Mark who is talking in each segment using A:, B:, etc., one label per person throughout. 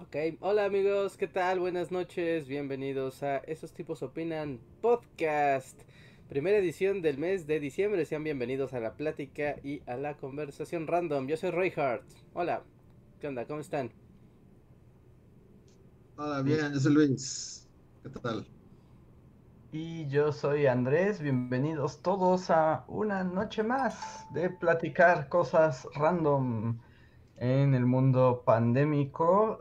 A: Ok, hola amigos, ¿qué tal? Buenas noches, bienvenidos a Esos tipos opinan podcast. Primera edición del mes de diciembre, sean bienvenidos a la plática y a la conversación random. Yo soy Roy Hart. Hola, ¿qué onda? ¿Cómo están?
B: Hola, bien, yo soy Luis. ¿Qué tal?
C: Y yo soy Andrés, bienvenidos todos a una noche más de platicar cosas random en el mundo pandémico.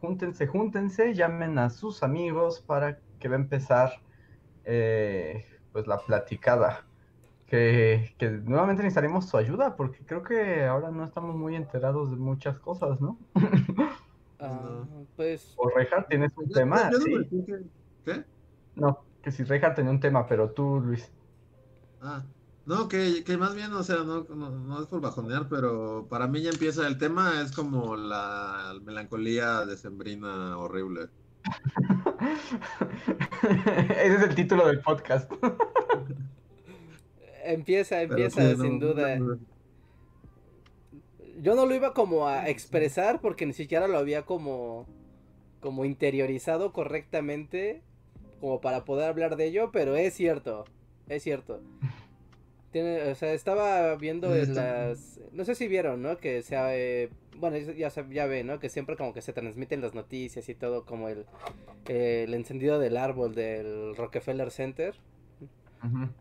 C: Júntense, júntense, llamen a sus amigos para que va a empezar eh, pues la platicada. Que, que, nuevamente necesitaremos su ayuda porque creo que ahora no estamos muy enterados de muchas cosas, ¿no?
A: Ah, pues...
C: O Rejar, tienes un tema.
B: ¿Qué?
C: No, que si Reja tenía un tema, pero tú, Luis.
B: Ah, no, que, que más bien, o sea, no, no, es por bajonear, pero para mí ya empieza el tema, es como la melancolía decembrina horrible.
C: Ese es el título del podcast.
A: empieza, empieza, sin duda. Yo no lo iba como a expresar porque ni siquiera lo había como, como interiorizado correctamente como para poder hablar de ello, pero es cierto, es cierto. Tiene, o sea, estaba viendo en las... No sé si vieron, ¿no? Que sea... Eh, bueno, ya, ya ve, ¿no? Que siempre como que se transmiten las noticias y todo, como el, el encendido del árbol del Rockefeller Center.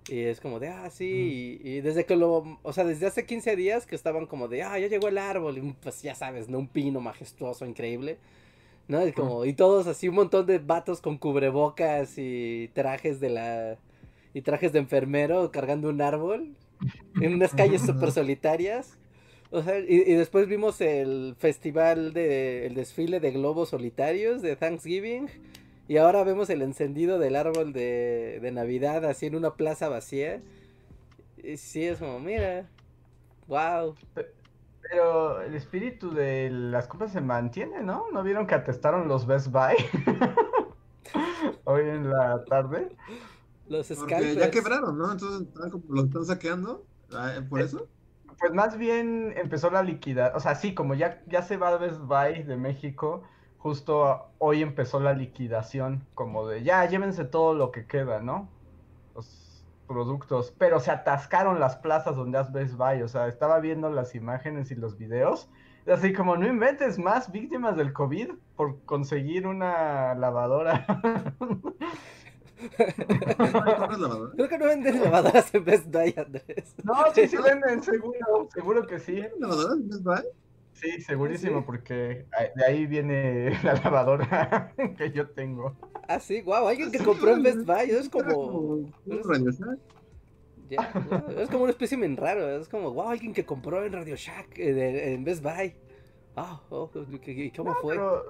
A: Y es como de, ah, sí, y, desde que lo, o sea, desde hace 15 días que estaban como de, ah, ya llegó el árbol, y pues ya sabes, ¿no? Un pino majestuoso, increíble. ¿no? Es como, y todos así, un montón de vatos con cubrebocas y trajes de la. Y trajes de enfermero cargando un árbol en unas calles súper solitarias. O sea, y, después vimos el festival de. el desfile de globos solitarios de Thanksgiving. Y ahora vemos el encendido del árbol de, de Navidad así en una plaza vacía. Y sí, es como, mira. Wow.
C: Pero el espíritu de las compras se mantiene, ¿no? ¿No vieron que atestaron los Best Buy hoy en la tarde?
A: Los
B: Porque ya quebraron, ¿no? Entonces lo están saqueando, ah, ¿por eso?
C: Pues más bien empezó la liquidez, o sea, sí, como ya, ya se va Best Buy de México, justo hoy empezó la liquidación, como de ya, llévense todo lo que queda, ¿no? productos, pero se atascaron las plazas donde has Best Buy, o sea, estaba viendo las imágenes y los videos, así como no inventes más víctimas del COVID por conseguir una lavadora.
A: Creo que no venden lavadoras en Best Buy, Andrés.
C: No, sí, sí venden, seguro, seguro que sí.
B: ¿Lavadoras en Best Buy?
C: Sí, segurísimo, porque de ahí viene la lavadora que yo tengo.
A: Ah, sí, guau, alguien que compró en Best Buy, es como... es como un espécimen raro, es como, wow, alguien que compró en Radio Shack, eh, en Best Buy. Ah, oh, ¿cómo fue?
C: Pero,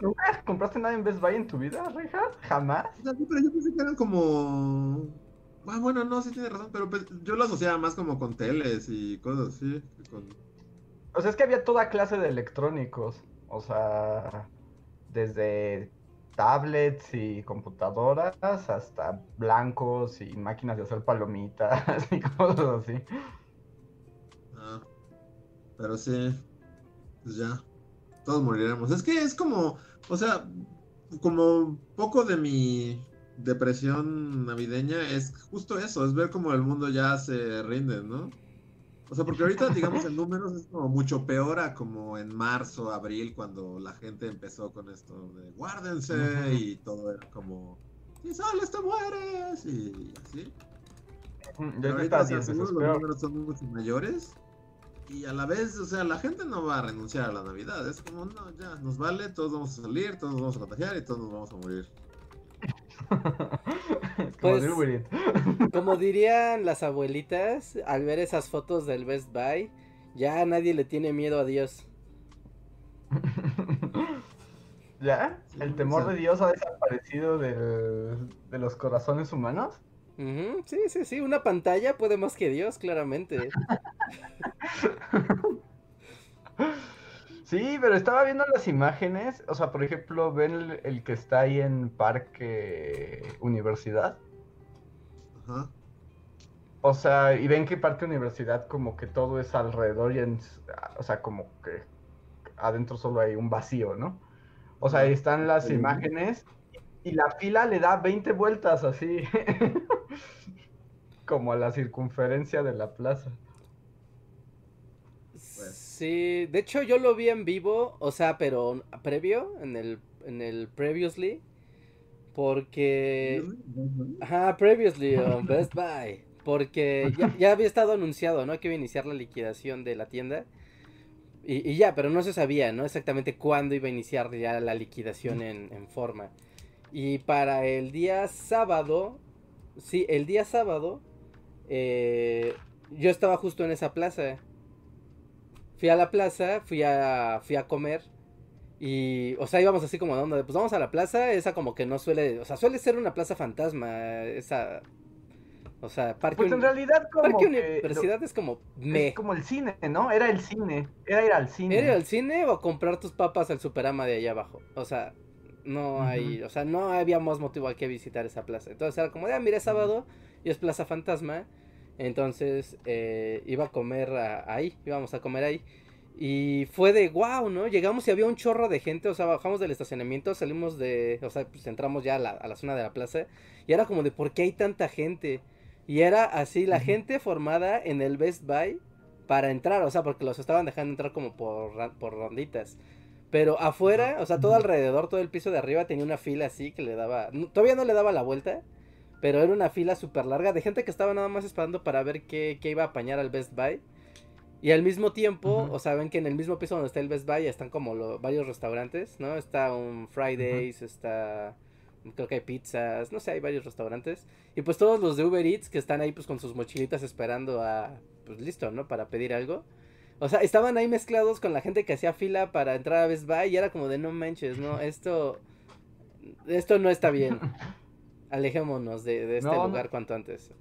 C: ¿Nunca compraste nada en Best Buy en tu vida, Richard? ¿Jamás?
B: No, pero yo pensé que eran como... Ah, bueno, no, sí tiene razón, pero pues, yo lo asociaba más como con teles y cosas así. Con...
C: O sea, es que había toda clase de electrónicos. O sea, desde tablets y computadoras hasta blancos y máquinas de hacer palomitas y cosas así.
B: Ah, pero sí, pues ya, todos moriremos. Es que es como, o sea, como poco de mi depresión navideña es justo eso, es ver como el mundo ya se rinde, ¿no? O sea, porque ahorita, digamos, en números es como mucho peor a como en marzo, abril, cuando la gente empezó con esto de guárdense y todo era como, si sales te mueres y así. Pero ahorita, los números son mucho mayores y a la vez, o sea, la gente no va a renunciar a la Navidad. Es como, no, ya, nos vale, todos vamos a salir, todos nos vamos a contagiar y todos nos vamos a morir.
A: Pues, como dirían las abuelitas, al ver esas fotos del Best Buy, Ya nadie le tiene miedo a Dios.
C: ¿Ya? ¿El temor de Dios ha desaparecido del- de los corazones humanos?
A: Sí, sí, sí, una pantalla puede más que Dios, claramente.
C: Sí, pero estaba viendo las imágenes. O sea, por ejemplo, ven el, el que está ahí en Parque Universidad.
B: Ajá.
C: O sea, y ven que Parque Universidad como que todo es alrededor y en, o sea, como que adentro solo hay un vacío, ¿no? O sea, ahí están las
B: Sí.
C: imágenes y la fila le da 20 vueltas así, como a la circunferencia de la plaza.
A: Sí, de hecho yo lo vi en vivo, o sea, pero previo, en el, en el previously, porque... Ajá, previously on Best Buy. Porque ya, ya había estado anunciado, ¿no? Que iba a iniciar la liquidación de la tienda. Y, y ya, pero no se sabía, ¿no? Exactamente cuándo iba a iniciar ya la liquidación en, en forma. Y para el día sábado, sí, el día sábado, eh, yo estaba justo en esa plaza. Fui a la plaza, fui a, fui a comer. Y, o sea, íbamos así como de onda pues vamos a la plaza, esa como que no suele, o sea, suele ser una plaza fantasma, esa, o sea, Parque,
C: Pues en realidad como
A: Parque
C: que
A: Universidad es como, me,
C: es como el cine, ¿no? Era el cine, era ir al cine.
A: ¿Ir al cine o comprar tus papas al Superama de allá abajo? O sea, no hay, o sea, no había más motivo a que visitar esa plaza. Entonces era como, ah, mira, es sábado y es Plaza Fantasma. Entonces eh, iba a comer a- ahí, íbamos a comer ahí. Y fue de wow, ¿no? Llegamos y había un chorro de gente, o sea, bajamos del estacionamiento, salimos de, o sea, pues entramos ya a la, a la zona de la plaza. Y era como de, ¿por qué hay tanta gente? Y era así, la gente formada en el Best Buy para entrar, o sea, porque los estaban dejando entrar como por, por ronditas. Pero afuera, o sea, todo alrededor, todo el piso de arriba tenía una fila así que le daba, todavía no le daba la vuelta, pero era una fila súper larga de gente que estaba nada más esperando para ver qué, qué iba a apañar al Best Buy. Y al mismo tiempo, o sea, ven que en el mismo piso donde está el Best Buy están como lo- varios restaurantes, ¿no? Está un Fridays, está... Creo que hay pizzas, no sé, hay varios restaurantes. Y pues todos los de Uber Eats que están ahí pues con sus mochilitas esperando a... Pues listo, ¿no? Para pedir algo. O sea, estaban ahí mezclados con la gente que hacía fila para entrar a Best Buy y era como de no manches, ¿no? Esto... Esto no está bien. Alejémonos de, de este
C: No, no.
A: lugar cuanto antes.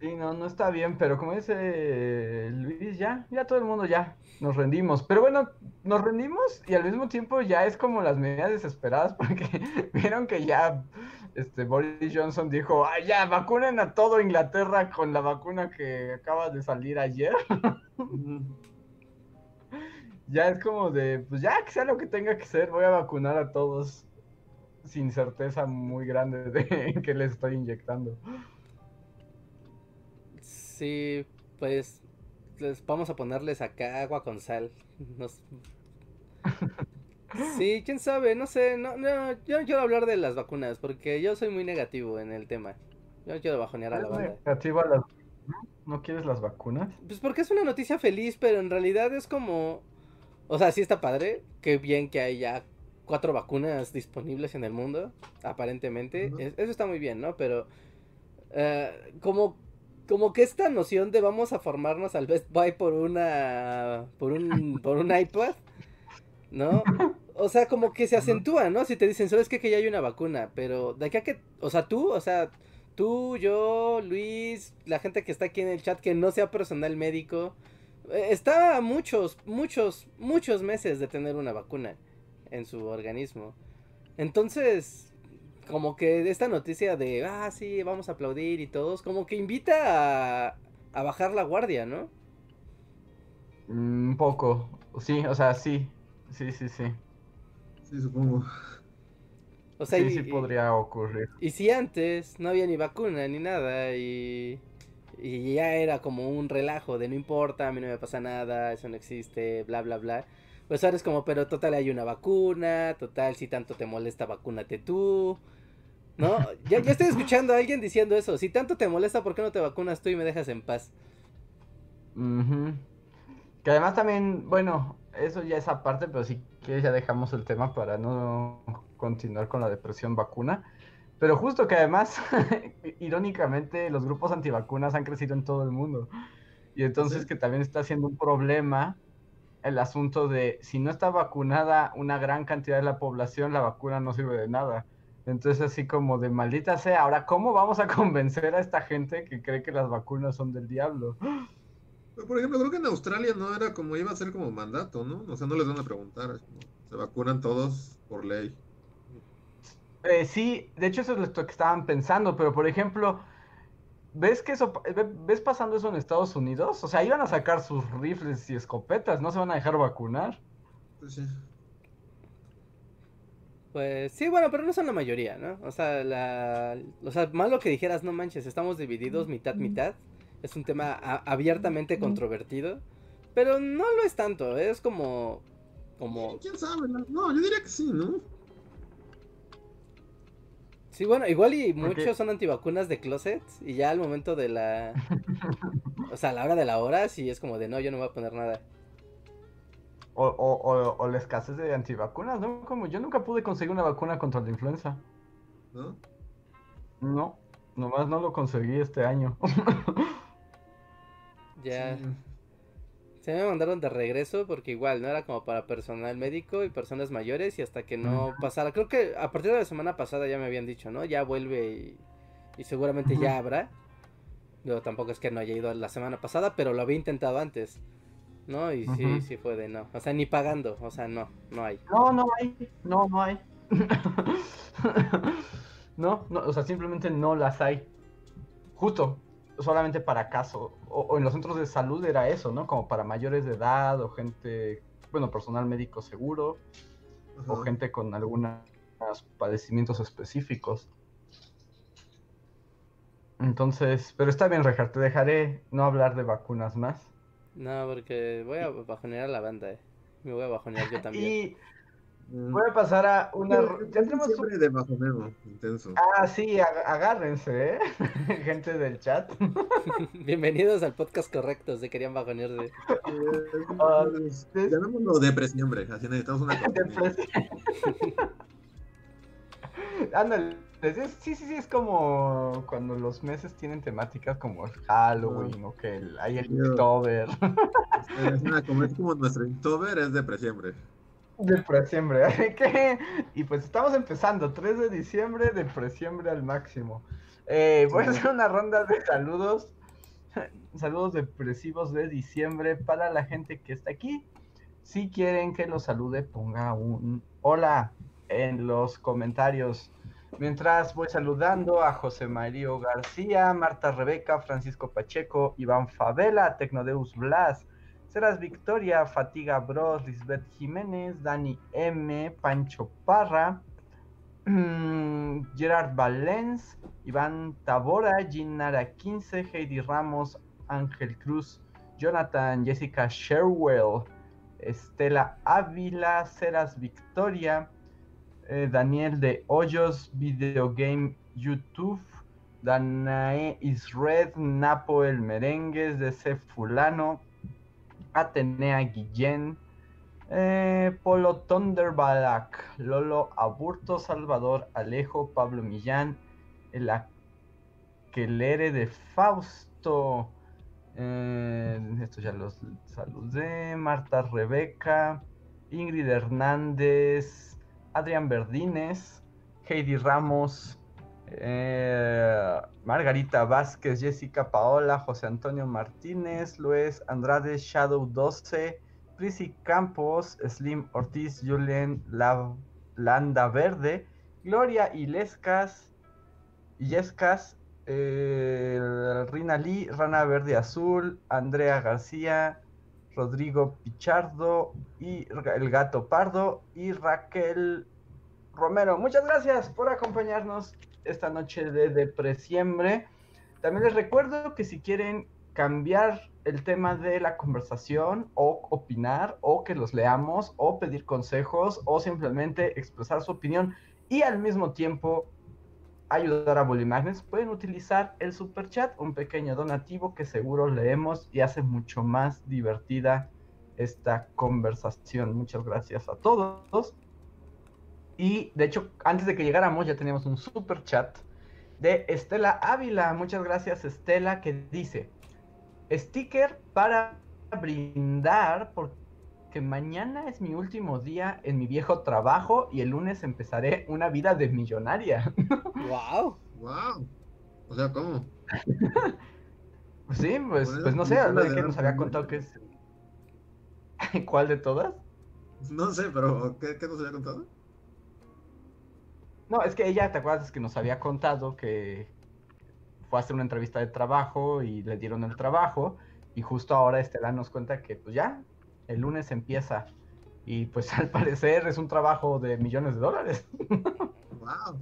C: Sí, no, no está bien, pero como dice Luis, ya, ya todo el mundo ya, nos rendimos. Pero bueno, nos rendimos y al mismo tiempo ya es como las medidas desesperadas porque vieron que ya este Boris Johnson dijo, ah, ya, vacunen a todo Inglaterra con la vacuna que acaba de salir ayer. Ya es como de, pues ya, que sea lo que tenga que ser, voy a vacunar a todos sin certeza muy grande de que les estoy inyectando.
A: Sí, pues les vamos a ponerles acá agua con sal. Nos- Sí, quién sabe, no sé, no, no, yo no quiero hablar de las vacunas porque yo soy muy negativo en el tema. Yo no quiero bajonear a la
C: ¿Eres
A: banda.
C: negativo a las- ¿No quieres las vacunas?
A: Pues porque es una noticia feliz, pero en realidad es como, o sea, sí está padre, qué bien que hay ya cuatro vacunas disponibles en el mundo, aparentemente, eso está muy bien, ¿no? Pero eh, como, como que esta noción de vamos a formarnos al Best Buy por una, por un, por un iPad, ¿no? O sea, como que se acentúa, ¿no? Si te dicen, ¿sabes qué? Que ya hay una vacuna, pero de aquí a que, o sea, tú, o sea, tú, yo, Luis, la gente que está aquí en el chat que no sea personal médico, eh, está a muchos, muchos, muchos meses de tener una vacuna en su organismo. Entonces, como que esta noticia de, ah, sí, vamos a aplaudir y todos, como que invita a, a bajar la guardia, ¿no?
C: Mm, Un poco, sí, o sea, sí, sí, sí, sí.
B: Sí, supongo.
A: O sea,
C: Sí,
A: y-
C: sí podría ocurrir.
A: Y si antes no había ni vacuna ni nada y, y ya era como un relajo de no importa, a mí no me pasa nada, eso no existe, bla, bla, bla. Pues ahora es como, pero total hay una vacuna, total si tanto te molesta, vacúnate tú. ¿No? Ya, ya estoy escuchando a alguien diciendo eso. Si tanto te molesta, ¿por qué no te vacunas tú y me dejas en paz?
C: Que además también, bueno, eso ya es aparte, pero si quieres ya dejamos el tema para no continuar con la depresión vacuna. Pero justo que además, irónicamente, los grupos antivacunas han crecido en todo el mundo. Y entonces
B: Sí.
C: que también está siendo un problema el asunto de si no está vacunada una gran cantidad de la población, la vacuna no sirve de nada. Entonces así como de maldita sea, ahora ¿cómo vamos a convencer a esta gente que cree que las vacunas son del diablo?
B: Pero, Por ejemplo, creo que en Australia no era como iba a ser como mandato, ¿no? O sea, no les van a preguntar. se vacunan todos por ley.
C: Eh, sí, de hecho eso es lo que estaban pensando, pero por ejemplo, ¿ves que eso, ve- ves pasando eso en Estados Unidos? O sea, iban a sacar sus rifles y escopetas, no se van a dejar vacunar.
B: Pues sí.
A: Pues sí, bueno, pero no son la mayoría, ¿no? O sea, la... o sea, malo que dijeras, no manches, estamos divididos mitad, mitad. Es un tema a- abiertamente controvertido. Pero no lo es tanto, es como... Como...
B: ¿Quién sabe? No, yo diría que sí, ¿no?
A: Sí, bueno, igual y muchos son antivacunas de closet y ya al momento de la... O sea, a la hora de la hora sí es como de no, yo no voy a poner nada.
C: O, o, o, o la escasez de antivacunas, ¿no? Como yo nunca pude conseguir una vacuna contra la influenza.
B: ¿No?
C: No, nomás no lo conseguí este año.
A: Ya...
B: Sí.
A: Se me mandaron de regreso porque igual no era como para personal médico y personas mayores y hasta que no pasara, creo que a partir de la semana pasada ya me habían dicho, ¿no? Ya vuelve y, y seguramente ya habrá. Yo tampoco es que no haya ido la semana pasada, pero lo había intentado antes, ¿no? Y sí, sí fue de no, o sea, ni pagando, o sea, no, no hay.
C: No, no hay, no, no hay. no, no, o sea, simplemente no las hay. Justo, solamente para caso. O, o en los centros de salud era eso, ¿no? Como para mayores de edad o gente, bueno, personal médico seguro o gente con algunos padecimientos específicos. Entonces, pero está bien, Rejar, te dejaré no hablar de vacunas más.
A: No, porque voy a bajonear a la banda, eh. Me voy a bajonear yo también.
C: Voy a pasar a una... Ya tenemos un-
B: siempre de bajoneo, intenso.
C: Ah, sí, ag- agárrense, ¿eh? Gente del chat.
A: Bienvenidos al podcast correcto, se querían bajonearse.
C: Ah,
B: Es-
C: es-
B: Llamémoslo depresión, así necesitamos una.
C: Depresión. Ándale, sí, sí, sí, es como cuando los meses tienen temáticas como el Halloween o que el- hay el Inktober.
B: Es, una, como, es como nuestro Inktober es depresión.
C: Depresiembre, así que... Y pues estamos empezando, 3 de diciembre, depresiembre al máximo. Eh, voy a hacer una ronda de saludos, saludos depresivos de diciembre para la gente que está aquí. Si quieren que los salude, ponga un hola en los comentarios. Mientras voy saludando a José Mario García, Marta Rebeca, Francisco Pacheco, Iván Favela, Tecnodeus Blas, Seras Victoria, Fatiga Bros, Lisbeth Jiménez, Dani M, Pancho Parra, Gerard Valens, Iván Tabora, Ginara 15, Heidi Ramos, Ángel Cruz, Jonathan, Jessica Sherwell, Estela Ávila, Seras Victoria, eh, Daniel de Hoyos, Videogame YouTube, Danae Isred, Napo el Merengues, DC Fulano, Atenea Guillén, eh, Polo Thunderbalak, Lolo Aburto, Salvador Alejo, Pablo Millán, el Aquelere de Fausto, eh, esto ya los saludé, Marta Rebeca, Ingrid Hernández, Adrián Verdines, Heidi Ramos, eh, Margarita Vázquez, Jessica Paola, José Antonio Martínez, Luis Andrade, Shadow 12, Prisi Campos, Slim Ortiz, Julian La- Landa Verde, Gloria Ilescas, Illescas, eh, Rina Lee, Rana Verde Azul, Andrea García, Rodrigo Pichardo y el gato Pardo y Raquel Romero. Muchas gracias por acompañarnos esta noche de Depresiembre. También les recuerdo que si quieren cambiar el tema de la conversación o opinar o que los leamos o pedir consejos o simplemente expresar su opinión y al mismo tiempo ayudar a Bully Magnets, pueden utilizar el super chat, un pequeño donativo que seguro leemos y hace mucho más divertida esta conversación. Muchas gracias a todos. Y de hecho, antes de que llegáramos ya teníamos un super chat de Estela Ávila. Muchas gracias Estela que dice, sticker para brindar porque mañana es mi último día en mi viejo trabajo y el lunes empezaré una vida de millonaria.
A: ¡Wow!
B: ¡Wow! O sea, ¿cómo?
C: Pues sí, pues, pues no sé,
B: pues,
C: algo de que nos había contado que es... ¿Cuál de todas?
B: No sé, pero ¿qué, qué nos había contado?
C: No, es que ella, ¿te acuerdas que nos había contado que fue a hacer una entrevista de trabajo y le dieron el trabajo y justo ahora Estela nos cuenta que pues ya, el lunes empieza y pues al parecer es un trabajo de millones de dólares.
B: ¡Wow!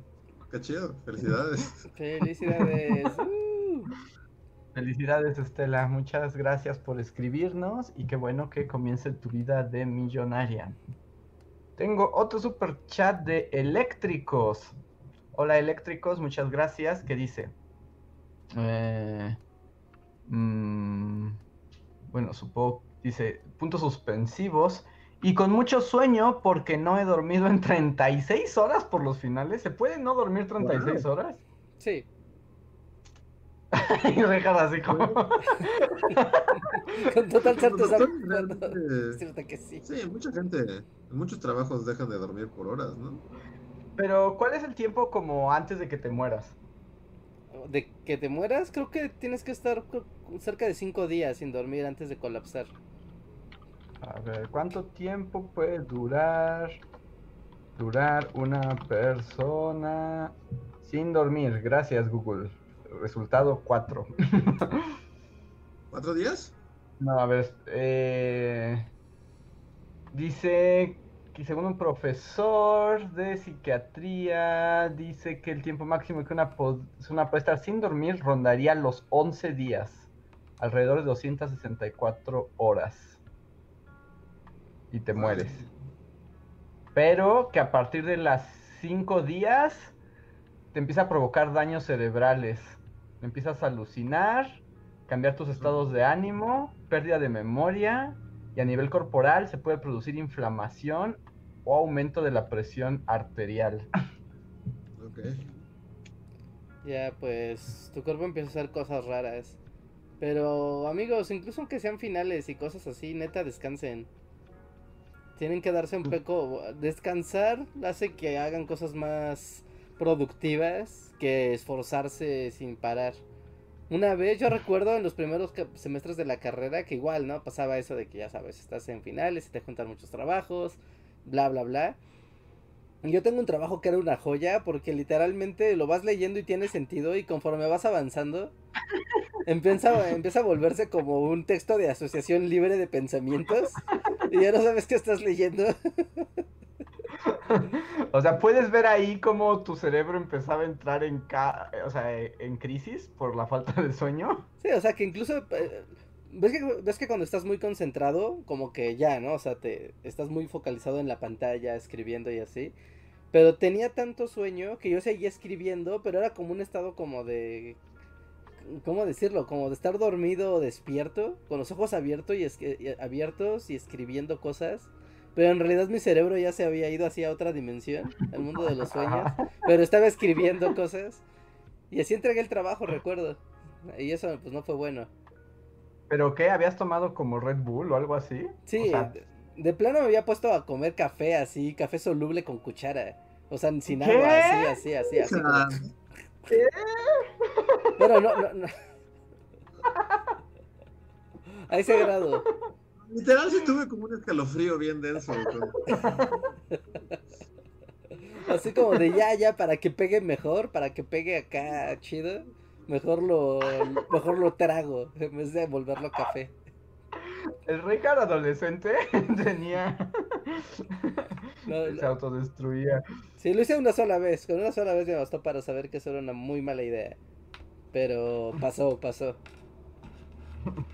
B: ¡Qué chido! ¡Felicidades!
A: ¡Felicidades! ¡Uh!
C: Felicidades Estela, muchas gracias por escribirnos y qué bueno que comience tu vida de millonaria. Tengo otro super chat de eléctricos. Hola eléctricos, muchas gracias. ¿Qué dice? Eh, mm, bueno, supongo, dice, puntos suspensivos. Y con mucho sueño porque no he dormido en 36 horas por los finales. ¿Se puede no dormir 36 horas?
A: Sí.
C: y Richard así como...
A: Con total certeza. Es cierto que sí.
B: Sí, mucha gente, en muchos trabajos dejan de dormir por horas, ¿no?
C: Pero, ¿cuál es el tiempo como antes de que te mueras?
A: De que te mueras, creo que tienes que estar cerca de cinco días sin dormir antes de colapsar.
C: A ver, ¿cuánto tiempo puede durar durar una persona sin dormir? Gracias, Google. Resultado 4.
B: ¿Cuatro días?
C: No, a ver, eh, dice que según un profesor de psiquiatría, dice que el tiempo máximo que una persona puede estar sin dormir rondaría los 11 días, alrededor de 264 horas. Y te mueres. Pero que a partir de las 5 días te empieza a provocar daños cerebrales. Empiezas a alucinar, cambiar tus estados de ánimo, pérdida de memoria y a nivel corporal se puede producir inflamación o aumento de la presión arterial.
B: Ok.
A: Ya, pues tu cuerpo empieza a hacer cosas raras. Pero amigos, incluso aunque sean finales y cosas así, neta, descansen. Tienen que darse un poco... Descansar hace que hagan cosas más productivas que esforzarse sin parar. Una vez yo recuerdo en los primeros semestres de la carrera que igual, ¿no? Pasaba eso de que ya sabes, estás en finales y te juntan muchos trabajos, bla, bla, bla. Yo tengo un trabajo que era una joya porque literalmente lo vas leyendo y tiene sentido y conforme vas avanzando empieza, empieza a volverse como un texto de asociación libre de pensamientos y ya no sabes qué estás leyendo.
C: O sea, puedes ver ahí cómo tu cerebro empezaba a entrar en, ca- o sea, en crisis por la falta de sueño.
A: Sí, o sea que incluso eh, ves que ves que cuando estás muy concentrado como que ya, ¿no? O sea, te estás muy focalizado en la pantalla escribiendo y así. Pero tenía tanto sueño que yo seguía escribiendo, pero era como un estado como de ¿cómo decirlo? Como de estar dormido o despierto, con los ojos abiertos y- abiertos y escribiendo cosas. Pero en realidad mi cerebro ya se había ido hacia otra dimensión, al mundo de los sueños. Pero estaba escribiendo cosas. Y así entregué el trabajo, recuerdo. Y eso pues no fue bueno.
C: ¿Pero qué? ¿Habías tomado como Red Bull o algo así?
A: Sí,
C: O sea,
A: de, de plano me había puesto a comer café así, café soluble con cuchara. O sea, sin
C: ¿Qué?
A: agua, así, así, así, así. como-
B: Ah,
A: Pero no, no, no. A ese grado.
B: Literal sí tuve como un escalofrío bien denso.
A: Así como de ya, ya, para que pegue mejor, para que pegue acá chido. Mejor lo, mejor lo trago en vez de volverlo café.
C: el Richard adolescente tenía...
A: No,
C: Se
A: no.
C: autodestruía.
A: Sí, lo hice una sola vez. Con una sola vez me bastó para saber que eso era una muy mala idea. Pero pasó, pasó.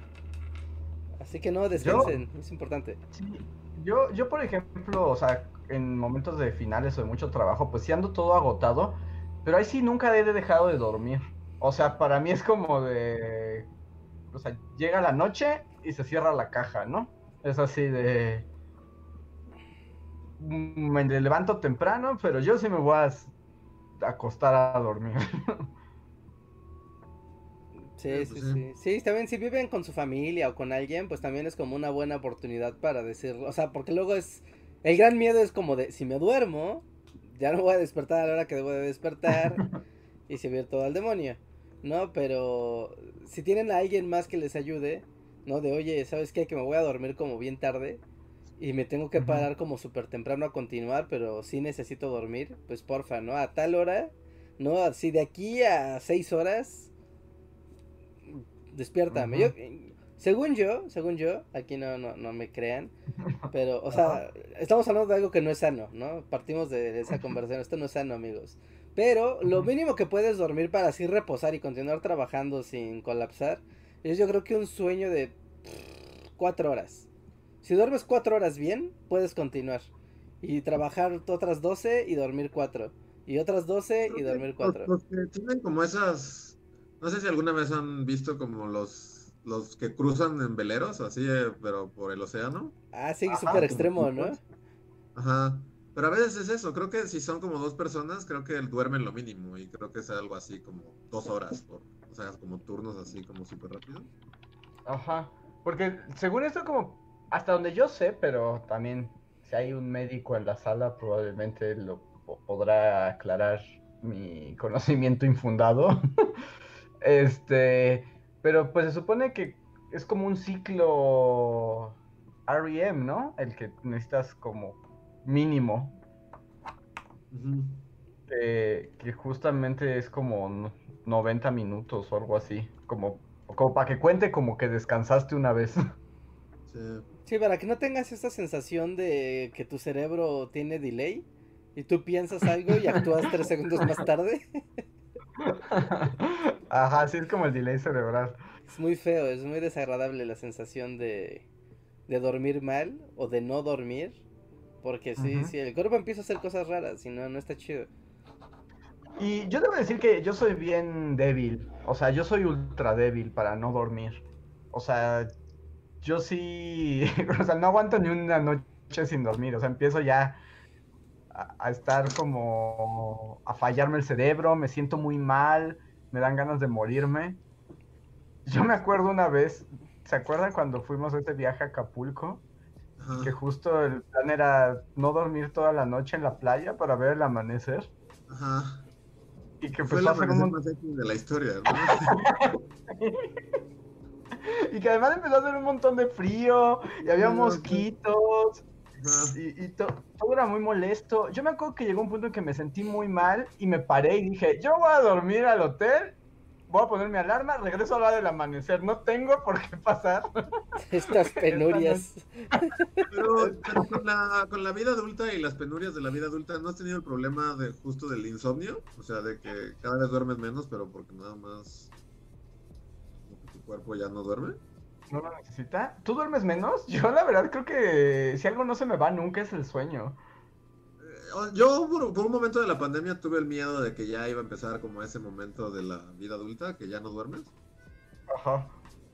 A: Así que no, descansen, es importante.
C: Sí, yo, yo por ejemplo, o sea, en momentos de finales o de mucho trabajo, pues sí ando todo agotado, pero ahí sí nunca he dejado de dormir. O sea, para mí es como de, o sea, llega la noche y se cierra la caja, ¿no? Es así de, mm, me levanto temprano, pero yo sí me voy a acostar a dormir.
A: Sí, sí, sí, sí. también si viven con su familia o con alguien, pues también es como una buena oportunidad para decirlo. O sea, porque luego es. El gran miedo es como de: si me duermo, ya no voy a despertar a la hora que debo de despertar y se viene todo al demonio. ¿No? Pero si tienen a alguien más que les ayude, ¿no? De oye, ¿sabes qué? Que me voy a dormir como bien tarde y me tengo que parar como súper temprano a continuar, pero sí necesito dormir, pues porfa, ¿no? A tal hora, ¿no? Así de aquí a seis horas, despiértame. yo, según yo, según yo, aquí no, no, no me crean, pero, o sea, estamos hablando de algo que no es sano, ¿no? Partimos de esa conversación, esto no es sano, amigos. Pero lo mínimo que puedes dormir para así reposar y continuar trabajando sin colapsar es yo creo que un sueño de cuatro horas. Si duermes cuatro horas bien, puedes continuar. Y trabajar otras 12 y dormir cuatro. Y otras 12 y dormir cuatro.
B: tienen como esas... No sé si alguna vez han visto como los, los que cruzan en veleros, así, eh, pero por el océano.
A: Ah, sí, súper extremo, ¿no?
B: Ajá. Pero a veces es eso, creo que si son como dos personas, creo que duermen lo mínimo y creo que es algo así como dos horas, o sea, como turnos así como súper rápido.
C: Ajá, porque según esto como hasta donde yo sé, pero también si hay un médico en la sala, probablemente lo podrá aclarar mi conocimiento infundado. este, pero pues se supone que es como un ciclo REM, ¿no? El que necesitas como mínimo. que justamente es como 90 minutos o algo así. Como, como para que cuente como que descansaste una vez.
A: Sí. Sí, para que no tengas esa sensación de que tu cerebro tiene delay y tú piensas algo y actúas tres segundos más tarde.
C: Ajá, sí es como el delay cerebral.
A: Es muy feo, es muy desagradable la sensación de, de dormir mal o de no dormir. Porque sí, sí, el cuerpo empieza a hacer cosas raras y no, no está chido.
C: Y yo debo decir que yo soy bien débil. O sea, yo soy ultra débil para no dormir. O sea, yo sí, o sea, no aguanto ni una noche sin dormir, o sea, empiezo ya a, estar como a fallarme el cerebro, me siento muy mal, me dan ganas de morirme. Yo me acuerdo una vez, ¿se acuerdan cuando fuimos a ese viaje a Acapulco? Que justo el plan era no dormir toda la noche en la playa para ver el amanecer. Ajá.
B: Y que Fue el amanecer más de la historia, ¿no?
C: y que además empezó a hacer un montón de frío y había mosquitos. Y, todo era muy molesto. Yo me acuerdo que llegó un punto en que me sentí muy mal y me paré y dije, yo voy a dormir al hotel, voy a poner mi alarma, regreso a la del amanecer, no tengo por qué pasar.
A: Estas penurias.
B: Pero, con, la, con, la, vida adulta y las penurias de la vida adulta, ¿no has tenido el problema de justo del insomnio? O sea, de que cada vez duermes menos, pero porque nada más cuerpo ya no duerme?
C: No lo necesita. ¿Tú duermes menos? Yo la verdad creo que si algo no se me va nunca es el sueño.
B: Eh, yo por, un momento de la pandemia tuve el miedo de que ya iba a empezar como ese momento de la vida adulta, que ya no duermes. Ajá.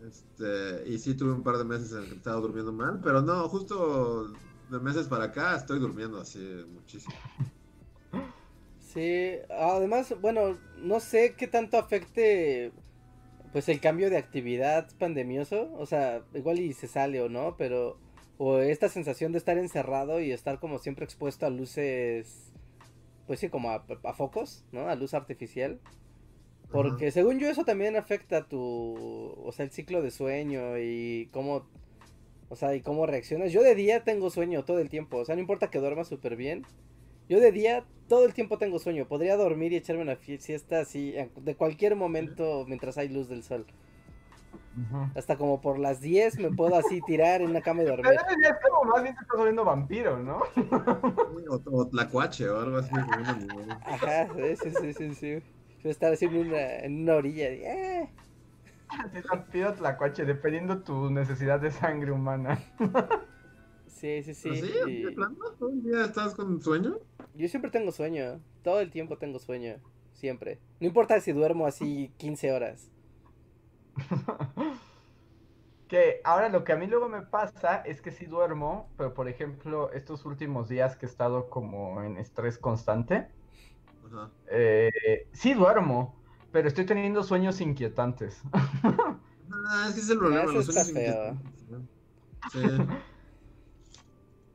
B: Este, y sí tuve un par de meses en que estaba durmiendo mal, pero no, justo de meses para acá estoy durmiendo así muchísimo.
A: Sí, además, bueno, no sé qué tanto afecte pues el cambio de actividad pandemioso, o sea, igual y se sale o no, pero o esta sensación de estar encerrado y estar como siempre expuesto a luces, pues sí, como a, focos, ¿no? A luz artificial. Porque según yo eso también afecta tu, o sea, el ciclo de sueño y cómo, o sea, y cómo reaccionas. Yo de día tengo sueño todo el tiempo, o sea, no importa que duerma súper bien, yo de día todo el tiempo tengo sueño. Podría dormir y echarme una siesta así de cualquier momento mientras hay luz del sol. Hasta como por las 10 me puedo así tirar en una cama y dormir.
C: Pero es como más bien te estás volviendo vampiro, ¿no?
B: o, tlacuache o algo así.
A: Ajá, sí, sí, sí, sí. Estar así en una, en una orilla. De, eh.
C: Vampiro tlacuache, dependiendo tu necesidad de sangre humana.
A: Sí, sí, sí.
B: ¿Sí? Y... ¿Todo el día estás con sueño?
A: Yo siempre tengo sueño. Todo el tiempo tengo sueño. Siempre. No importa si duermo así 15 horas.
C: que ahora lo que a mí luego me pasa es que sí duermo, pero por ejemplo, estos últimos días que he estado como en estrés constante, eh, sí duermo, pero estoy teniendo sueños inquietantes.
B: Ah, es que es el problema,
A: Eso
B: los
A: está
B: sueños
A: feo.
B: inquietantes, ¿no? Sí.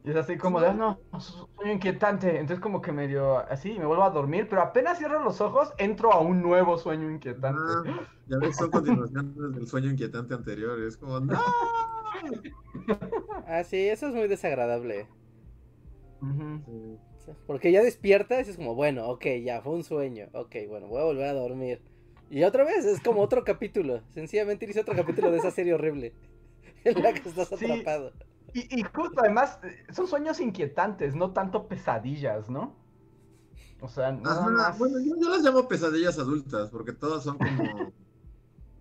C: Y es así como de, "Ah, no, sueño inquietante. Entonces como que medio así, me vuelvo a dormir, pero apenas cierro los ojos, entro a un nuevo sueño inquietante.
B: Ah, ya ves, son continuaciones del sueño inquietante anterior. Es como, ¡no!
A: Ah, sí, eso es muy desagradable.
B: Sí.
A: Porque ya despiertas y es como, bueno, ok, ya fue un sueño. Ok, bueno, voy a volver a dormir. Y otra vez, es como otro capítulo. Sencillamente hice otro capítulo de esa serie horrible. En la que estás
C: Sí. Y, y justo además, son sueños inquietantes, no tanto pesadillas, ¿no? O sea, nada
B: Ajá,
C: más.
B: bueno, yo, yo las llamo pesadillas adultas, porque todas son como.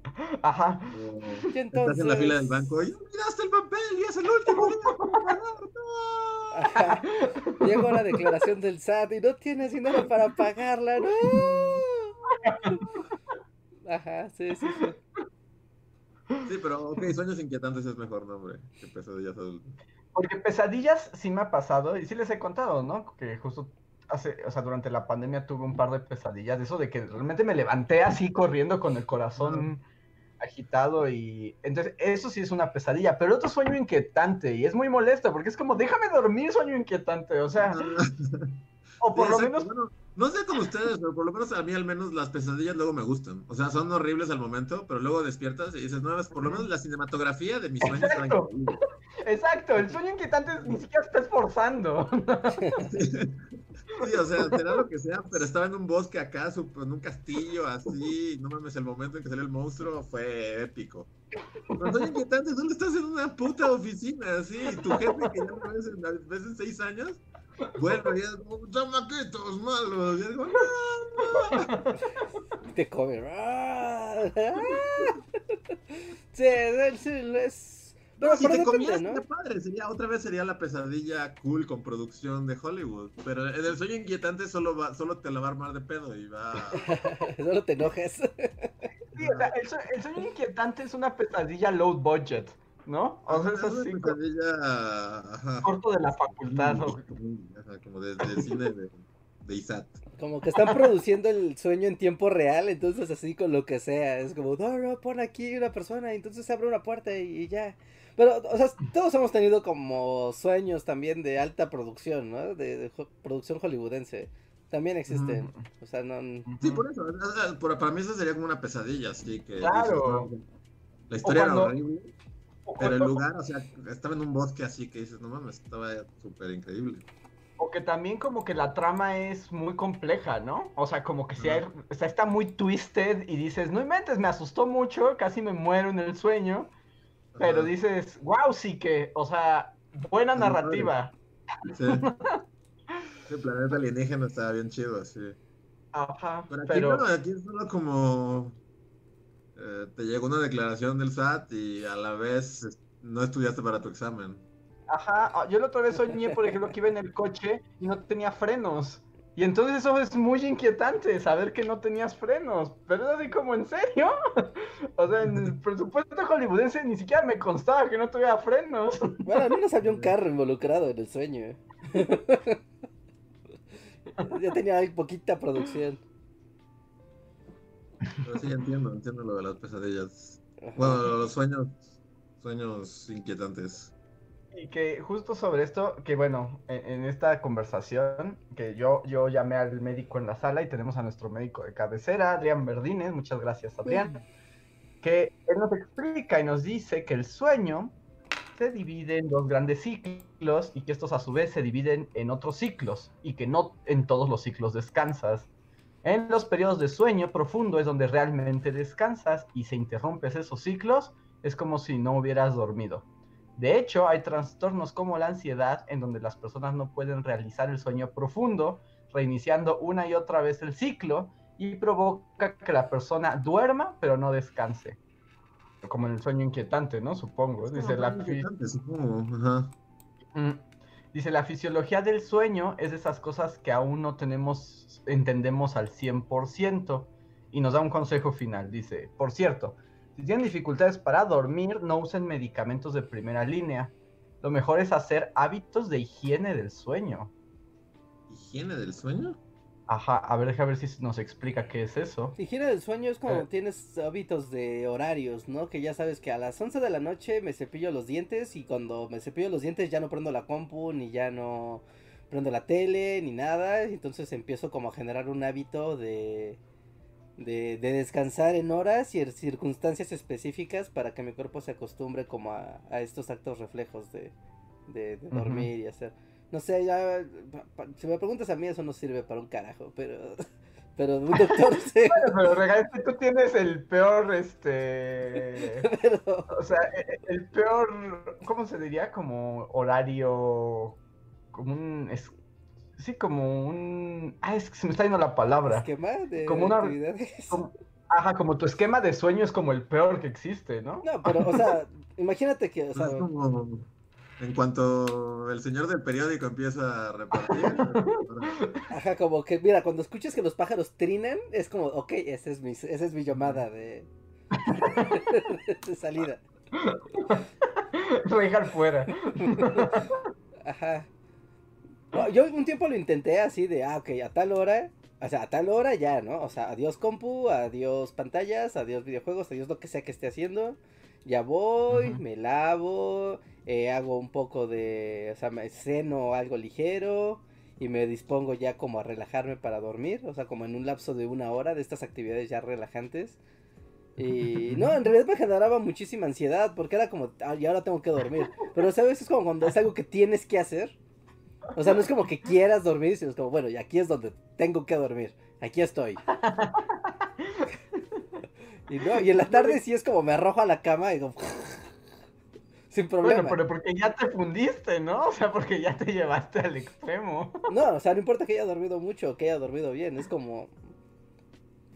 C: Ajá.
B: como Estás en la fila del banco y miraste el papel y es el último.
A: Ajá. Llegó la declaración del SAT y no tienes dinero para pagarla, no. Ajá, sí, sí, sí.
B: Sí, pero ok, sueños inquietantes es mejor nombre que pesadillas adultas.
C: Porque pesadillas sí me ha pasado, y sí les he contado, ¿no? Que justo hace, o sea, durante la pandemia tuve un par de pesadillas, de eso de que realmente me levanté así corriendo con el corazón agitado y entonces eso sí es una pesadilla, pero otro sueño inquietante y es muy molesto porque es como déjame dormir sueño inquietante, o sea, o por
B: Sí,
C: lo menos
B: bueno, no sé con ustedes, pero por lo menos a mí al menos las pesadillas luego me gustan. O sea, son horribles al momento, pero luego despiertas y dices, no, es por lo menos la cinematografía de mis sueños
C: Exacto. exacto, el sueño inquietante ni siquiera está esforzando.
B: Sí, o sea, será lo que sea, pero estaba en un bosque acá, en un castillo, así, y no mames, el momento en que salió el monstruo fue épico. Pero soy inquietante, solo estás en una puta oficina, así, y tu jefe que ya no ves en, ves en seis años, vuelve y es como, chamaquitos malos, y es como, "No".
A: Te come. Sí, es. sí, es...
B: No, si te comías,
A: ¿no?
B: padre, sería, otra vez sería la pesadilla cool con producción de Hollywood, pero en el sueño inquietante solo va, solo te la va a armar de pedo y va...
A: Solo te enojes.
C: Sí, o sea, el, sue- el sueño inquietante es una pesadilla low budget, ¿no? O sea, es así
B: pesadilla,
C: corto de la facultad. o-
B: Ajá, como de, de cine de, de ISAT.
A: Como que están produciendo el sueño en tiempo real, entonces así con lo que sea. Es como, no, no, pon aquí una persona, y entonces se abre una puerta y, y ya. Pero, o sea, todos hemos tenido como sueños también de alta producción, ¿no? De, producción hollywoodense. También existen. O sea, no.
B: Sí, por eso. para mí eso sería como una pesadilla, así que...
C: Claro.
B: dices, no, la historia
C: cuando-
B: era horrible, pero el lugar, o sea, estaba en un bosque así que dices, no mames, estaba súper increíble.
C: o que también como que la trama es muy compleja, ¿no? O sea, como que si hay, o sea, está muy twisted y dices, no inventes, me asustó mucho, casi me muero en el sueño, pero
B: Ajá,
C: dices, wow, sí que, o sea, buena narrativa.
B: Sí. Sí, el planeta alienígena estaba bien chido, así.
C: Ajá,
B: Pero aquí
C: pero...
B: no, aquí es solo como eh, te llegó una declaración del SAT y a la vez no estudiaste para tu examen.
C: Ajá, ah, yo la otra vez soñé, por ejemplo, que iba en el coche y no tenía frenos. Y entonces eso es muy inquietante, saber que no tenías frenos. Pero es así como, ¿en serio? O sea, en el presupuesto hollywoodense ni siquiera me constaba que no tuviera frenos.
A: Bueno, al menos había un carro involucrado en el sueño. ya tenía poquita producción.
B: Pero sí, entiendo, entiendo lo de las pesadillas.
A: Ajá.
B: Bueno, los sueños, sueños inquietantes.
C: Y que justo sobre esto, que bueno, en, en esta conversación, que yo, yo llamé al médico en la sala y tenemos a nuestro médico de cabecera, Adrián Verdines, muchas gracias Adrián, que él nos explica y nos dice que el sueño se divide en dos grandes ciclos y que estos a su vez se dividen en otros ciclos y que no en todos los ciclos descansas. En los periodos de sueño profundo es donde realmente descansas y se interrumpes esos ciclos, es como si no hubieras dormido. De hecho, hay trastornos como la ansiedad en donde las personas no pueden realizar el sueño profundo, reiniciando una y otra vez el ciclo y provoca que la persona duerma pero no descanse. Como en el sueño inquietante, ¿no? Supongo. Dice la,
B: supongo. Ajá.
C: Mm. Dice, la fisiología del sueño es de esas cosas que aún no tenemos, entendemos al 100%. Y nos da un consejo final. Dice, por cierto, si tienen dificultades para dormir, no usen medicamentos de primera línea. Lo mejor es hacer hábitos de higiene del sueño.
B: ¿Higiene del sueño?
C: Ajá, a ver, deja ver si nos explica qué es eso.
A: Gira del sueño es como
C: Eh.
A: tienes hábitos de horarios, ¿no? Que ya sabes que a las 11 de la noche me cepillo los dientes y cuando me cepillo los dientes ya no prendo la compu, ni ya no prendo la tele, ni nada. Entonces empiezo como a generar un hábito de, de, de descansar en horas y en circunstancias específicas para que mi cuerpo se acostumbre como a, a estos actos reflejos de, de, dormir y hacer. No sé, ya, si me preguntas a mí eso no sirve para un carajo, pero, pero un doctor sí.
C: Pero regalete, tú tienes el peor, este...
A: Pero,
C: O sea, e- e- el peor, ¿cómo se diría? Como horario, como un... es- sí, como un... Ah, es que se me está yendo la palabra.
A: esquema de
C: Como una-
A: actividades.
C: Como- Ajá, como tu esquema de sueño es como el peor que existe, ¿no?
A: No, pero, o sea, imagínate que, o sea,
B: en cuanto el señor del periódico empieza a repartir.
A: ajá, como que, mira, cuando escuches que los pájaros trinan, es como, ok, esa es mi, esa es mi llamada de, de salida.
C: Voy a dejar fuera.
A: Ajá. Yo un tiempo lo intenté así de, ah, ok, a tal hora, o sea, a tal hora ya, ¿no? O sea, adiós compu, adiós pantallas, adiós videojuegos, adiós lo que sea que esté haciendo. Ya voy, me lavo, eh, hago un poco de, o sea, me ceno algo ligero y me dispongo ya como a relajarme para dormir, o sea, como en un lapso de una hora de estas actividades ya relajantes. Y no, en realidad me generaba muchísima ansiedad porque era como, ah, y ahora tengo que dormir. Pero, ¿sabes? Es como cuando es algo que tienes que hacer. O sea, no es como que quieras dormir, sino es como, bueno, y aquí es donde tengo que dormir. Aquí estoy. y no, y en la tarde sí es como me arrojo a la cama y digo, sin problema.
C: Bueno, pero porque ya te fundiste, ¿no? O sea, porque ya te llevaste al extremo.
A: No, o sea, no importa que haya dormido mucho o que haya dormido bien, es como...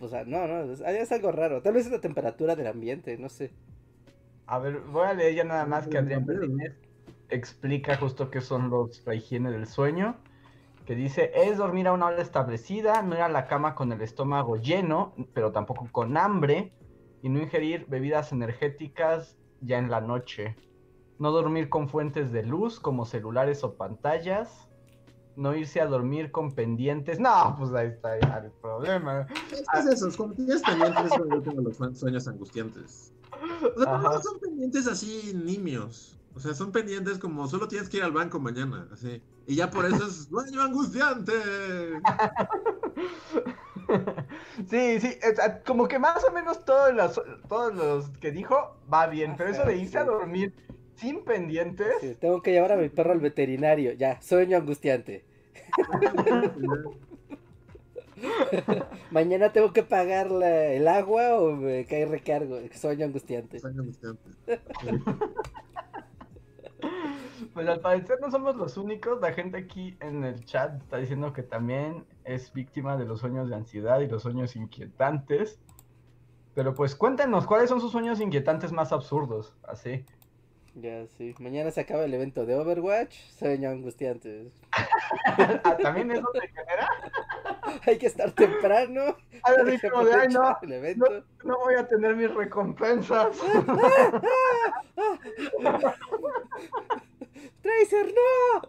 A: O sea, no, no, es, es algo raro. Tal vez es la temperatura del ambiente, no sé.
C: A ver, voy a leer ya nada más que Adrián Martínez explica justo qué son los la higiene del sueño. Que dice, es dormir a una hora establecida, no ir a la cama con el estómago lleno, pero tampoco con hambre, y no ingerir bebidas energéticas ya en la noche. No dormir con fuentes de luz como celulares o pantallas. No irse a dormir con pendientes. No, pues ahí está ya el problema.
B: Que es eso, tienes pendientes yo tengo los sue- sueños angustiantes. O sea, no son pendientes así nimios. O sea, son pendientes como solo tienes que ir al banco mañana, así. Y ya por eso es sueño angustiante.
C: Sí, sí, como que más o menos todos los, todos los que dijo va bien, pero eso de irse a dormir sin pendientes,
A: Sí, tengo que llevar a mi perro al veterinario. Ya, sueño angustiante. Mañana tengo que pagar la- el agua o me cae recargo. Sueño angustiante.
B: Sueño angustiante.
C: pues al parecer no somos los únicos, la gente aquí en el chat está diciendo que también es víctima de los sueños de ansiedad y los sueños inquietantes. Pero pues cuéntenos, ¿cuáles son sus sueños inquietantes más absurdos? Así.
A: Ya, sí. Mañana se acaba el evento de Overwatch. Sueño angustiante.
C: Ah, ¿También eso te genera?
A: Hay que estar temprano.
C: Así
A: que
C: como de, "Ay, no,
A: aprovechar el evento.
C: no voy a tener mis recompensas.
A: ¡Tracer, no!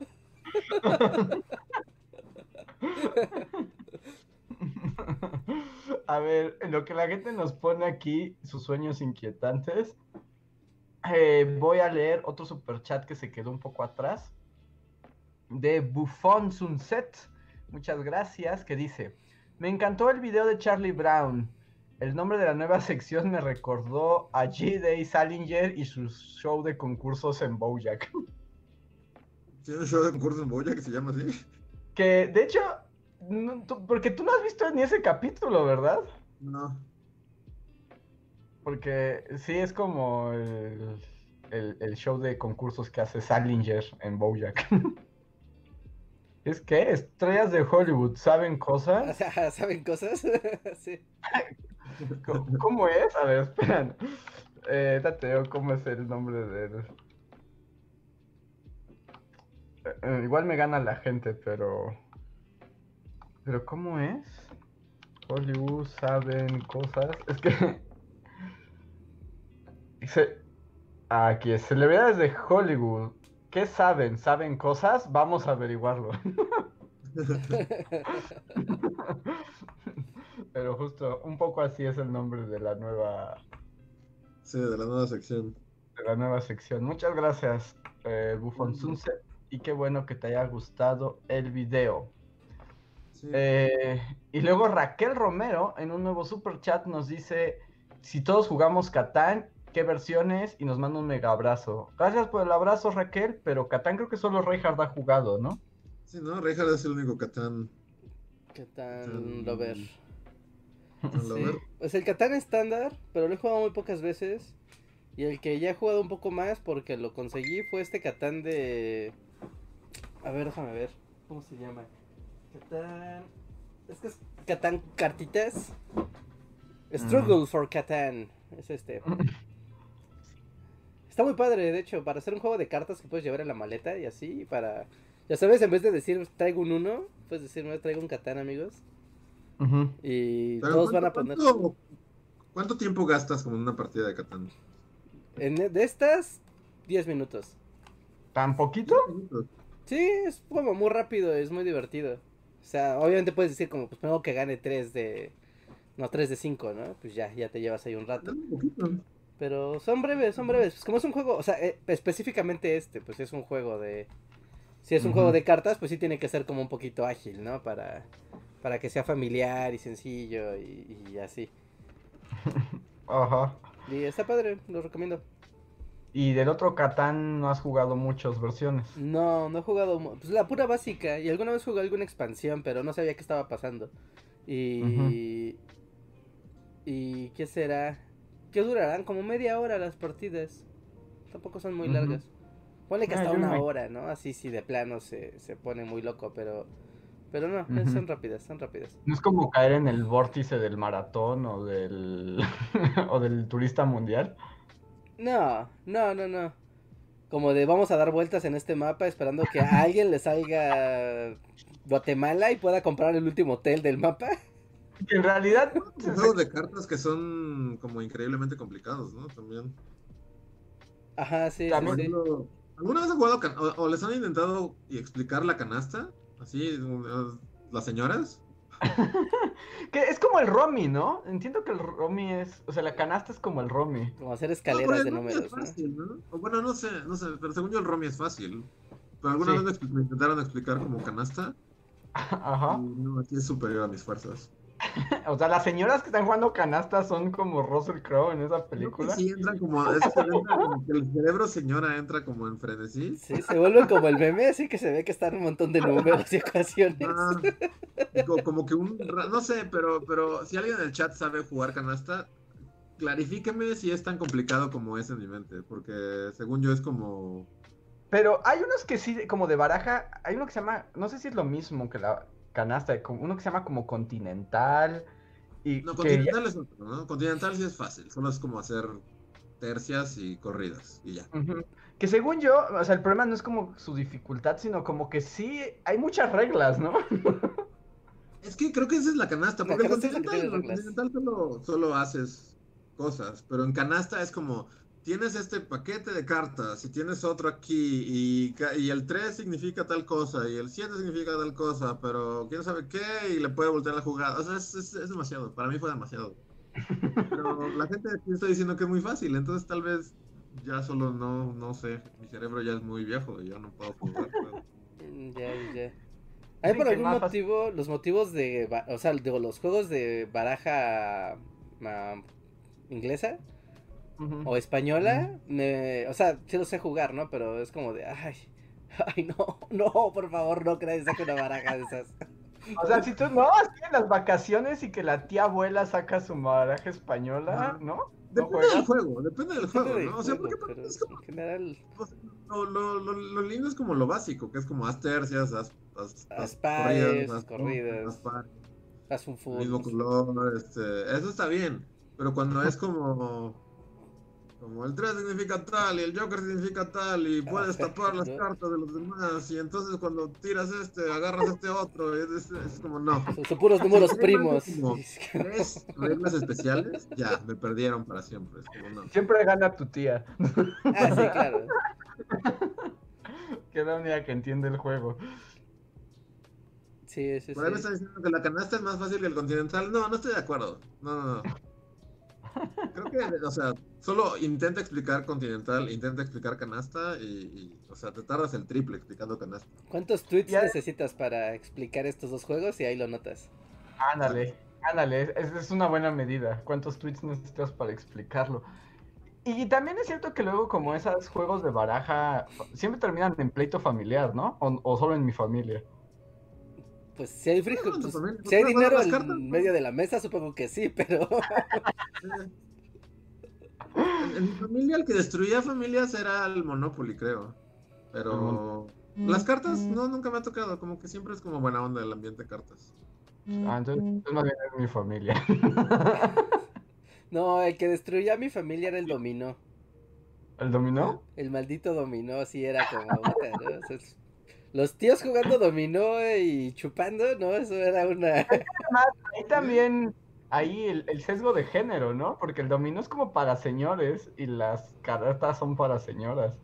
C: A ver, lo que la gente nos pone aquí, sus sueños inquietantes, eh, voy a leer otro super chat que se quedó un poco atrás, de Buffon Sunset, muchas gracias, que dice, me encantó el video de Charlie Brown, el nombre de la nueva sección me recordó a G-Day Salinger y su show de concursos en Bojack.
B: Tiene un show de concurso en Boya que se llama así.
C: Que, de hecho, no- tú- porque tú no has visto ni ese capítulo, ¿verdad?
B: No.
C: Porque sí es como el, el- el show de concursos que hace Salinger en Bojack. ¿Es que Estrellas de Hollywood saben cosas?
A: ¿saben cosas? sí.
C: ¿Cómo, es? A ver, esperan. Eh, digo cómo es el nombre. Eh, eh, igual me gana la gente, pero... ¿Pero cómo es? Hollywood saben cosas. Es que... Dice... Aquí es, celebridades de Hollywood. ¿Qué saben? ¿Saben cosas? Vamos a averiguarlo. Pero justo, un poco así es el nombre de la nueva,
B: Sí, de la nueva sección.
C: de la nueva sección. Muchas gracias, eh, Buffon
B: Mm.
C: Sunset, y qué bueno que te haya gustado el video.
B: Sí.
C: Eh, y luego Raquel Romero en un nuevo super chat nos dice si todos jugamos Catán, qué versiones y nos manda un mega abrazo. Gracias por el abrazo Raquel, pero Catán creo que solo Reinhardt ha jugado, ¿no?
B: Sí, ¿no? Reinhardt es el único Catán.
A: ¿Qué tal,
B: Mm.
A: Lover?
B: Catán
A: Sí,
B: Lover.
A: pues el Catán estándar, pero lo he jugado muy pocas veces. Y el que ya he jugado un poco más porque lo conseguí fue este Catán de... A ver, déjame ver. ¿Cómo se llama? Catán... Es que es Catán Cartitas. Struggle for Catán. Es este. Está muy padre, de hecho, para hacer un juego de cartas que puedes llevar en la maleta y así, para... Ya sabes, en vez de decir traigo un 1, puedes decir me traigo un Catán, amigos.
C: Ujú.
A: Y
B: Pero
A: todos van
B: ¿cuánto-
A: a poner...
B: ¿cuánto, cuánto tiempo gastas como en una partida de Catán?
A: En, de estas, 10 minutos.
C: ¿Tan poquito?
A: Sí, es como muy rápido, es muy divertido. O sea, obviamente puedes decir como, pues tengo que gane 3 de... No, 3 de 5, ¿no? Pues ya, ya te llevas ahí un rato.
B: Un poquito.
A: Pero son breves, son breves. Pues como es un juego, o sea, eh, específicamente este, pues es un juego de... Si es un juego de cartas, pues sí tiene que ser como un poquito ágil, ¿no? Para, para que sea familiar y sencillo y, y así.
C: Ajá.
A: Y está padre, lo recomiendo.
C: Y del otro Catán no has jugado muchas versiones.
A: No, no he jugado. Pues la pura básica. Y alguna vez jugué alguna expansión, pero no sabía qué estaba pasando. Y. ¿Y qué será? ¿Qué durarán? Como media hora las partidas. Tampoco son muy largas. Ponle que
C: Ah,
A: hasta una
C: me-
A: hora, ¿no? Así si de plano se, se pone muy loco, pero. Pero no, son rápidas, son rápidas.
C: No es como caer en el vórtice del maratón o del o del turista mundial.
A: No, no, no, no. Como de vamos a dar vueltas en este mapa esperando que a alguien le salga Guatemala y pueda comprar el último hotel del mapa.
C: Que en realidad
B: Son juegos de cartas que son como increíblemente complicados, ¿no? También.
A: Ajá, sí,
C: También-
A: sí.
B: ¿Alguna vez han jugado can- o, o les han intentado y explicar la canasta? Así, uh, las señoras.
C: que es como el Romy, ¿no? Entiendo que el Romy es, o sea, la canasta es como el Romy.
A: Como hacer
B: No,
A: escaleras
B: pero
A: de números,
B: Es
A: ¿no?
B: fácil, ¿no? O bueno, no sé, no sé, pero según yo el Romy es fácil. Pero alguna
C: Sí.
B: vez me intentaron explicar como canasta.
C: Ajá.
B: y no, aquí es superior a mis fuerzas.
C: O sea, las señoras que están jugando canasta son como Russell Crowe en esa película.
B: sí entran como, es que entra como que el cerebro señora entra como en frenesí.
A: Sí, se vuelve como el meme, así que se ve que están un montón de números y ecuaciones.
B: Ah, como que un, no sé, pero, pero si alguien en el chat sabe jugar canasta, clarifíqueme si es tan complicado como es en mi mente, porque según yo es como,
C: Pero hay unos que sí, como de baraja, hay uno que se llama, no sé si es lo mismo que la canasta, uno que se llama como Continental. Y
B: no,
C: ya-
B: continental es otro, ¿no? Continental sí es fácil, solo es como hacer tercias y corridas y ya.
C: Que según yo, o sea, el problema no es como su dificultad, sino como que sí hay muchas reglas, ¿no?
B: Es que creo que esa es la canasta, porque
A: canasta
B: continental, continental solo, solo haces cosas, pero en canasta es como, tienes este paquete de cartas y tienes otro aquí y, y el 3 significa tal cosa y el 7 significa tal cosa, pero quién sabe qué y le puede voltear la jugada. O sea, es, es- es demasiado, para mí fue demasiado. Pero la gente aquí está diciendo que es muy fácil, entonces tal vez ya solo no, no sé, mi cerebro ya es muy viejo y yo no puedo jugar.
A: Mm, Ya, ya. Hay por algún motivo, los motivos de, o sea, digo, los juegos de baraja inglesa O española, me, o sea, sí los sé jugar, ¿no? Pero es como de, ay, ay, no, no, por favor, no creas que saque una baraja de esas.
C: O sea, si tú no, así en las vacaciones y que la tía abuela saca su baraja española. ¿no? ¿No
B: Depende del juego, depende del juego, ¿no? O sea, porque
A: pero
B: es como
A: en general,
B: Lo, lo, lo, lo lindo es como lo básico, que es como haz tercias, haz, haz,
A: Haz pares,
B: haz
A: corridas.
B: haz pares,
A: haz un fútbol.
B: mismo color, este, eso está bien, pero cuando es como, como el 3 significa tal y el Joker significa tal y puedes
A: Ajá,
B: tapar las cartas de los demás y entonces cuando tiras este, agarras este otro, y es, es como no.
A: Son, puros números primos.
B: Tres reglas especiales, ya, me perdieron para siempre, es como no.
C: Siempre gana tu tía,
A: Ah, sí, claro.
C: que es la única que entiende el juego.
A: Sí, sí,
B: Por ahí me
A: sí.
B: está diciendo que la canasta es más fácil que el continental. No, no estoy de acuerdo. No, no, no. Creo que, o sea, solo intenta explicar continental, intenta explicar canasta y, y, o sea, te tardas el triple explicando canasta.
A: ¿Cuántos tweets
C: Ya-
A: necesitas para explicar estos dos juegos? Y ahí lo notas.
C: Ándale, ándale, es, es una buena medida. ¿Cuántos tweets necesitas para explicarlo? Y también es cierto que luego como esos juegos de baraja siempre terminan en pleito familiar, ¿no? O, o solo en mi familia.
A: Pues si hay, pues, si hay
B: bueno,
A: dinero en medio de la mesa, supongo que sí, pero
B: En, en mi familia, el que destruía familias era el Monopoly, creo. Pero las cartas, no, nunca me ha tocado. Como que siempre es como buena onda el ambiente de cartas.
C: Ah, entonces es más bien es mi familia.
A: no, el que destruía a mi familia era el dominó.
C: ¿El dominó?
A: El maldito dominó, sí era como. ¿no? O sea, los tíos jugando dominó y chupando, ¿no? Eso era una.
C: Ahí también, ahí el, el sesgo de género, ¿no? Porque el dominó es como para señores y las cartas son para señoras.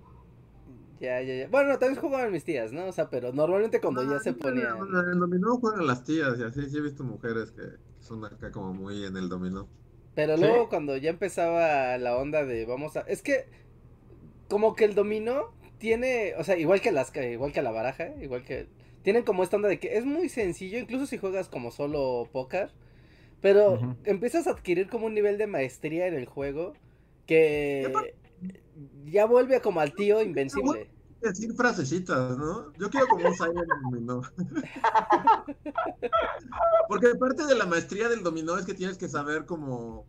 A: Ya, ya, ya. Bueno, también jugaban mis tías, ¿no? O sea, pero normalmente cuando ya
B: Ah,
A: se
B: bueno, En el dominó juegan las tías y así. Sí he visto mujeres que, que son acá como muy en el dominó.
A: Pero
C: ¿Sí?
A: luego cuando ya empezaba la onda de vamos a. Es que como que el dominó tiene. O sea, igual que las igual que la baraja, igual que. Tienen como esta onda de que es muy sencillo, incluso si juegas como solo póker. Pero empiezas a adquirir como un nivel de maestría en el juego que ya vuelve como al tío invencible.
B: Decir frasecitas, ¿no? Yo quiero como un silent dominó. Porque parte de la maestría del dominó es que tienes que saber como.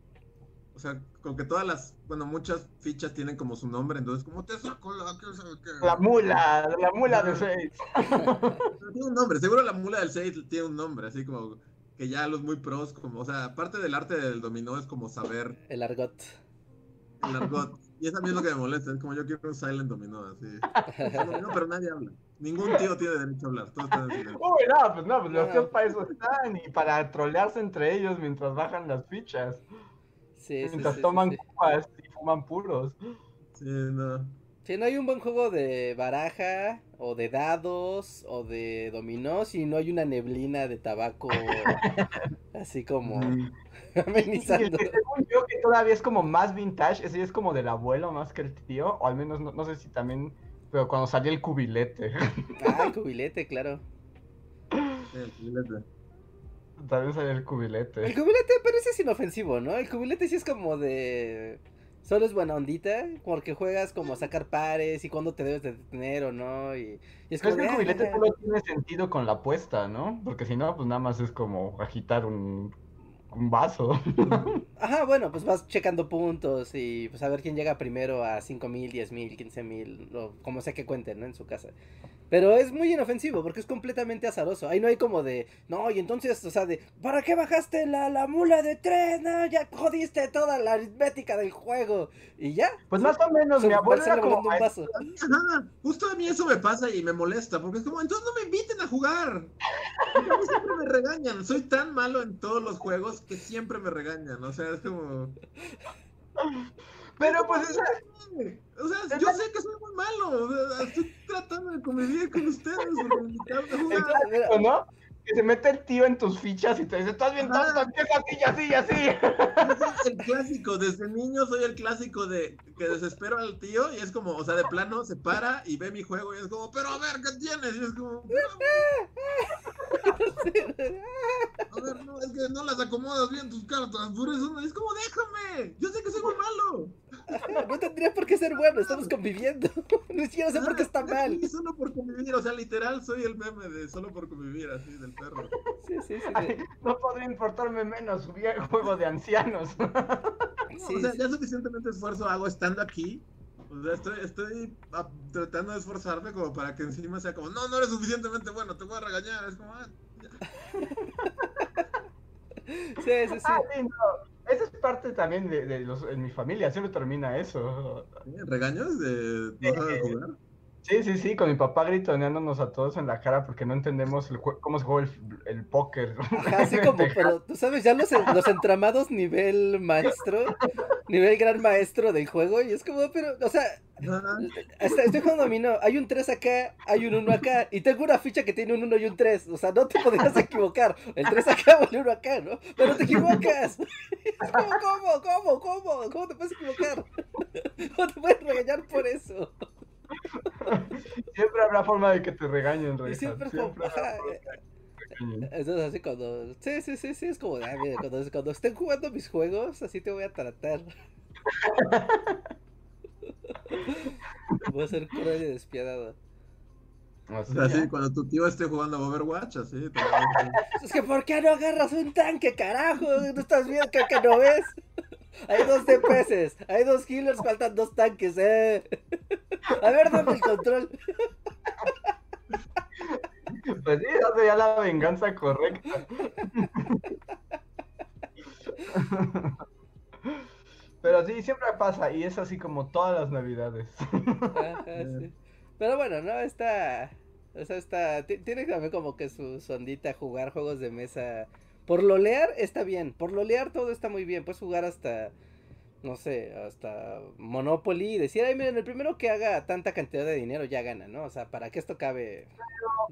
B: O sea, como que todas las. Bueno, muchas fichas tienen como su nombre, entonces, como te saco la. qué sabe qué?
C: La mula, la mula de seis.
B: Pero Tiene un nombre, seguro la mula del 6 tiene un nombre, así como. Que ya los muy pros, como. O sea, parte del arte del dominó es como saber
A: El argot.
B: el argot. Y eso a mí es lo que me molesta, es como yo quiero un silent dominó, así. Dominó, pero nadie habla. Ningún tío tiene derecho a hablar, todos están en silencio.
C: Uy, no, pues no, pues los tíos para eso están y para trolearse entre ellos mientras bajan las fichas.
A: Sí,
C: mientras
A: sí, sí,
C: toman
A: sí.
C: copas y fuman puros.
B: Sí, no.
A: Si no hay un buen juego de baraja, o de dados, o de dominó, si no hay una neblina de tabaco así como
C: Mm.
A: Amenizando.
C: que según yo que todavía es como más vintage, ese es como del abuelo más que el tío, o al menos no, no sé si también, pero cuando salió el cubilete,
A: Ah, el cubilete, claro.
B: Sí, el filete.
C: también salió el cubilete.
A: El cubilete parece es inofensivo, ¿no? El cubilete sí es como de... Solo es buena ondita, porque juegas como a sacar pares y cuándo te debes de detener o no, y, y es
C: Pero
A: como
C: es que el
A: "Ah,
C: cubilete
A: ya".
C: solo tiene sentido con la apuesta, ¿no? Porque si no, pues nada más es como agitar un, un vaso.
A: Ajá, bueno, pues vas checando puntos y pues a ver quién llega primero a 5000, 10000, 15000, o como sea que cuenten, ¿no? En su casa. Pero es muy inofensivo porque es completamente azaroso. Ahí no hay como de, no, y entonces, o sea, de, ¿para qué bajaste la, la mula de tres? No, ya jodiste toda la aritmética del juego. Y ya.
C: Pues más o menos, mi abuelo era como
A: un vaso.
B: Ajá, justo a mí eso me pasa y me molesta, porque es como, entonces no me inviten a jugar. Porque a mí siempre me regañan. Soy tan malo en todos los juegos que siempre me regañan. O sea, es como.
C: Pero pues esa-
B: O sea, yo sé que soy muy malo. o sea, estoy tratando de convivir con ustedes.
C: ¿no? Que se mete el tío en tus fichas y te dice, estás bien tonto, empieza así y así y así.
B: Es el clásico, desde niño soy el clásico de que desespero al tío y es como, o sea, de plano se para y ve mi juego y es como, pero a ver, ¿qué tienes? Y es como, a ver, no, es que no las acomodas bien tus cartas, por eso no, es como, déjame, yo sé que soy muy malo.
A: No tendría por qué ser bueno, estamos conviviendo. Ni siquiera sé por qué está mal.
B: Solo por convivir, o sea, literal soy el meme de solo por convivir, así, del perro.
A: Sí, sí, sí.
C: Ay, no podría importarme menos su viejo juego de ancianos.
A: Sí,
B: o sea,
A: sí.
B: ya suficientemente esfuerzo hago estando aquí. O sea, estoy, estoy tratando de esforzarme como para que encima sea como, no, no eres suficientemente bueno, te voy a regañar. Es como, ah,
A: Sí, sí, sí.
C: Ah, sí, no. Esa es parte también de, de los, en mi familia, siempre termina eso.
B: ¿eh? ¿regaños de no saber jugar?
C: Sí, sí, sí, con mi papá gritoneándonos a todos en la cara porque no entendemos el jue- cómo se juega el, el póker.
A: Ajá, así como, pero tú sabes, ya los, los entramados nivel maestro, nivel gran maestro del juego, y es como, pero, o sea, hasta estoy jugando a mí, no, hay un 3 acá, hay un 1 acá, y tengo una ficha que tiene un 1 y un 3, o sea, no te podrías equivocar, el 3 acá o el 1 acá, ¿no? Pero te equivocas. Es como, ¿cómo, cómo, cómo? ¿Cómo te puedes equivocar? ¿Cómo te puedes regañar por eso?
C: Siempre habrá forma de que te regañen,
A: Y
C: Rejan,
A: siempre es como,
C: siempre habrá forma
A: eh,
C: de que te regañen.
A: Entonces así cuando, sí, sí, sí, sí, es como, ah, mira, cuando, cuando estén jugando mis juegos, así te voy a tratar. Voy a ser cruel y despiadado.
C: Así,
B: Así, cuando tu tío esté jugando a Overwatch, así. te a
A: Es que ¿por qué no agarras un tanque, carajo? ¿No estás viendo que, que no ves? Hay dos DPS, hay dos healers, faltan dos tanques, eh. A ver, dame el control.
C: Pues sí, esa sería la venganza correcta. Pero sí, siempre pasa, y es así como todas las navidades.
A: Ajá, sí. Pero bueno, no, está. O sea, está. ti- Tiene también como que su, su ondita jugar juegos de mesa. Por lolear está bien. Por lolear todo está muy bien. Puedes jugar hasta. No sé, hasta Monopoly y decir, ay, miren, el primero que haga tanta cantidad de dinero ya gana, ¿no? O sea, para que esto cabe.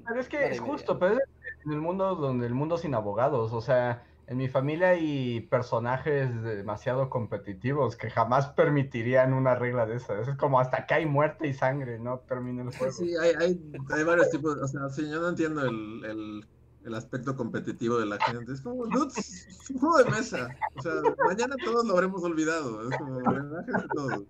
C: Pero es que es justo, pero es en el mundo donde el mundo sin abogados, o sea, en mi familia hay personajes demasiado competitivos que jamás permitirían una regla de esas. Es como hasta que hay muerte y sangre, no termina el juego.
B: Sí, hay, hay, hay varios tipos. O sea, sí, yo no entiendo el, el, el aspecto competitivo de la gente. Es como, dudes, es un juego de mesa. O sea, mañana todos lo habremos olvidado. Es como, relájense todos.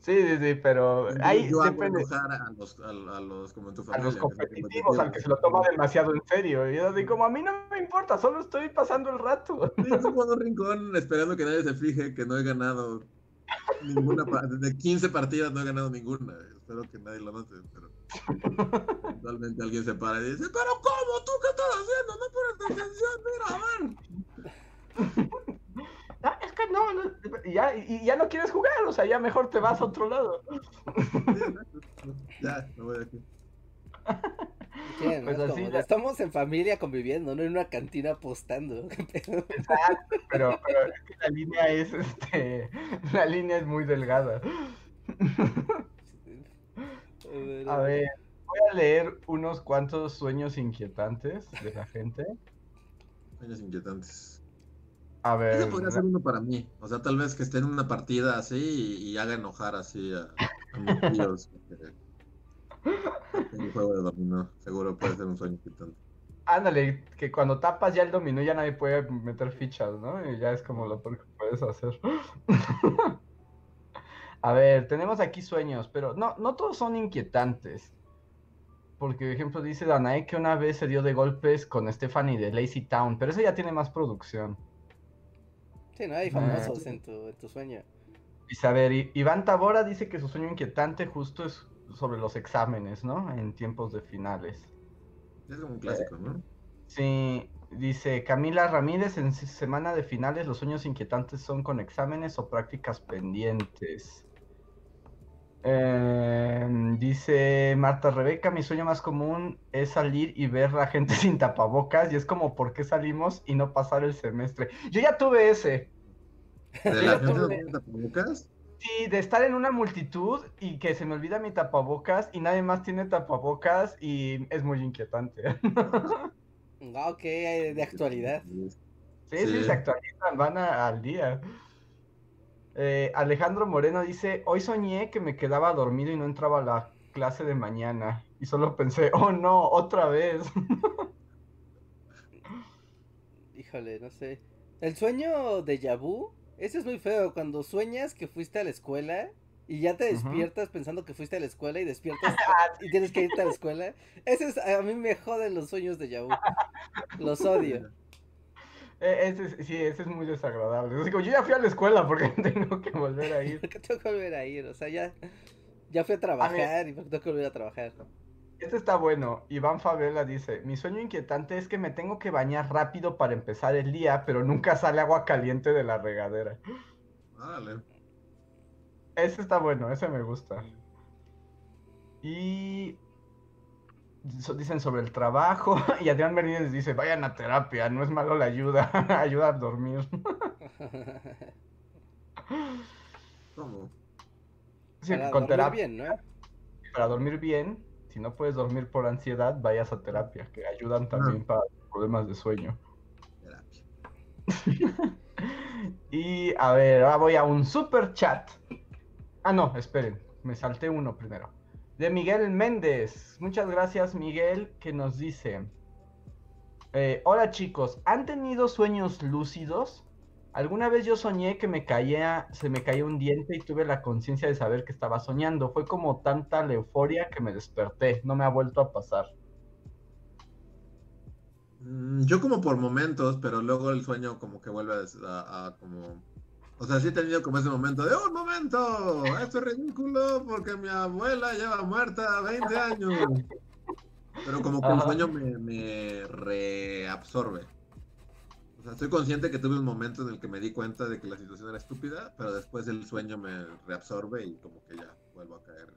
C: Sí, sí, sí, pero ahí
B: yo
C: depende.
B: a los, a, a los, como en tu
C: A
B: familia.
C: los
B: que son
C: competitivos, al que se lo toma demasiado en serio. Y así como, a mí no me importa, solo estoy pasando el rato.
B: Sí, estoy jugando un rincón esperando que nadie se fije que no he ganado ninguna de 15 partidas no he ganado ninguna. Espero que nadie lo note, pero eventualmente alguien se para y dice, pero ¿cómo? ¿Tú qué estás haciendo? No pones atención, mira, man.
C: Ah, es que no, no, y ya, y ya no quieres jugar, o sea, ya mejor te vas a otro lado.
B: Ya, me voy de aquí.
A: ¿no?
C: Pues
A: Es
C: así
A: como,
C: ya-
A: estamos en familia conviviendo, no en una cantina apostando. ¿Qué pedo?
C: Exacto, pero, pero es que la línea es, este, la línea es muy delgada. A ver, voy a leer unos cuantos sueños inquietantes de la gente.
B: Sueños inquietantes.
C: A ver,
B: Ese podría ser uno para mí. O sea, tal vez que esté en una partida así y, y haga enojar así a, a mis tíos. En un juego de dominó. Seguro puede ser un sueño inquietante.
C: ándale, que cuando tapas ya el dominó ya nadie puede meter fichas, ¿no? Y ya es como lo peor que puedes hacer. A ver, tenemos aquí sueños, pero no, no todos son inquietantes. Porque, por ejemplo, dice Danae que una vez se dio de golpes con Stephanie de Lazy Town, pero eso ya tiene más producción.
A: Sí, no hay famosos en tu, en tu sueño.
C: Dice, a ver, Iván Tabora dice que su sueño inquietante justo es sobre los exámenes, ¿no? En tiempos de finales.
B: Es como un clásico, ¿no?
C: Sí, dice Camila Ramírez, en se- semana de finales los sueños inquietantes son con exámenes o prácticas pendientes. Em, dice Marta Rebeca, mi sueño más común es salir y ver a gente sin tapabocas y es como ¿por qué salimos y no pasar el semestre? Yo ya tuve ese,
B: De la gente no tiene tapabocas.
C: sí, de estar en una multitud y que se me olvida mi tapabocas y nadie más tiene tapabocas y es muy inquietante.
A: Ah, Ok, hay de actualidad.
C: Sí, sí,
B: Sí.
C: se actualizan, van a- al día. Eh, Alejandro Moreno dice, hoy soñé que me quedaba dormido y no entraba a la clase de mañana. Y solo pensé, oh no, otra vez.
A: Híjole, no sé. El sueño de Yabu, ese es muy feo. Cuando sueñas que fuiste a la escuela y ya te despiertas pensando que fuiste a la escuela y despiertas y tienes que irte a la escuela. Ese es, a mí me joden los sueños de Yabu. Los odio.
C: Eh, ese es- sí, ese es muy desagradable. Digo, yo ya fui a la escuela porque tengo que volver a ir.
A: ¿Por qué tengo que volver a ir? O sea, ya, ya fui a trabajar y por qué tengo que volver a trabajar.
C: Este está bueno. Iván Favela dice, mi sueño inquietante es que me tengo que bañar rápido para empezar el día, pero nunca sale agua caliente de la regadera.
B: Vale.
C: Ese está bueno, ese me gusta. Y dicen sobre el trabajo y Adrián Mercedes dice, vayan a terapia, no es malo la ayuda, ayuda a dormir.
B: ¿Cómo?
C: Sí,
A: Para
C: con
A: dormir
C: terapia.
A: bien, ¿no?
C: Para dormir bien, si no puedes dormir por ansiedad, vayas a terapia, que ayudan también para problemas de sueño.
B: Terapia.
C: Y a ver, ahora voy a un super chat. Ah, no, esperen, me salté uno primero. De Miguel Méndez. Muchas gracias, Miguel, que nos dice: eh, Hola chicos, ¿han tenido sueños lúcidos? Alguna vez yo soñé que me caía, se me caía un diente y tuve la conciencia de saber que estaba soñando. Fue como tanta la euforia que me desperté. No me ha vuelto a pasar.
B: Mm, Yo como por momentos, pero luego el sueño como que vuelve a, a como... O sea, sí he tenido como ese momento de ¡Un momento! Esto es ridículo porque mi abuela lleva muerta 20 años. Pero como que el sueño me, me reabsorbe. O sea, estoy consciente que tuve un momento en el que me di cuenta de que la situación era estúpida, pero después el sueño me reabsorbe y como que ya vuelvo a caer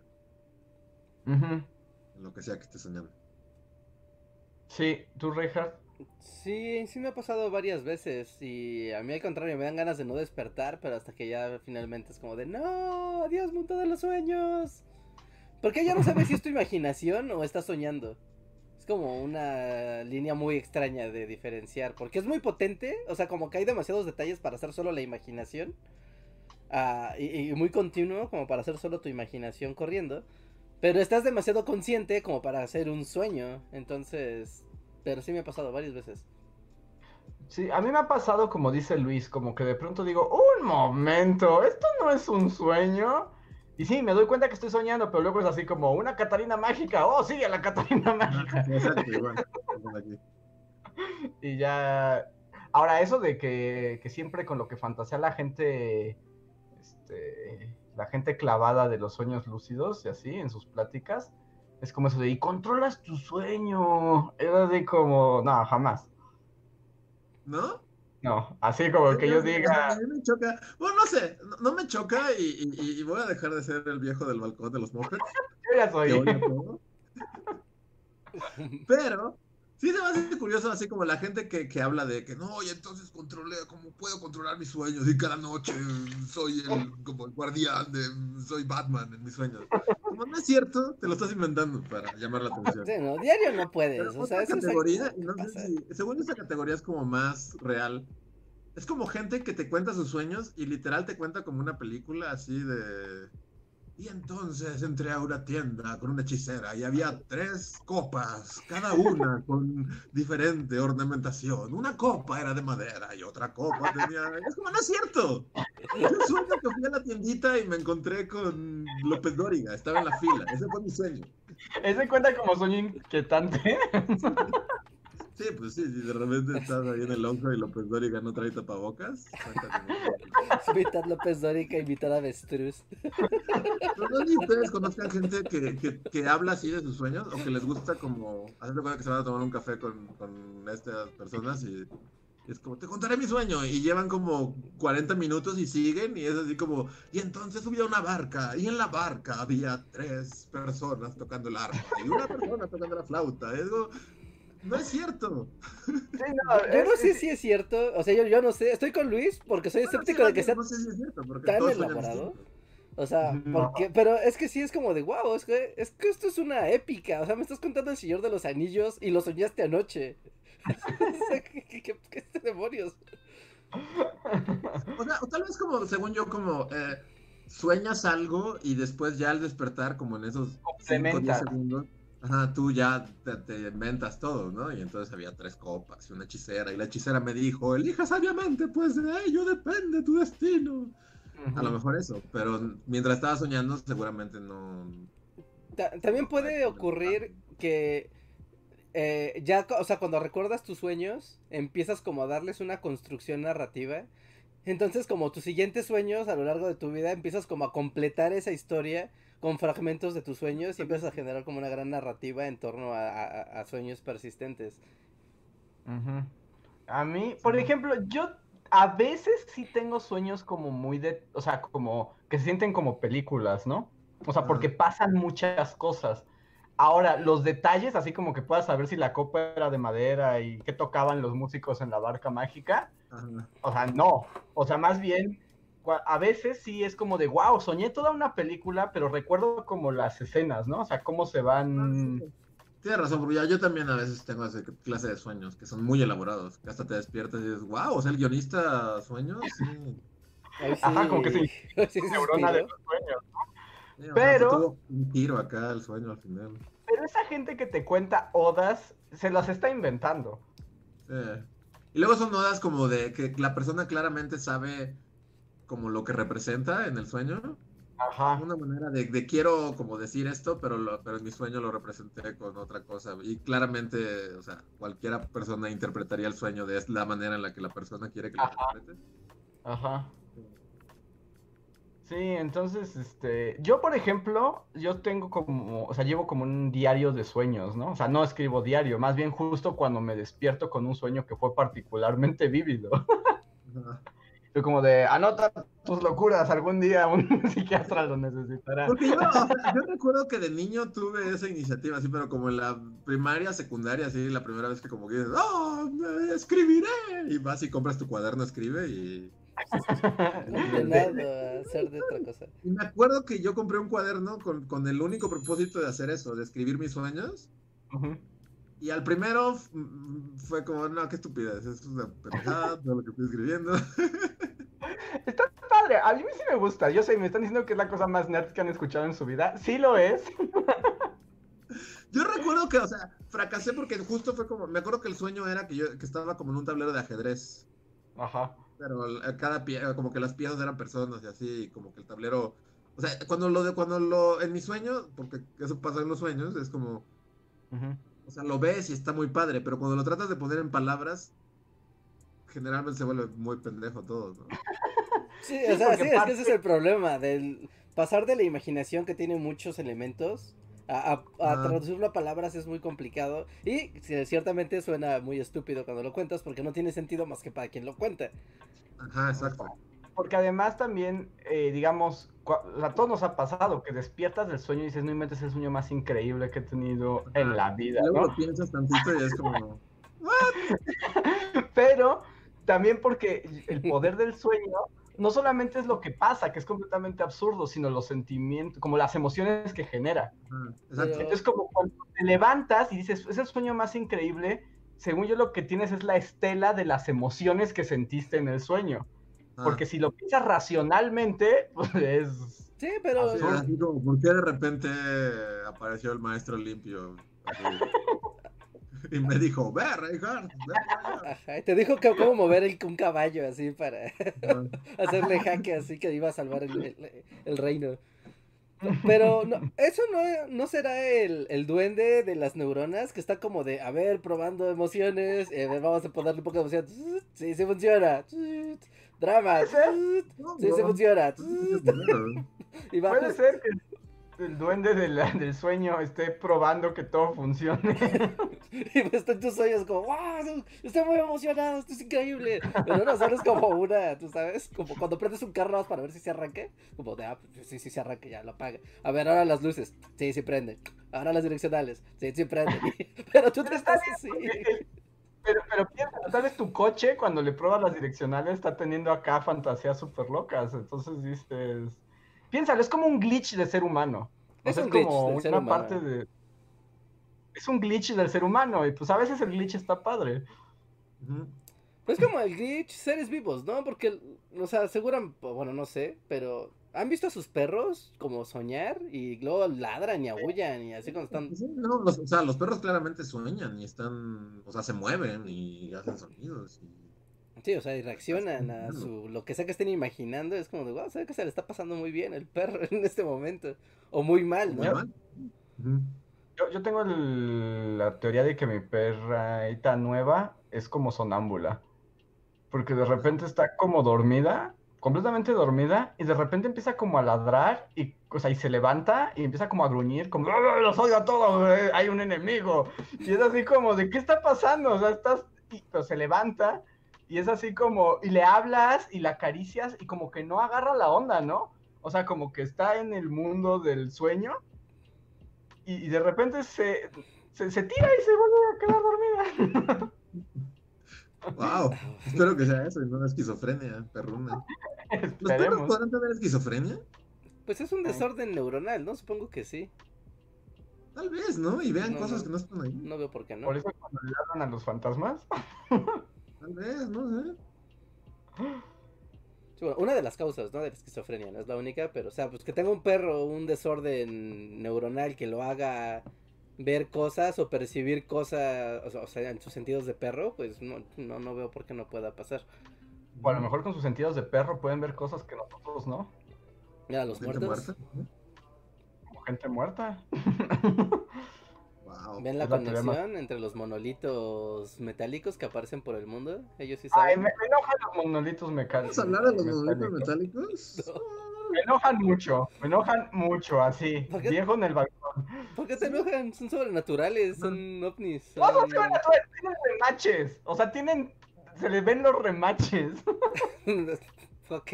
B: en lo que sea que esté soñando.
C: Sí, tú, Reinhardt.
A: Sí, sí me ha pasado varias veces y a mí al contrario me dan ganas de no despertar, pero hasta que ya finalmente es como de no, adiós mundo de los sueños. Porque ya no sabes si es tu imaginación o estás soñando. Es como una línea muy extraña de diferenciar, porque es muy potente, o sea, como que hay demasiados detalles para hacer solo la imaginación. y, y muy continuo como para hacer solo tu imaginación corriendo. Pero estás demasiado consciente como para hacer un sueño. Entonces, pero sí me ha pasado varias veces.
C: Sí, a mí me ha pasado como dice Luis, como que de pronto digo, un momento, esto no es un sueño. Y sí, me doy cuenta que estoy soñando, pero luego es así como una Catarina mágica, oh, sigue la Catarina mágica.
B: Exacto, igual.
C: Y ya. Ahora, eso de que, que siempre con lo que fantasea la gente, este, la gente clavada de los sueños lúcidos y así en sus pláticas, es como eso de, y controlas tu sueño. Era de como, no, jamás.
B: ¿No?
C: No, así como que yo
B: A
C: diga,
B: mí me choca. Bueno, no sé, no, no me choca y, y- y voy a dejar de ser el viejo del balcón de los mopeds.
C: yo ya soy.
B: Pero sí se me hace curioso así como la gente que, que habla de que no, y entonces controlé, ¿cómo puedo controlar mis sueños? Y cada noche soy el, como el guardián de, soy Batman en mis sueños. Como no es cierto, te lo estás inventando para llamar la atención.
A: Sí, no, diario no puedes.
B: Pero
A: O sea,
B: otra
A: eso es
B: categoría, no sé si, según esa categoría es como más real. Es como gente que te cuenta sus sueños y literal te cuenta como una película así de... Y entonces entré a una tienda con una hechicera y había tres copas, cada una con diferente ornamentación. Una copa era de madera y otra copa tenía... Es como, no es cierto. Yo sueño que fui a la tiendita y me encontré con López Dóriga, estaba en la fila. Ese fue mi sueño.
C: Ese cuenta como sueño inquietante.
B: Sí, pues sí, si de repente estás ahí en el Oxxo y López Dóriga no trae tapabocas.
A: Invitar López Dórica, invitar a Avestruz.
B: Pero no sé si ustedes conozcan gente que, que, que habla así de sus sueños o que les gusta como hacer de cuenta que se van a tomar un café con, con estas personas y, es como, te contaré mi sueño y llevan como 40 minutos y siguen y es así como, y entonces subí a una barca y en la barca había tres personas tocando el arpa y una persona tocando la flauta. Es como, no es cierto.
C: Sí, no,
A: Yo no
C: es-
A: sé si es cierto. O sea, yo, yo no sé. Estoy con Luis porque soy escéptico de que sea
B: No sé si es cierto, porque
A: tan elaborado. O sea,
C: No.
A: porque, pero es que sí es como de wow, es que, es que esto es una épica. O sea, me estás contando el Señor de los Anillos y lo soñaste anoche. o sea, ¿qué, qué, qué- qué este demonios?
B: O sea, o tal vez como, según yo, como eh, sueñas algo y después ya al despertar, como en esos 5 o 10
C: Complementas.
B: segundos, ajá, tú ya te, te inventas todo, ¿no? Y entonces había tres copas y una hechicera, y la hechicera me dijo, elija sabiamente, pues de ello depende tu destino. A lo mejor eso, pero mientras estaba soñando, seguramente no...
A: Ta- también puede ocurrir que eh, ya, o sea, cuando recuerdas tus sueños, empiezas como a darles una construcción narrativa. Entonces, como tus siguientes sueños a lo largo de tu vida, empiezas como a completar esa historia con fragmentos de tus sueños y empiezas a generar como una gran narrativa en torno a, a- a sueños persistentes.
C: Ujú. A mí, por ejemplo, yo a veces sí tengo sueños como muy de, o sea, como que se sienten como películas, ¿no? O sea, porque pasan muchas cosas. Ahora, los detalles, así como que puedas saber si la copa era de madera y qué tocaban los músicos en la barca mágica,
B: Ajá.
C: o sea, no. O sea, más bien, a veces sí es como de, wow, soñé toda una película, pero recuerdo como las escenas, ¿no? O sea, cómo se van...
B: Tienes razón, porque ya yo también a veces tengo esa clase de sueños que son muy elaborados, que hasta te despiertas y dices, wow, o sea, el guionista sueños, sí.
C: Ajá, como que
A: sí-
C: sí. Neurona de los sueños.
B: Sí, o sea,
C: Pero-
B: tuvo un giro acá el sueño al final.
C: Pero esa gente que te cuenta odas, se las está inventando.
B: Sí. Y luego son odas como de que la persona claramente sabe como lo que representa en el sueño.
C: Ajá.
B: Una manera de, de quiero como decir esto, pero, lo- pero en mi sueño lo representé con otra cosa. Y claramente, o sea, cualquiera persona interpretaría el sueño de la manera en la que la persona quiere que lo interprete.
C: Ajá. Sí, entonces, este, yo por ejemplo, yo tengo como, o sea, llevo como un diario de sueños, ¿no? O sea, no escribo diario, más bien justo cuando me despierto con un sueño que fue particularmente vívido.
B: Ajá.
C: Yo como de, anota tus locuras, algún día un psiquiatra lo necesitará.
B: Porque yo, o sea, yo recuerdo que de niño tuve esa iniciativa, así, pero como en la primaria, secundaria, así, la primera vez que como que dices, ¡oh, me escribiré! Y vas y compras tu cuaderno, escribe y...
A: No hay nada a hacer de otra cosa.
B: Y me acuerdo que yo compré un cuaderno con, con el único propósito de hacer eso, de escribir mis sueños.
C: Ujú.
B: Y al primero fue como, no, qué estupidez, es una pendejada, todo lo que estoy escribiendo.
C: Está padre, a mí sí me gusta. Yo sé, me están diciendo que es la cosa más nerd que han escuchado en su vida. Sí lo es.
B: Yo recuerdo que, o sea, fracasé porque justo fue como, me acuerdo que el sueño era que yo que estaba como en un tablero de ajedrez.
C: Ajá.
B: Pero el- cada pie, como que las piezas eran personas y así, y como que el tablero. O sea, cuando lo de, cuando lo, en mi sueño, porque eso pasa en los sueños, es como,
C: Ujú.
B: O sea, lo ves y está muy padre, pero cuando lo tratas de poner en palabras, generalmente se vuelve muy pendejo todo, ¿no?
A: Sí,
C: Sí,
A: o sea, sí, es que ese es el problema, del pasar de la imaginación que tiene muchos elementos a, a- a
B: Ah.
A: traducirlo a palabras es muy complicado y ciertamente suena muy estúpido cuando lo cuentas porque no tiene sentido más que para quien lo cuenta.
B: Ajá, exacto.
C: Porque además también, eh, digamos, a todos nos ha pasado que despiertas del sueño y dices, no inventes el sueño más increíble que he tenido en la vida,
B: luego
C: ¿no?
B: lo piensas tantito y es como,
C: Pero también porque el poder del sueño no solamente es lo que pasa, que es completamente absurdo, sino los sentimientos, como las emociones que genera.
B: exacto.
C: Entonces, como cuando te levantas y dices, es el sueño más increíble, según yo lo que tienes es la estela de las emociones que sentiste en el sueño.
B: Ah.
C: Porque si lo piensas racionalmente, pues es...
A: Sí, pero
B: Sí, así como, ¿por qué de repente apareció el maestro limpio? Así. Y me dijo, ve, Reinhardt, ve para allá".
A: Ajá, y te dijo que cómo mover el, un caballo así para hacerle jaque así que iba a salvar el, el- el reino. Pero no, eso no, no será el, el duende de las neuronas que está como de, a ver, probando emociones, eh, vamos a ponerle un poco de emoción. Sí, sí funciona. Drama. Sí, sí funciona. Y va
C: Puede
A: pues,
C: ser que el duende de la- del sueño esté probando que todo funcione.
A: y pues tú en tus sueños como, wow, estoy muy emocionado, esto es increíble. Pero no, solo es como una, tú sabes, como cuando prendes un carro nada más para ver si se arranca, como de, ah, pues sí, sí se arranca, ya lo apaga. A ver, ahora las luces, sí, sí prende. Ahora las direccionales, sí, sí prende. Pero tú te estás así.
C: Pero, pero piensa, tal vez tu coche cuando le pruebas las direccionales está teniendo acá fantasías súper locas. Entonces dices, piénsalo, es como un glitch de ser humano. O
A: Es
C: sea,
A: un
C: es
A: glitch
C: como
A: del
C: una
A: ser humano.
C: parte de... Es un glitch del ser humano y pues a veces el glitch está padre.
A: Pues como el glitch, seres vivos, ¿no? Porque, o sea, aseguran, bueno, no sé, pero ¿han visto a sus perros como soñar y luego ladran y aullan y así cuando están...
B: Sí, no, los- o sea, los perros claramente sueñan y están, o sea, se mueven y hacen sonidos. Y...
A: Sí, o sea, y reaccionan a su lo que sea que estén imaginando, es como de, wow, ¿sabes que se le está pasando muy bien el perro en este momento? O muy mal, ¿no?
C: Yo, yo tengo el- la teoría de que mi perrita nueva es como sonámbula. Porque de repente está como dormida, completamente dormida, y de repente empieza como a ladrar, y, o sea, y se levanta y empieza como a gruñir, como, "¡Ah, los odio a todos, eh, hay un enemigo. Y es así como, ¿de qué está pasando? O sea, estás, y- pero se levanta, y es así como, y le hablas y la acaricias, y como que no agarra la onda, ¿no? O sea, como que está en el mundo del sueño y, y de repente se, se, se tira y se vuelve a quedar dormida.
B: Wow, espero que sea eso y no una esquizofrenia, perruna. ¿Los perros podrán tener esquizofrenia?
A: Pues es un desorden neuronal, ¿no? Supongo que sí.
B: Tal vez, ¿no? Y vean
A: No,
B: cosas
A: no.
B: que no están ahí.
A: No veo por qué no.
C: Por eso cuando le hablan a los fantasmas.
B: Tal vez, no sé.
A: Sí, bueno, una de las causas, ¿no? De la esquizofrenia, no es la única, pero, o sea, pues que tenga un perro un desorden neuronal que lo haga ver cosas o percibir cosas, o sea, en sus sentidos de perro, pues no, no, no veo por qué no pueda pasar.
C: O a lo mejor con sus sentidos de perro pueden ver cosas que nosotros no.
A: Mira, los
B: Gente
A: muertos.
C: Como gente muerta.
B: Wow.
A: ven la conexión entre los monolitos metálicos que aparecen por el mundo. Ellos sí
C: Ay,
A: saben.
C: me, me enojan los monolitos mecánicos.
B: ¿Vamos a hablar de los monolitos metálicos?
C: Me enojan mucho, me enojan mucho, así. Viejo en el balcón.
A: ¿Por qué te enojan? Son sobrenaturales, son ovnis.
C: No, no,
A: son-
C: bueno, tienen remaches. O sea, tienen. Se les ven los remaches.
A: ok.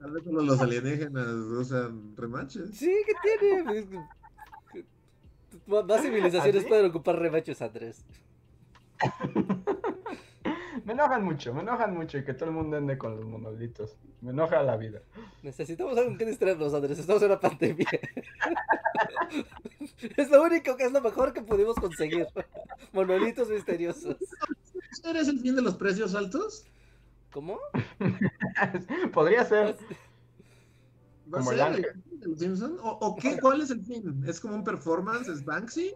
B: Tal vez solo los alienígenas usan remaches.
A: Sí, ¿qué tiene? Más civilizaciones
C: ¿Ah,
A: pueden ocupar remachos, Andrés.
C: Me enojan mucho, me enojan mucho y que todo el mundo ande con los monolitos. Me enoja la vida.
A: Necesitamos algo que distraernos, Andrés. Estamos en una pandemia. es lo único que es lo mejor que pudimos conseguir. Monolitos misteriosos.
B: ¿Eres el fin de los precios altos?
A: ¿Cómo?
C: Podría ser.
B: ¿Va a
C: Como el
B: ser
C: ángel.
B: el fin de los Simpson? ¿O, o qué? ¿Cuál es el fin? ¿Es como un performance? ¿Es Banksy?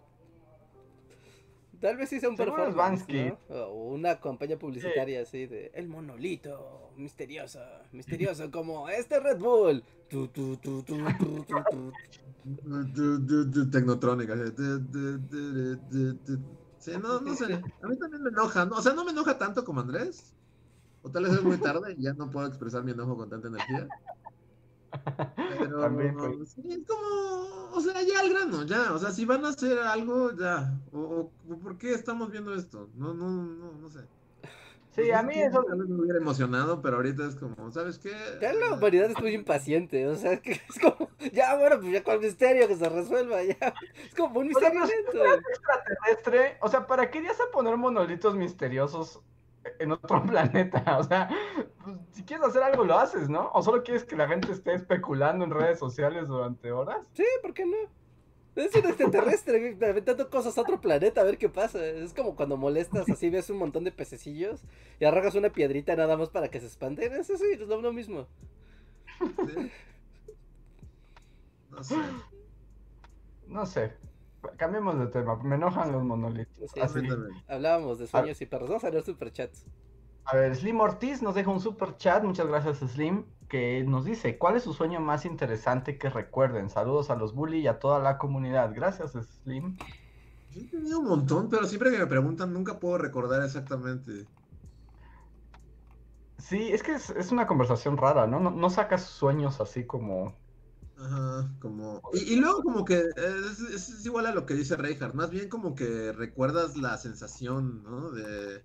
A: Tal vez sí sea un performance,
C: Bansky.
A: ¿no? O una campaña publicitaria así de El monolito, misterioso, misterioso como este Red Bull. Tu, tu, tu, tu, tu, tu,
B: du- Sí, no, no sé. A mí también me enoja. ¿no? O sea, no me enoja tanto como Andrés. O tal vez es muy tarde y ya no puedo expresar mi enojo con tanta energía. Pero
C: También, pues.
B: sí, es como, o sea, ya al grano, ya. O sea, si van a hacer algo, ya. O, o ¿por qué estamos viendo esto? No, no, no, no sé.
C: Sí, a mí eso.
B: Tal vez me hubiera emocionado, pero ahorita es como, ¿sabes qué?
A: Ya la humanidad es muy impaciente, o sea, que es como, ya bueno, pues ya con el misterio que se resuelva, ya. Es como un
C: O sea,
A: misterio
C: pero si
A: lento.
C: extraterrestre, o sea, ¿para qué irías a poner monolitos misteriosos en otro planeta? O sea, pues, si quieres hacer algo lo haces, ¿no? ¿O solo quieres que la gente esté especulando en redes sociales durante horas?
A: Sí, ¿por qué no? Es un extraterrestre aventando cosas a otro planeta a ver qué pasa. Es como cuando molestas así, ves un montón de pececillos y arrojas una piedrita nada más para que se espanten. Es así, es lo, mismo.
B: Sí. No sé.
C: No sé. Cambiemos de tema. Me enojan los monolitos.
A: Sí,
C: Así.
A: Hablábamos de sueños y perros. Vamos a leer superchats.
C: A ver, Slim Ortiz nos deja un super chat, muchas gracias Slim, que nos dice, ¿cuál es su sueño más interesante que recuerden? Saludos a los bully y a toda la comunidad. Gracias Slim.
B: Yo he tenido un montón, pero siempre que me preguntan nunca puedo recordar exactamente.
C: Sí, es que es, es una conversación rara, ¿no? ¿no? no sacas sueños así como...
B: Ajá, como... Y, y luego como que es, es- es igual a lo que dice Reinhardt, más bien como que recuerdas la sensación, ¿no? De...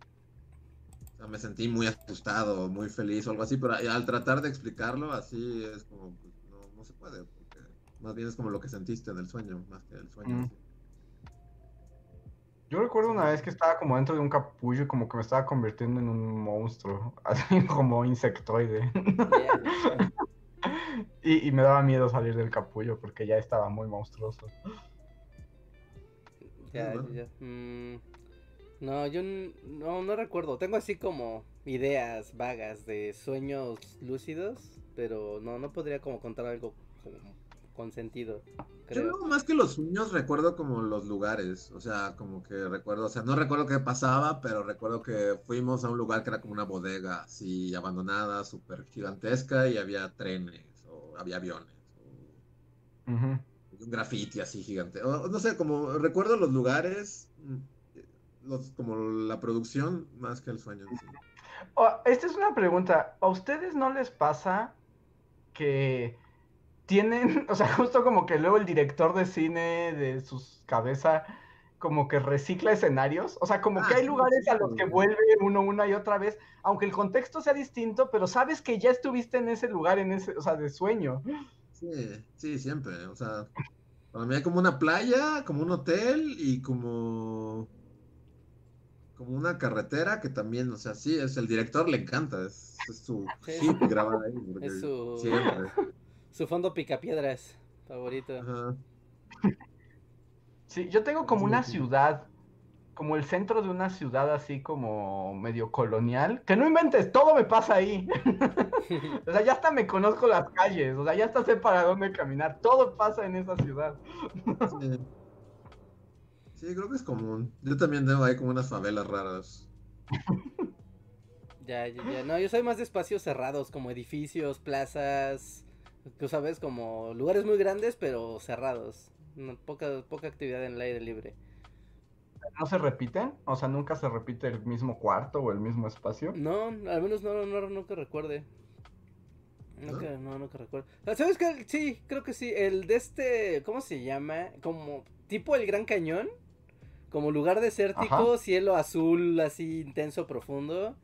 B: Sea, me sentí muy asustado, muy feliz o algo así, pero al tratar de explicarlo así es como, pues, no, no se puede, porque más bien es como lo que sentiste en el sueño, más que el sueño.
C: Mm. Yo recuerdo una vez que estaba como dentro de un capullo y como que me estaba convirtiendo en un monstruo, así como insectoide. Y, y me daba miedo salir del capullo porque ya estaba muy monstruoso.
A: Ya,
B: bueno.
A: ya. Mm, no, yo no, no recuerdo. Tengo así como ideas vagas de sueños lúcidos, pero no, no podría como contar algo como con sentido,
B: Yo no, más que los sueños recuerdo como los lugares, o sea, como que recuerdo, o sea, no recuerdo qué pasaba, pero recuerdo que fuimos a un lugar que era como una bodega así abandonada, súper gigantesca y había trenes o había aviones o un graffiti así gigante, o, no sé, como recuerdo los lugares, mm, los, como la producción más que el sueño. en sí.
C: Oh, esta es una pregunta. ¿A ustedes no les pasa que tienen, o sea, justo como que luego el director de cine de sus cabeza como que recicla escenarios? O sea, como
B: Ah,
C: que hay
B: sí,
C: lugares
B: sí,
C: a los que vuelve uno una y otra vez, aunque el contexto sea distinto, pero sabes que ya estuviste en ese lugar, en ese, o sea, de sueño.
B: Sí, sí, siempre. O sea, para mí hay como una playa, como un hotel y como como una carretera que también, o sea, sí, es el director le encanta, es, es su
A: Sí.
B: hit grabar ahí. porque
A: Es su-
B: Siempre.
A: Su fondo picapiedras favorito.
B: Ajá.
C: Sí, yo tengo como una ciudad, como el centro de una ciudad así como medio colonial. Que no inventes, todo me pasa ahí. O sea, ya hasta me conozco las calles, o sea, ya hasta sé para dónde caminar. Todo pasa en esa ciudad.
B: Sí. Sí, creo que es común. Yo también tengo ahí como unas favelas raras.
A: Ya, ya, ya. No, yo soy más de espacios cerrados, como edificios, plazas, tú sabes, como lugares muy grandes, pero cerrados. No, poca, poca actividad en el aire libre.
C: ¿No se repiten? O sea, nunca se repite el mismo cuarto o el mismo espacio.
A: No, al menos no, no, no que recuerde. No, que, no, no que recuerde. Ah, ¿Sabes qué? Sí, creo que sí. El de este, ¿cómo se llama? Como tipo el Gran Cañón. Como lugar desértico,
C: Ajá.
A: cielo azul así intenso, profundo.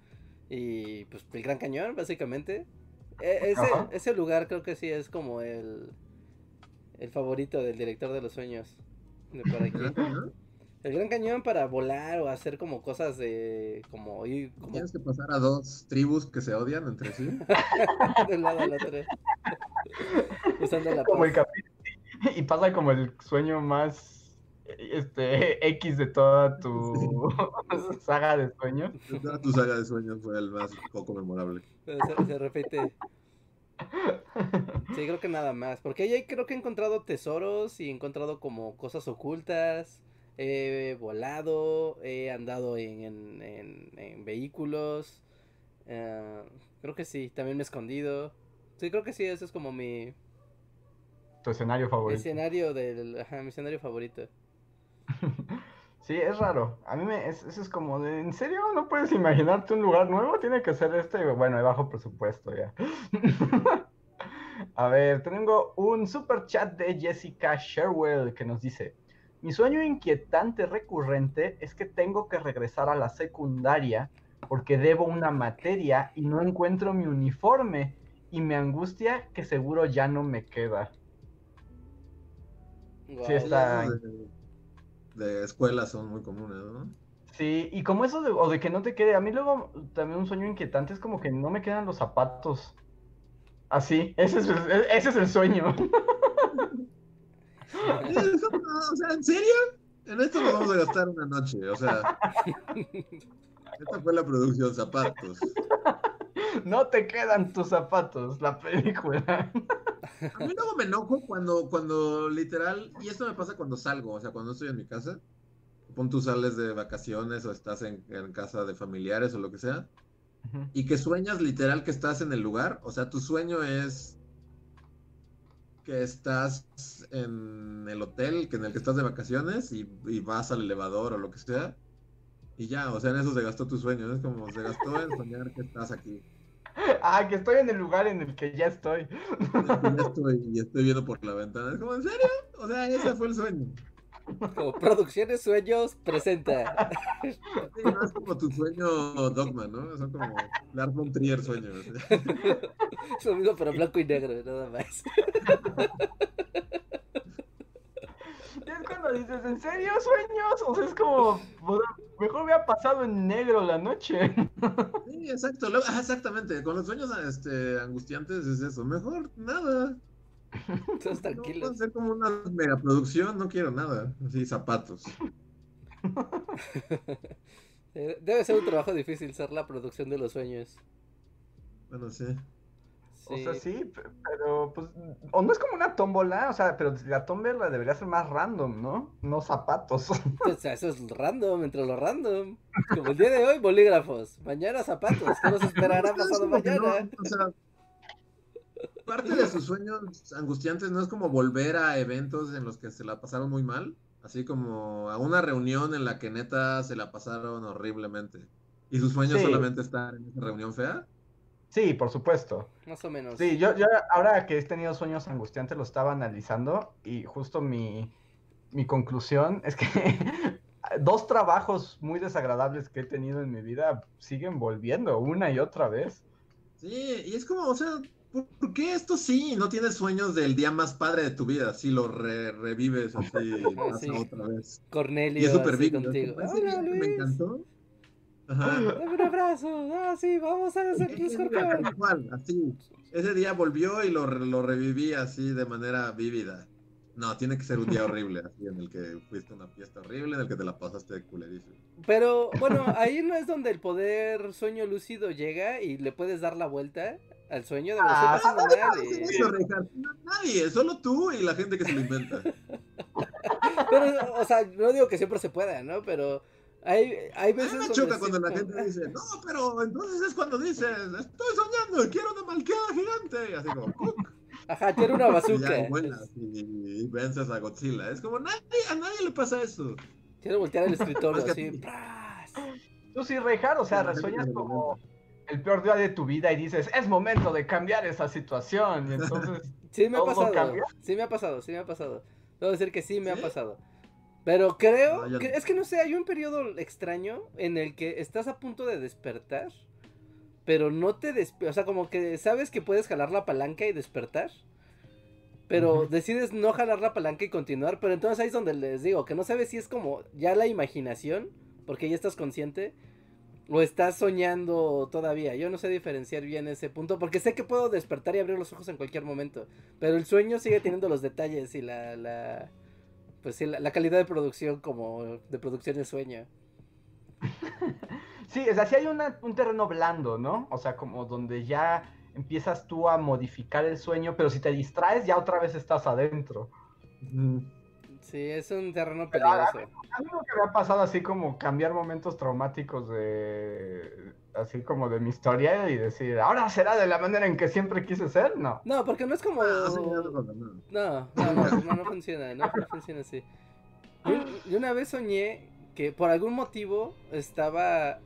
A: Y pues el Gran Cañón, básicamente. E- ese, ese lugar creo que sí es como el, el favorito del director de los sueños. De por aquí. El Gran Cañón para volar o hacer como cosas de... Como ir como
B: Tienes que pasar a dos tribus que se odian entre sí.
A: de un lado al otro. Usando la
C: Como el. Y pasa como el sueño más este X de toda tu saga de sueños.
B: Toda tu saga de sueños fue el más poco memorable.
A: Se, se repite. Sí, creo que nada más. Porque ahí creo que he encontrado tesoros y he encontrado como cosas ocultas. He volado, he andado en, en, en- en vehículos. eh, creo que sí, también me he escondido. Sí, creo que sí, ese es como mi
C: Tu escenario favorito.
A: escenario del, ajá, mi escenario favorito.
C: Sí, es raro. A mí me, es, eso es como de, ¿en serio? ¿No puedes imaginarte un lugar nuevo? Tiene que ser este, bueno, de bajo presupuesto ya. A ver, tengo un super chat de Jessica Sherwell que nos dice, mi sueño inquietante recurrente es que tengo que regresar a la secundaria porque debo una materia y no encuentro mi uniforme y me angustia que seguro ya no me queda.
A: Guau.
C: Sí, está-
B: De, escuelas son muy comunes, ¿no?
C: Sí, y como eso de, o de que no te quede, a mí luego también un sueño inquietante es como que no me quedan los zapatos. Así, ese es, el- ese es el sueño.
B: Eso o sea, ¿en serio? En esto nos vamos a gastar una noche, o sea. Esta fue la producción Zapatos.
C: No te quedan tus zapatos, la película.
B: A mí luego me enojo cuando, cuando literal, y esto me pasa cuando salgo, o sea, cuando estoy en mi casa, pon tú sales de vacaciones o estás en, en casa de familiares o lo que sea, y que sueñas literal que estás en el lugar, o sea, tu sueño es que estás en el hotel que en el que estás de vacaciones y, y vas al elevador o lo que sea, y ya, o sea, en eso se gastó tu sueño, es como se gastó en soñar que estás aquí.
C: Ah, que estoy en el lugar en el que ya estoy.
B: Ya estoy, y estoy viendo por la ventana, es como, ¿en serio? O sea, ese fue el sueño.
A: Como Producciones Sueños presenta.
B: Sí, no es como tu sueño dogma, ¿no? Son como Lars von Trier sueños.
A: Es lo mismo pero blanco y negro, nada más.
C: Cuando dices, ¿en serio sueños? O sea, es como, "Puta, mejor me ha pasado en negro la noche.
B: Sí, exacto. Exactamente. Con los sueños este, angustiantes es eso. Mejor nada.
A: Todos
B: No puedo
A: tranquilos.
B: hacer como una megaproducción, no quiero nada. Así, zapatos.
A: Eh, Debe ser un trabajo difícil ser la producción de los sueños.
B: Bueno, sí.
C: O sea, sí, pe- pero pues, o no es como una tómbola, o sea, pero la tómbola debería ser más random, ¿no? No zapatos.
A: O sea, eso es random, entre lo random. Como el día de hoy, bolígrafos. Mañana zapatos. ¿Qué nos esperará
B: es
A: pasado
B: no,
A: mañana?
B: o sea, parte de sus sueños angustiantes no es como volver a eventos en los que se la pasaron muy mal, así como a una reunión en la que neta se la pasaron horriblemente. Y sus sueños
C: Sí.
B: solamente estar en esa reunión fea.
C: Sí, por supuesto.
A: Más o menos.
C: Sí, yo, yo ahora que he tenido sueños angustiantes lo estaba analizando y justo mi, mi conclusión es que dos trabajos muy desagradables que he tenido en mi vida siguen volviendo una y otra vez.
B: Sí, y es como, o sea, ¿por qué esto sí? No tienes sueños del día más padre de tu vida, si lo re- revives así
A: sí.
B: otra vez.
A: Cornelio,
B: Y es súper
A: contigo. Hola,
B: me encantó.
A: Dame un abrazo. Ah, sí, vamos a hacer
B: cual, así. Ese día volvió y lo, lo reviví así de manera vívida. No, tiene que ser un día horrible, así en el que fuiste a una fiesta horrible, en el que te la pasaste culerísimo.
A: Pero bueno, ahí no es donde el poder sueño lúcido llega y le puedes dar la vuelta al sueño de
C: Ah,
A: mal.
B: Hacen
A: y-
B: eso. No, Nadie, solo tú y la gente que se lo inventa.
A: Pero, o sea, no digo que siempre se pueda, ¿no? Pero hay, hay
B: A
A: veces.
B: mí me choca cuando la gente dice, no, pero entonces es cuando dices, estoy soñando, quiero una malqueada gigante. Y así como, ¡cuc!
A: Ajá, tiene una
B: y
A: bazooka.
B: ya vuelas y, y vences a Godzilla. Es como, nadie, a nadie le pasa eso.
A: Quiere voltear el escritorio así.
C: Tú sí, Rejar, o sea, resueñas como el peor día de tu vida y dices, es momento de cambiar esa situación. Y entonces,
A: Sí me ha
C: ¿Todo
A: pasado.
C: cambia?
A: Sí me ha pasado, sí me ha pasado. Debo decir que sí me ha
B: ¿Sí?
A: pasado. Pero creo,
B: No,
A: que-
B: no.
A: es que no sé, hay un periodo extraño en el que estás a punto de despertar, pero no te despiertas, o sea, como que sabes que puedes jalar la palanca y despertar, pero decides no jalar la palanca y continuar, pero entonces ahí es donde les digo, que no sabes si es como ya la imaginación, porque ya estás consciente, o estás soñando todavía. Yo no sé diferenciar bien ese punto, porque sé que puedo despertar y abrir los ojos en cualquier momento, pero el sueño sigue teniendo los detalles y la... la pues sí, la, la calidad de producción como de producción de sueño.
C: sí, o sea, sí hay una- un terreno blando, ¿no? O sea, como donde ya empiezas tú a modificar el sueño, pero si te distraes, ya otra vez estás adentro.
A: Sí, es un terreno peligroso.
C: A mí lo que me ha pasado así como cambiar momentos traumáticos de así como de mi historia y decir, ahora será de la manera en que siempre quise ser, no.
A: No, porque no es como...
B: Ah, no.
A: No, no, no, no, no funciona, no, no funciona así. Yo, yo una vez soñé que por algún motivo estaba,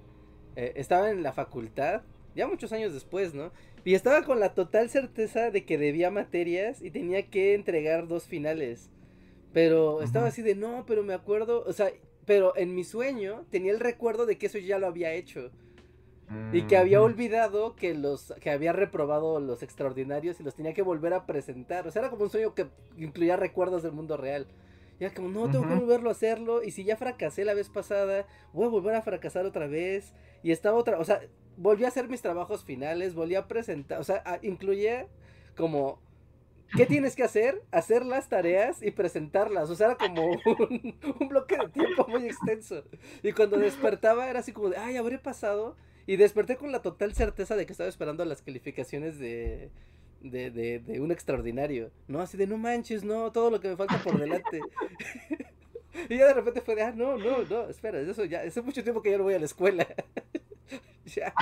A: eh, estaba en la facultad, ya muchos años después, ¿no? Y estaba con la total certeza de que debía materias y tenía que entregar dos finales. Pero estaba así de, no, pero me acuerdo, o sea, pero en mi sueño tenía el recuerdo de que eso ya lo había hecho. Y que había olvidado que los que había reprobado los extraordinarios y los tenía que volver a presentar. O sea, era como un sueño que incluía recuerdos del mundo real. Y era como, no, tengo que volverlo a hacerlo. Y si ya fracasé la vez pasada, voy a volver a fracasar otra vez. Y estaba otra, o sea, volví a hacer mis trabajos finales, volví a presentar, o sea, a- incluía como, ¿qué tienes que hacer? Hacer las tareas y presentarlas. O sea, era como un, un bloque de tiempo muy extenso. Y cuando despertaba era así como de, ay, habré pasado. Y desperté con la total certeza de que estaba esperando las calificaciones de, de, de, de un extraordinario. No, así de no manches, no, todo lo que me falta por delante. y ya de repente fue de, ah, no, no, no, espera, eso ya, hace mucho tiempo que ya no voy a la escuela. ya.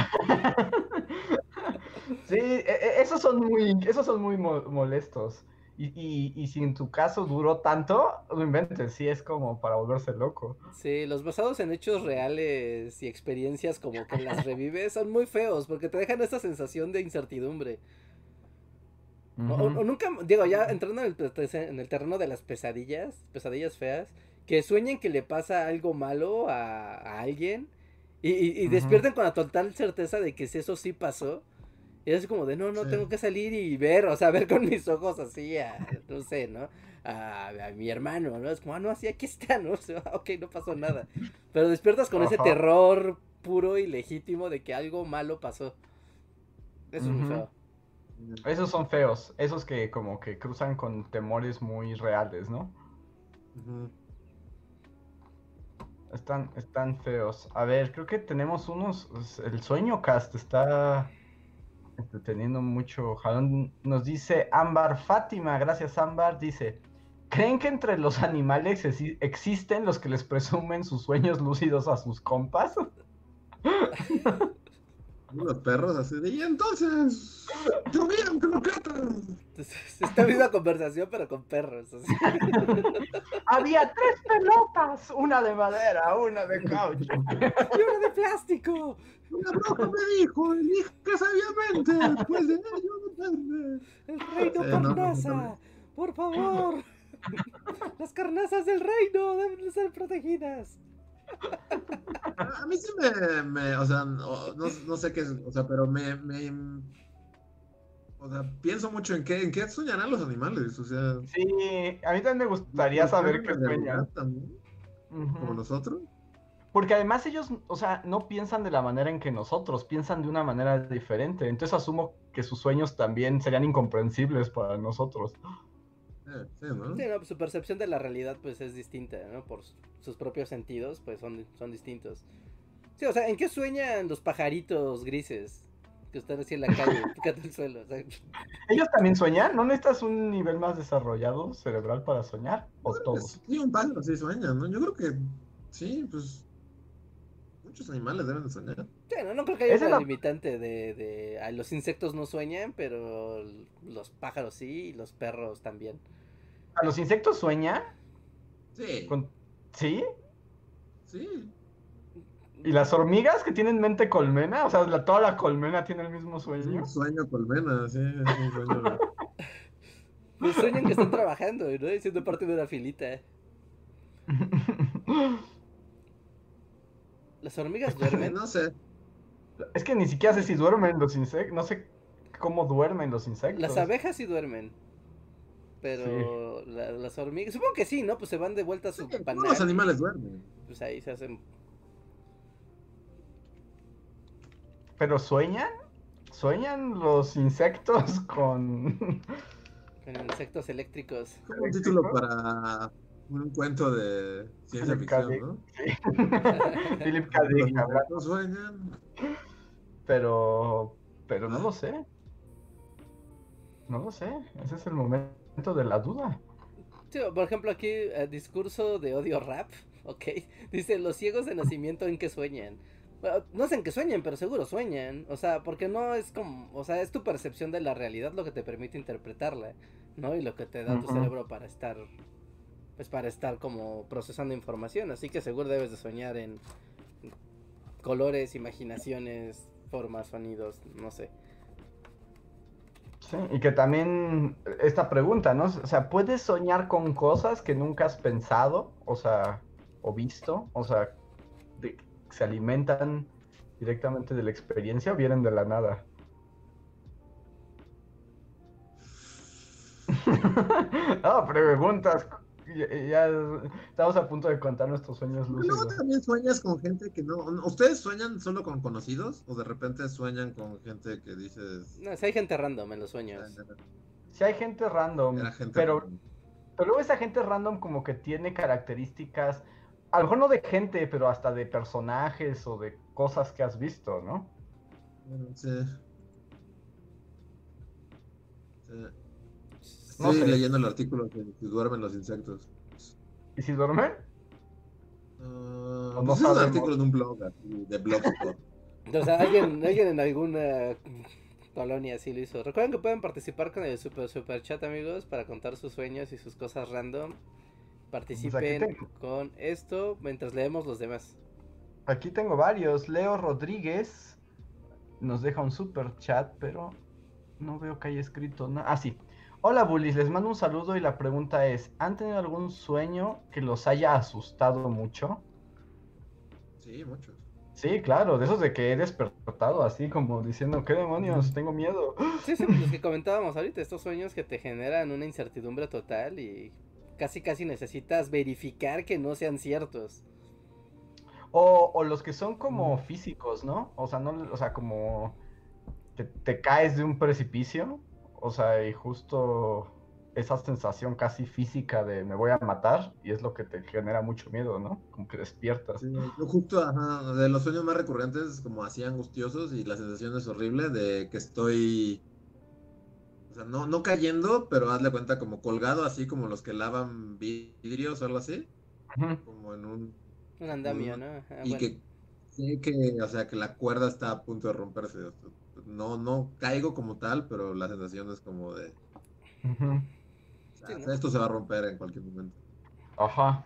C: Sí, e- e- esos son muy, esos son muy mo- molestos. Y, y, y si en tu caso duró tanto, no inventes, sí es como para volverse loco.
A: Sí, los basados en hechos reales y experiencias como que las revives son muy feos porque te dejan esta sensación de incertidumbre. O- o,
C: Ujú.
A: o nunca, digo, ya entrando en el, pe- en el terreno de las pesadillas, pesadillas feas, que sueñen que le pasa algo malo a, a alguien y, y- y despierten con la total certeza de que si eso sí pasó. Y es como de, no, no,
B: Sí.
A: tengo que salir y ver, o sea, ver con mis ojos así a, no sé, ¿no? A, a mi hermano, ¿no? Es como, ah, no, así aquí está, ¿no? O sea, ok, no pasó nada. Pero despiertas con ese terror puro y legítimo de que algo malo pasó. Eso es muy feo.
C: Esos son feos, esos que como que cruzan con temores muy reales, ¿no? Están, están feos. A ver, creo que tenemos unos. El sueño cast está teniendo mucho jalón. Nos dice Ámbar Fátima, gracias Ámbar, dice. ¿Creen que entre los animales exi- existen los que les presumen sus sueños lúcidos a sus compas?
B: Los perros así de, y entonces, llovían croquetas.
A: Entonces, Esta misma conversación, pero con perros. así.
C: Había tres pelotas, una de madera, una de caucho.
A: ¡Y una de plástico!
B: Una bruja me dijo, elige sabiamente, pues de ello depende.
A: ¡El reino
B: Sí, no, no,
A: carnaza!
B: no.
A: ¡Por favor! Las carnazas del reino deben ser protegidas.
B: A mí sí me, me o sea, no, sé qué es, o sea, pero me, me, O sea, pienso mucho en qué, en qué soñarán los animales. O sea,
C: Sí, a mí también me gustaría saber qué
B: ¿soñan la realidad
C: sueñan.
B: también, como nosotros.
C: Porque además ellos, o sea, no piensan de la manera en que nosotros, piensan de una manera diferente. Entonces asumo que sus sueños también serían incomprensibles para nosotros.
B: Sí, ¿no?
A: Sí, no, pues su percepción de la realidad pues es distinta, ¿no? Por su- sus propios sentidos pues son, son distintos. Sí, o sea, ¿en qué sueñan los pajaritos grises que están así en la calle, tocando el suelo? O sea,
C: ¿Ellos también sueñan? ¿No necesitas un nivel más desarrollado cerebral para soñar? ¿O
B: que
C: todos?
B: Sí, un pájaro sí sueña, ¿no? Yo creo que sí, pues. Muchos animales deben de soñar.
A: sí, no, no creo que haya una
C: la-
A: limitante de, de los insectos no sueñan, pero los pájaros sí y los perros también.
C: ¿A los insectos sueñan?
B: Sí,
C: Con- ¿Sí?
B: sí.
C: ¿Y las hormigas que tienen mente colmena? O sea, la- toda la colmena tiene el mismo
B: Es
C: sueño.
B: un sueño colmena, sí, es un sueño.
A: Pues sueñan que están trabajando, ¿no? Y siendo parte de una filita. ¿Las hormigas duermen?
B: no sé.
C: Es que ni siquiera sé si duermen los insectos. No sé cómo duermen los insectos.
A: Las abejas sí duermen. Pero la- las hormigas, supongo que sí, ¿no? Pues se van de vuelta a su
B: Sí, Todos
A: panal.
B: los animales duermen.
A: Pues ahí se hacen.
C: ¿Pero sueñan? ¿Sueñan los insectos con...
A: Con insectos eléctricos.
B: Como un título para un cuento de ciencia
C: Philip
B: ficción,
C: K.
B: ¿no?
C: Philip K. Dick hablando?
B: insectos sueñan.
C: Pero... Pero no lo sé. No lo sé. Ese es el momento de la duda.
A: Por ejemplo, aquí, eh, discurso de odio rap, ok. Dice, los ciegos de nacimiento en que sueñan. Bueno, no sé en qué sueñan, pero seguro sueñan. O sea, porque no es como, o sea, es tu percepción de la realidad lo que te permite interpretarla, ¿no? Y lo que te da tu cerebro para estar, pues para estar como procesando información. Así que seguro debes de soñar en colores, imaginaciones, formas, sonidos, no sé.
C: Sí, y que también esta pregunta, ¿no? O sea, ¿puedes soñar con cosas que nunca has pensado? O sea, o visto, o sea, de- se alimentan directamente de la experiencia o vienen de la nada. Ah, preguntas. Ya, ya estamos a punto de contar nuestros sueños
B: Luego
C: lúcidos.
B: también sueñas con gente que no. ¿Ustedes sueñan solo con conocidos? ¿O de repente sueñan con gente que dices.
A: No, si hay gente random en los sueños.
C: Si hay gente random,
B: gente.
C: pero Pero luego esa gente random como que tiene características, a lo mejor no de gente, pero hasta de personajes o de cosas que has visto, ¿no?
B: Sí. Sí.
C: No
B: Estoy
C: sé.
B: leyendo el artículo que, que duermen los insectos.
C: ¿Y si duermen? O no
B: pues es un artículo en un blog así, de Blogspot.
A: O sea, alguien, alguien en alguna colonia así lo hizo. Recuerden que pueden participar con el super super chat, amigos, para contar sus sueños y sus cosas random. Participen
C: Pues tengo.
A: con esto mientras leemos los demás.
C: Aquí tengo varios. Leo Rodríguez nos deja un super chat, pero no veo que haya escrito nada. Ah, sí. Hola Bullies, les mando un saludo y la pregunta es, ¿han tenido algún sueño que los haya asustado mucho?
B: Sí, muchos.
C: Sí, claro, de esos de que he despertado así como diciendo, ¿qué demonios? Tengo miedo.
A: Sí, sí, los que comentábamos ahorita, estos sueños que te generan una incertidumbre total y casi casi necesitas verificar que no sean ciertos.
C: O, o los que son como físicos, ¿no? O sea, no, o sea, como te caes de un precipicio, o sea, y justo esa sensación casi física de me voy a matar, y es lo que te genera mucho miedo, ¿no? Como que despiertas.
B: Sí, yo justo, ajá, de los sueños más recurrentes, como así angustiosos, y la sensación es horrible de que estoy. O sea, no, no cayendo, pero hazle cuenta como colgado, así como los que lavan vidrios o algo así. Como en un.
A: Un andamio, ¿no? Ajá,
B: y
A: bueno.
B: que sé que, o sea, que la cuerda está a punto de romperse. o sea, No, no caigo como tal, pero la sensación es como de.
C: Ujú.
B: o sea,
A: Sí, ¿no?
B: Esto se va a romper en cualquier momento.
C: Ajá.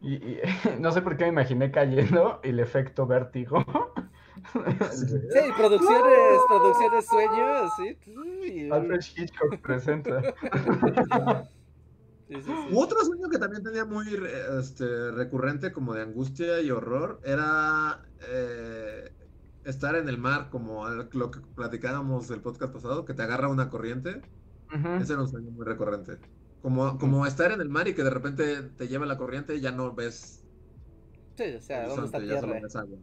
C: Y, y no sé por qué me imaginé cayendo y el efecto vértigo.
A: Sí, producciones, producciones sueños, sí.
C: Alfred Hitchcock presenta.
A: sí, sí, sí.
B: U Otro sueño que también tenía muy este, recurrente como de angustia y horror era eh, estar en el mar, como lo que platicábamos el podcast pasado, que te agarra una corriente, ese era un sueño muy recurrente. Como, como estar en el mar y que de repente te lleva la corriente y ya no ves
A: Sí, o sea, ¿dónde está
B: ya solo ves agua.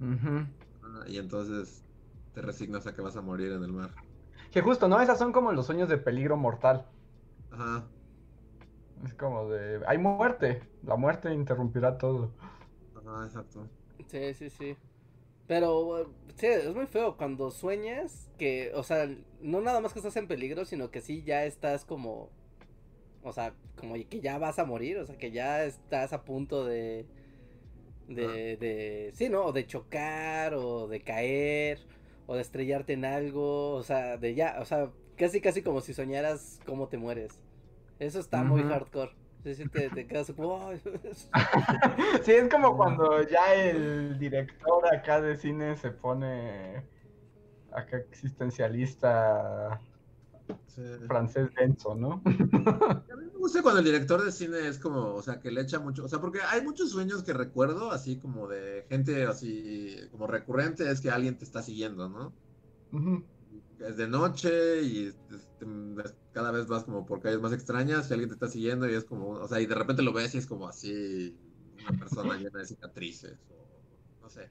B: Ah, y entonces te resignas a que vas a morir en el mar.
C: Que justo, ¿no? Esas son como los sueños de peligro mortal.
B: Ajá.
C: Es como de, hay muerte, la muerte interrumpirá todo.
B: Ajá, exacto.
A: Sí, sí, sí. Pero, sí, es muy feo cuando sueñas que, o sea, no nada más que estás en peligro, sino que sí ya estás como, o sea, como que ya vas a morir, o sea, que ya estás a punto de, de, de, sí, ¿no? O de chocar, o de caer, o de estrellarte en algo, o sea, de ya, o sea, casi, casi como si soñaras cómo te mueres. Eso está muy hardcore. Sí, sí, te, te quedas como.
C: Sí, es como cuando ya el director acá de cine se pone acá existencialista
B: Sí.
C: francés denso, ¿no?
B: A mí me gusta cuando el director de cine es como, o sea, que le echa mucho, o sea, porque hay muchos sueños que recuerdo, así como de gente así, como recurrente, es que alguien te está siguiendo, ¿no?
C: Ujú.
B: Es de noche y este, es- cada vez vas como por calles más extrañas y alguien te está siguiendo y es como, o sea, y de repente lo ves y es como así, una persona llena de cicatrices, o no sé.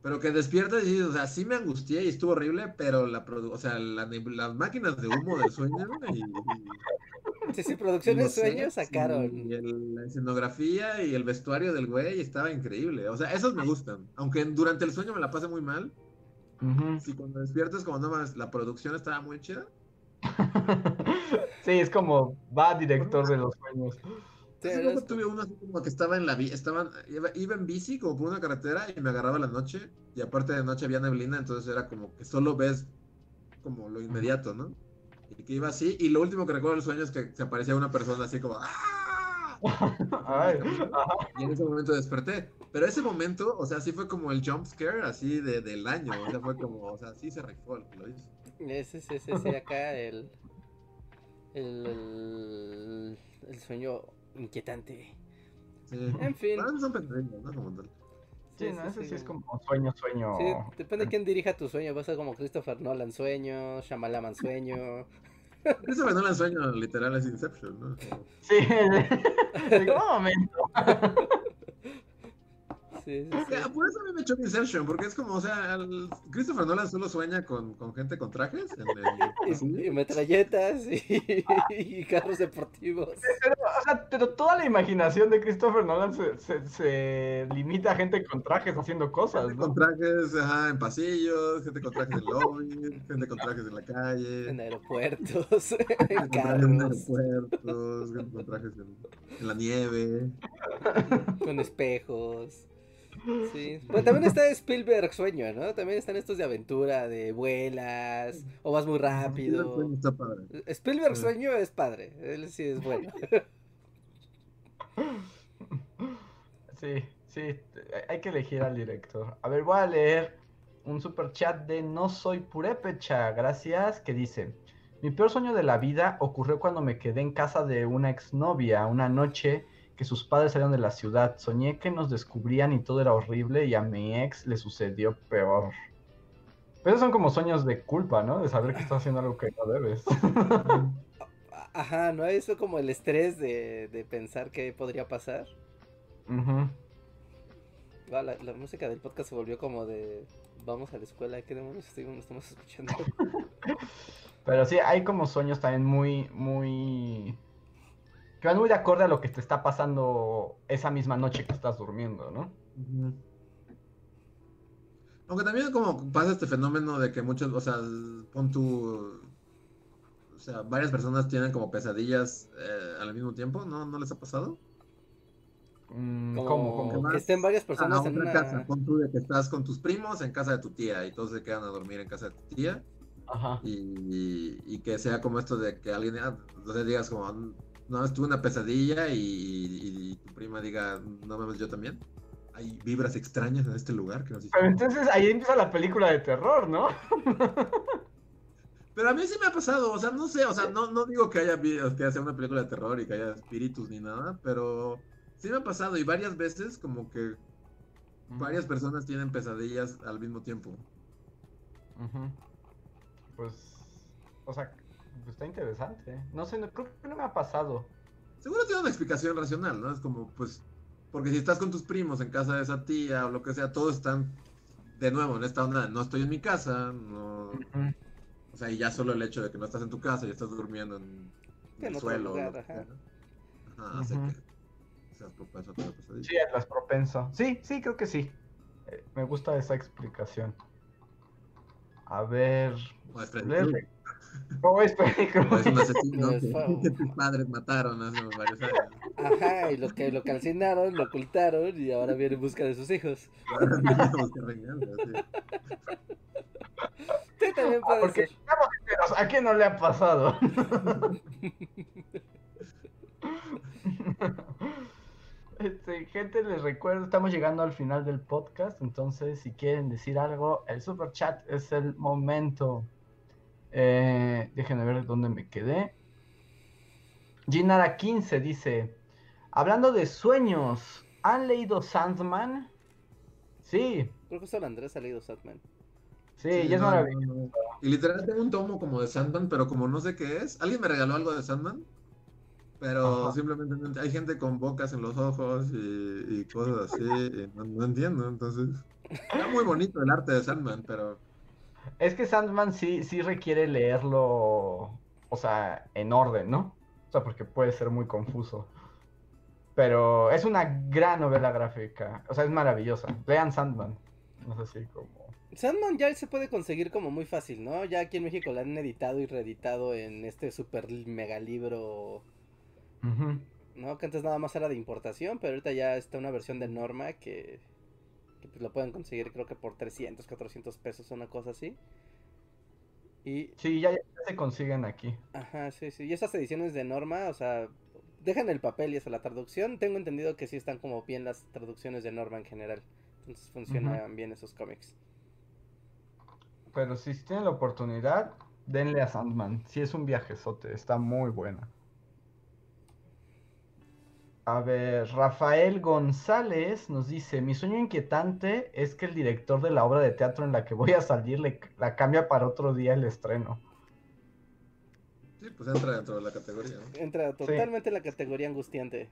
B: Pero que despiertas y dices, o sea, sí me angustié y estuvo horrible, pero la o sea, la las máquinas de humo del sueño y, y-
A: Sí, sí,
B: los
A: sueños
B: sets
A: sacaron.
B: Y el- la escenografía y el vestuario del güey estaba increíble. O sea, esos me gustan. Aunque durante el sueño me la pasé muy mal.
C: Ujú.
B: Si cuando despiertas, como no mames, la producción estaba muy chida.
C: Sí, es como va director de los sueños.
A: Sí, esto.
B: tuve uno así como que estaba en la estaban, iba, iba en bici como por una carretera y me agarraba la noche. Y aparte de noche había neblina, entonces era como que solo ves como lo inmediato, ¿no? Y que iba así. Y lo último que recuerdo del sueño es que se aparecía una persona así como ¡Ah!
C: Ay.
B: Y en ese momento desperté. Pero ese momento, o sea, sí fue como el jump scare así de, del año. O sea, fue como, o sea, sí se rifó el que lo hizo.
A: Ese, ese, ese, ese acá, el, el, el, el sueño inquietante.
B: Sí.
A: En fin.
B: Bueno, son ¿no? Como tal.
C: Sí, no, ese sí es como sueño, sueño.
A: Sí, depende de quién dirija tu sueño. Va a ser como Christopher Nolan sueño, Shyamalan sueño.
B: Christopher Nolan sueño literal es Inception, ¿no?
C: Sí, en un momento.
A: Sí, sí, sí.
B: Ya, Por eso a mí me echó Inception, porque es como, o sea, el- Christopher Nolan solo sueña con, con gente con trajes en el.
A: Y, y metralletas y, y carros deportivos.
C: Pero, o sea, pero toda la imaginación de Christopher Nolan se, se, se limita a gente con trajes haciendo cosas,
B: Gente
C: ¿no?
B: con trajes ajá, en pasillos, gente con trajes en lobby, gente con trajes en la calle.
A: En aeropuertos, en
B: trajes en
A: carros,
B: aeropuertos, gente con trajes en, en la nieve.
A: con espejos. Sí. Pero también está Spielberg sueño, ¿no? También están estos de aventura, de vuelas, o vas muy rápido.
B: Está padre.
A: Spielberg
B: Sí.
A: sueño es padre, él sí es bueno.
C: Sí, sí, hay que elegir al director. A ver, voy a leer un super chat de No Soy Purépecha, gracias, que dice: Mi peor sueño de la vida ocurrió cuando me quedé en casa de una exnovia una noche que sus padres salieron de la ciudad. Soñé que nos descubrían y todo era horrible y a mi ex le sucedió peor. Pero esos son como sueños de culpa, ¿no? De saber que estás haciendo algo que no debes.
A: Ajá, ¿no? Eso como el estrés de, de pensar qué podría pasar. Ah, la, la música del podcast se volvió como de vamos a la escuela, ¿qué demonios estamos escuchando?
C: Pero sí, hay como sueños también muy, muy... que van muy de acorde a lo que te está pasando esa misma noche que estás durmiendo, ¿no?
B: Aunque también como pasa este fenómeno de que muchos, o sea, pon tu, o sea, varias personas tienen como pesadillas eh, al mismo tiempo, ¿no? ¿No les ha pasado?
C: Mm,
A: Como
C: ¿Cómo,
A: que estén varias personas
B: Ah,
A: en una...
B: casa, pon tú de que estás con tus primos en casa de tu tía y todos se quedan a dormir en casa de tu tía
C: Ajá.
B: y, y que sea como esto de que alguien, ah, sea, digas como, no, estuve una pesadilla y, y- y tu prima diga, no mames, yo también. Hay vibras extrañas en este lugar que nos
C: Pero
B: hicieron.
C: entonces ahí empieza la película de terror, ¿no?
B: Pero a mí sí me ha pasado, o sea, no sé, o sea, no, no digo que haya que sea una película de terror y que haya espíritus ni nada, pero sí me ha pasado y varias veces como que varias personas tienen pesadillas al mismo tiempo.
C: Pues, o sea, está interesante. No sé, no, creo que no me ha pasado.
B: Seguro tiene una explicación racional, ¿no? Es como, pues, porque si estás con tus primos en casa de esa tía o lo que sea, todos están de nuevo en esta onda, no estoy en mi casa, no... O sea, y ya solo el hecho de que no estás en tu casa y estás durmiendo en,
A: En
B: el suelo.
A: lugar, ajá.
C: Ujú.
B: que seas propenso a.
C: Sí, Atlas propenso. Sí, sí, creo que sí. Eh, me gusta esa explicación. A ver.
B: O es Freddy
C: leer-
B: Krueger,
C: ¿Cómo es Freddy
B: o es un asesino
A: Es
B: que, tus padres mataron hace varios años.
A: Ajá, y lo que lo calcinaron, lo ocultaron y ahora viene en busca de sus hijos.
B: Ahora tenemos que venganza, sí.
A: Sí, también puede
C: Porque
A: ser.
C: sinceros, ¿a quién no le ha pasado? Este, gente, les recuerdo, estamos llegando al final del podcast, entonces si quieren decir algo, el super chat es el momento. Eh, déjenme ver dónde me quedé. Ginara 15 dice, hablando de sueños, ¿han leído Sandman? Sí,
A: Creo que solo Andrés ha leído Satman.
C: sí,
B: Sí,
C: y es
B: no,
C: maravilloso.
B: no, no. Y literal tengo un tomo como de Sandman, pero como no sé qué es, alguien me regaló algo de Sandman, pero
C: Ajá.
B: simplemente hay gente con bocas en los ojos y, y cosas así, y no, no entiendo, entonces está muy bonito el arte de Sandman, pero
C: Es que Sandman sí, sí requiere leerlo, o sea, en orden, ¿no? O sea, porque puede ser muy confuso. Pero es una gran novela gráfica, o sea, es maravillosa. Lean Sandman. No sé si como...
A: Sandman ya se puede conseguir como muy fácil, ¿no? Ya aquí en México lo han editado y reeditado en este super mega libro, ¿no? Que antes nada más era de importación, pero ahorita ya está una versión de norma que, que pues lo pueden conseguir creo que por 300, 400 pesos, una cosa así. Y,
C: Sí, ya, ya se consiguen aquí.
A: ajá, sí, sí. Y esas ediciones de norma, o sea, dejan el papel y eso, la traducción, tengo entendido que sí están como bien las traducciones de norma en general. Entonces funcionan bien esos cómics.
C: Pero si tienen la oportunidad, denle a Sandman. Sí, es un viajezote, está muy buena. A ver, Rafael González nos dice, mi sueño inquietante es que el director de la obra de teatro en la que voy a salir le, la cambia para otro día el estreno.
B: sí, pues entra dentro de la categoría, ¿no?
A: Entra totalmente en la categoría angustiante.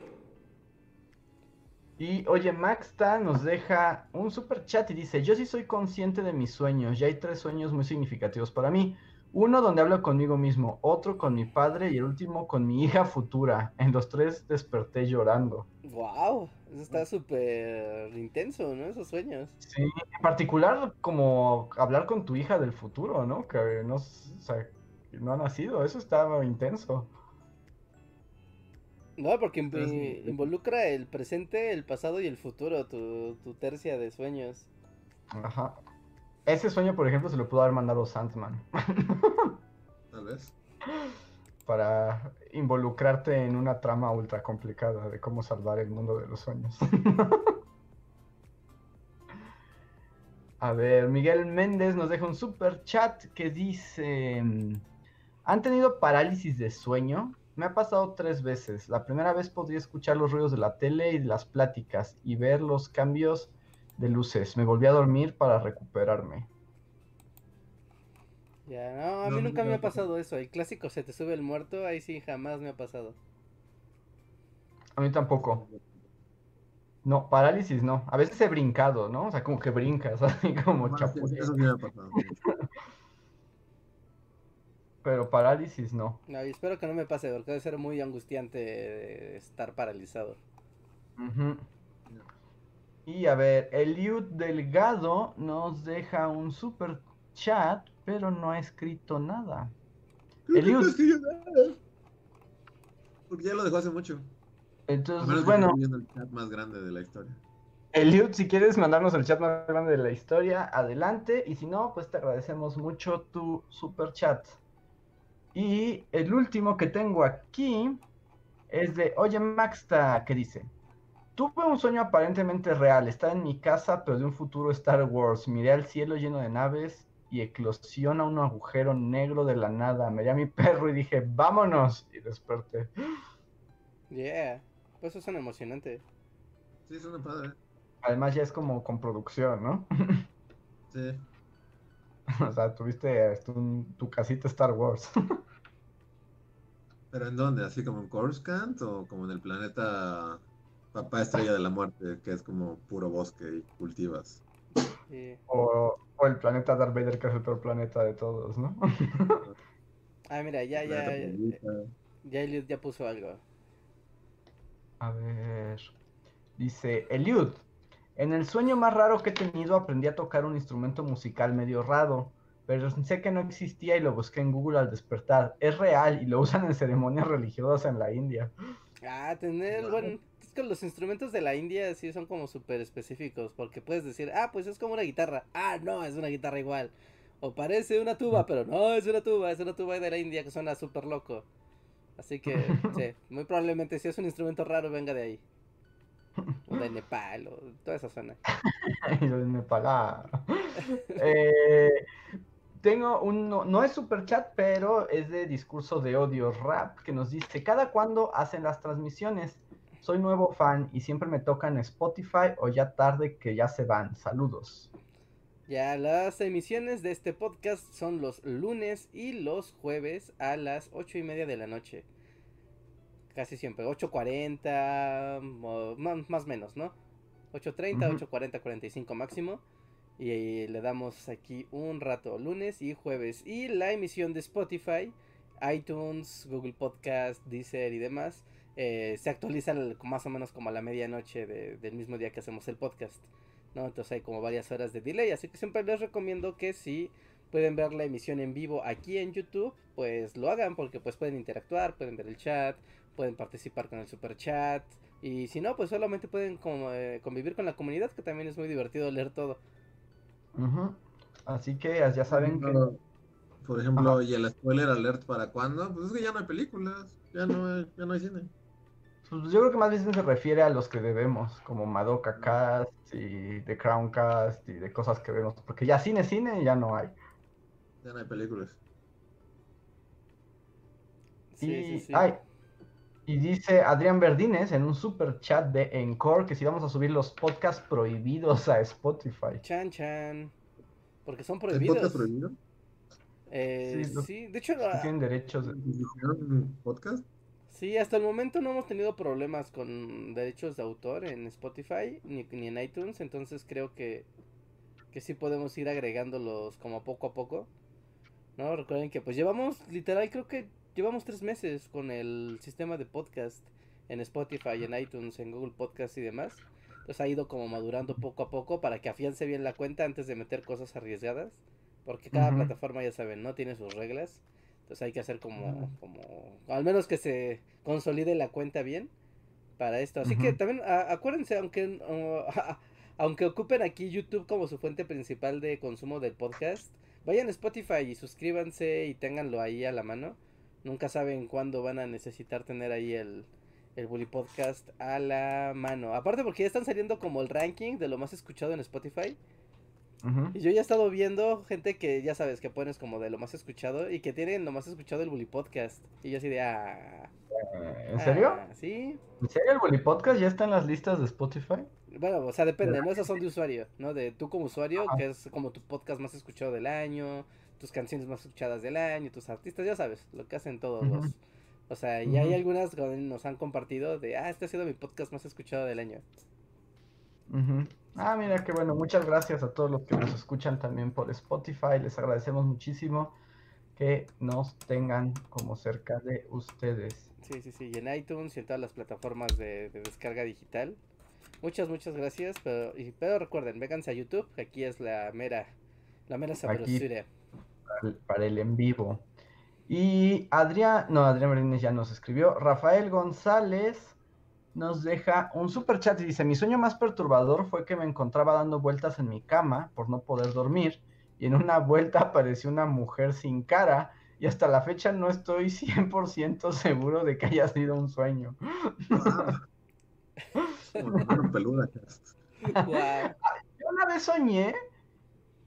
C: Y oye, Maxta nos deja un super chat y dice, yo sí soy consciente de mis sueños, y hay tres sueños muy significativos para mí. Uno donde hablo conmigo mismo, otro con mi padre y el último con mi hija futura. En los tres desperté llorando.
A: Wow, eso está súper intenso, ¿no? Esos sueños.
C: Sí, en particular como hablar con tu hija del futuro, ¿no? Que no, o sea, no ha nacido, eso estaba intenso.
A: No, porque involucra el presente, el pasado y el futuro, tu, tu tercia de sueños.
C: Ajá. Ese sueño, por ejemplo, se lo pudo haber mandado Sandman.
B: Tal vez.
C: para involucrarte en una trama ultra complicada de cómo salvar el mundo de los sueños. A ver, Miguel Méndez nos deja un super chat que dice, ¿han tenido parálisis de sueño? Me ha pasado tres veces. La primera vez podía escuchar los ruidos de la tele y las pláticas y ver los cambios de luces. Me volví a dormir para recuperarme.
A: Ya, no, a
B: No,
A: mí nunca
B: nunca
A: me
B: me
A: ha pasado eso. El clásico se te sube el muerto, ahí sí jamás me ha pasado.
C: A mí tampoco. No, parálisis no. A veces he brincado, ¿no? O sea, como que brincas, así como
B: Ah, sí,
C: chapulín.
B: Eso sí me ha pasado.
C: Pero parálisis no.
A: No, y espero que no me pase, porque debe ser muy angustiante eh, estar paralizado.
C: Ujú. Y a ver, Eliud Delgado nos deja un super chat, pero no ha escrito nada. Eliud.
B: no escribió nada. Porque ya lo dejó hace mucho. A
C: Entonces,
B: menos
C: bueno,
B: el chat más grande de la historia.
C: Eliud, si quieres mandarnos el chat más grande de la historia, adelante. Y si no, pues te agradecemos mucho tu super chat. Y el último que tengo aquí es de Oye Maxta, que dice: Tuve un sueño aparentemente real. Estaba en mi casa, pero de un futuro Star Wars. Miré al cielo lleno de naves y eclosiona un agujero negro de la nada. Miré a mi perro y dije: ¡Vámonos! Y desperté.
A: Yeah, pues eso suena emocionante.
B: Sí, suena padre.
C: además ya es como con producción, ¿no?
B: Sí.
C: o sea, tuviste este, un- tu casita Star Wars.
B: ¿Pero en dónde? ¿Así como en Coruscant o como en el planeta Papá Estrella de la Muerte, que es como puro bosque y cultivas?
A: Sí.
C: o, o el planeta Darth Vader, que es el peor planeta de todos, ¿no?
A: Ah, mira, ya, ya, ya Eliud ya puso algo.
C: A ver. Dice, Eliud, en el sueño más raro que he tenido aprendí a tocar un instrumento musical medio raro, pero sé que no existía y lo busqué en Google al despertar. Es real y lo usan en ceremonias religiosas en la India.
A: Ah, tener,
B: Wow.
A: Que los instrumentos de la India sí son como súper específicos, porque puedes decir, ah, pues es como una guitarra, ah, no, es una guitarra igual, o parece una tuba, pero no es una tuba, es una tuba de la India que suena súper loco. Así que, sí, muy probablemente si es un instrumento raro venga de ahí. O de Nepal, o toda esa zona.
C: Yo de Nepal, ah. Eh, tengo un, no, no es super chat, pero es de discurso de odio rap que nos dice, ¿cada cuándo hacen las transmisiones? Soy nuevo fan y siempre me tocan Spotify o ya tarde que ya se van. Saludos.
A: Ya, las emisiones de este podcast son los lunes y los jueves a las ocho y media de la noche. Casi siempre, 8.40, o más, más menos, ¿no? 8.30,
C: Ujú.
A: 8.40, 45 máximo. Y, eh, le damos aquí un rato, lunes y jueves. Y la emisión de Spotify, iTunes, Google Podcast, Deezer y demás, eh, se actualizan más o menos como a la medianoche de- del mismo día que hacemos el podcast. ¿no? Entonces hay como varias horas de delay, así que siempre les recomiendo que si pueden ver la emisión en vivo aquí en YouTube, pues lo hagan porque pues pueden interactuar, pueden ver el chat, pueden participar con el super chat y si no, pues solamente pueden como, eh, convivir con la comunidad que también es muy divertido leer todo.
C: Así que ya saben que...
B: Por- Por ejemplo,
C: Ajá.
B: ¿y el spoiler alert para cuándo? Pues es que ya no hay películas, ya no hay, ya no hay cine.
C: Pues yo creo que más bien se refiere a los que debemos, como Madoka Cast y The Crown Cast y de cosas que vemos, porque ya cine, cine ya no hay.
B: Ya no hay películas.
A: Sí,
C: y,
A: sí, sí.
C: ay, y dice Adrián Verdines en un super chat de Encore que si vamos a subir los podcasts prohibidos a Spotify.
A: Chan chan. Porque son
B: ¿El
A: prohibidos.
B: podcast prohibido?
A: Eh,
C: Sí,
A: sí, de hecho, ah,
C: tienen derechos. de-
B: ¿Hicieron podcast?
A: Sí, hasta el momento no hemos tenido problemas con derechos de autor en Spotify ni, ni en iTunes, entonces creo que, que sí podemos ir agregándolos como poco a poco. ¿No? Recuerden que pues llevamos, literal, creo que llevamos tres meses con el sistema de podcast en Spotify, en iTunes, en Google Podcast y demás. Entonces ha ido como madurando poco a poco para que afiance bien la cuenta antes de meter cosas arriesgadas. Porque cada plataforma, ya saben, no tiene sus reglas. Entonces hay que hacer como, como, al menos que se consolide la cuenta bien para esto. Así que también a- acuérdense, aunque, uh, aunque ocupen aquí YouTube como su fuente principal de consumo del podcast, vayan a Spotify y suscríbanse y ténganlo ahí a la mano. Nunca saben cuándo van a necesitar tener ahí el, el Bully Podcast a la mano. Aparte porque ya están saliendo como el ranking de lo más escuchado en Spotify. Y yo ya he estado viendo gente que ya sabes que pones como de lo más escuchado y que tienen lo más escuchado el Bully Podcast. Y yo así de ah.
C: Eh, ¿En serio?
A: ah, sí.
C: ¿En serio el Bully Podcast ya está en las listas de Spotify?
A: Bueno, o sea, depende, ¿no? Esas son de usuario, ¿no? De tú como usuario,
C: Ajá.
A: que es como tu podcast más escuchado del año, tus canciones más escuchadas del año, tus artistas, ya sabes, lo que hacen todos los. O sea, y hay algunas que nos han compartido de, ah, este ha sido mi podcast más escuchado del año.
C: Ah, mira qué bueno. Muchas gracias a todos los que nos escuchan también por Spotify. Les agradecemos muchísimo que nos tengan como cerca de ustedes.
A: Sí, sí, sí, y en iTunes y en todas las plataformas de, de descarga digital. Muchas, muchas gracias, pero, y- pero recuerden, vénganse a YouTube, que aquí es la mera, la mera sabrosura.
C: para el- para el en vivo. Y Adrián, no, Adrián Martínez ya nos escribió. Rafael González nos deja un super chat y dice: Mi sueño más perturbador fue que me encontraba dando vueltas en mi cama por no poder dormir. Y en una vuelta apareció una mujer sin cara. Y hasta la fecha no estoy 100% seguro de que haya sido un sueño.
B: Peluda.
C: Yo una vez soñé,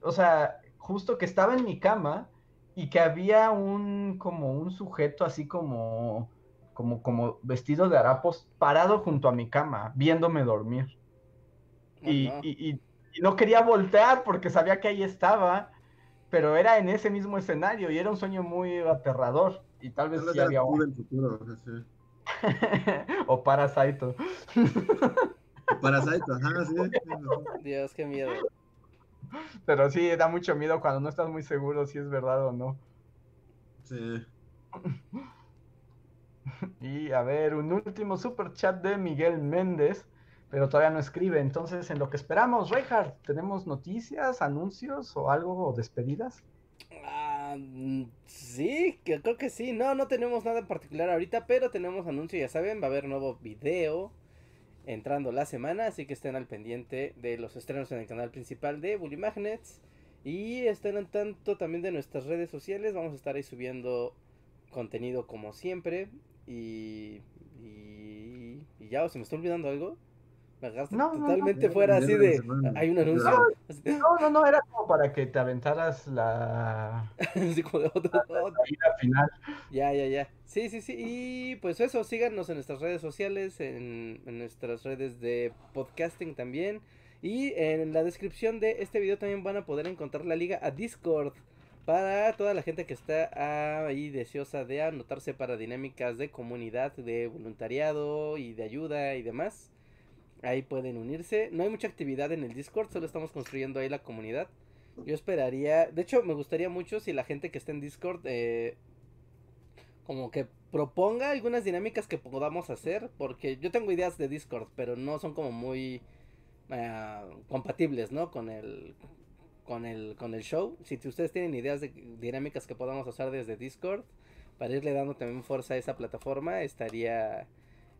C: o sea, justo que estaba en mi cama y que había un como un sujeto así como como como vestido de harapos parado junto a mi cama, viéndome dormir. y,
A: no.
C: y- y- y no quería voltear porque sabía que ahí estaba, pero era en ese mismo escenario y era un sueño muy aterrador. Y tal vez sí había
B: futuro, así.
C: o Parasito.
B: Parasite, ajá, sí.
A: Dios, qué miedo.
C: Pero sí, da mucho miedo cuando no estás muy seguro si es verdad o no.
B: Sí.
C: Y a ver, un último super chat de Miguel Méndez, pero todavía no escribe. Entonces, en lo que esperamos, Reinhardt, ¿tenemos noticias, anuncios o algo o despedidas?
A: Ah, sí, que creo que sí. No, no tenemos nada en particular ahorita, pero tenemos anuncio, ya saben, va a haber nuevo video entrando la semana, así que estén al pendiente de los estrenos en el canal principal de Bully Magnets y estén al tanto también de nuestras redes sociales, vamos a estar ahí subiendo contenido como siempre y y, y ya, ¿o se me está olvidando algo? Me agarraste
C: No, no, no.
A: totalmente fuera así de hay un anuncio.
B: No.
C: No, no, era como para que te aventaras la,
A: así como de otro- otro-
C: la ida final.
A: Ya, ya, ya. Sí, sí, sí. Y pues eso, síganos en nuestras redes sociales, en, en nuestras redes de podcasting también. Y en la descripción de este video también van a poder encontrar la liga a Discord. Para toda la gente que está ahí deseosa de anotarse para dinámicas de comunidad, de voluntariado y de ayuda y demás. Ahí pueden unirse. No hay mucha actividad en el Discord, solo estamos construyendo ahí la comunidad. Yo esperaría, de hecho me gustaría mucho si la gente que está en Discord eh, como que proponga algunas dinámicas que podamos hacer, porque yo tengo ideas de Discord, pero no son como muy ah, compatibles, ¿no? Con el con el con el show. Si ustedes tienen ideas de dinámicas que podamos hacer desde Discord para irle dando también fuerza a esa plataforma, estaría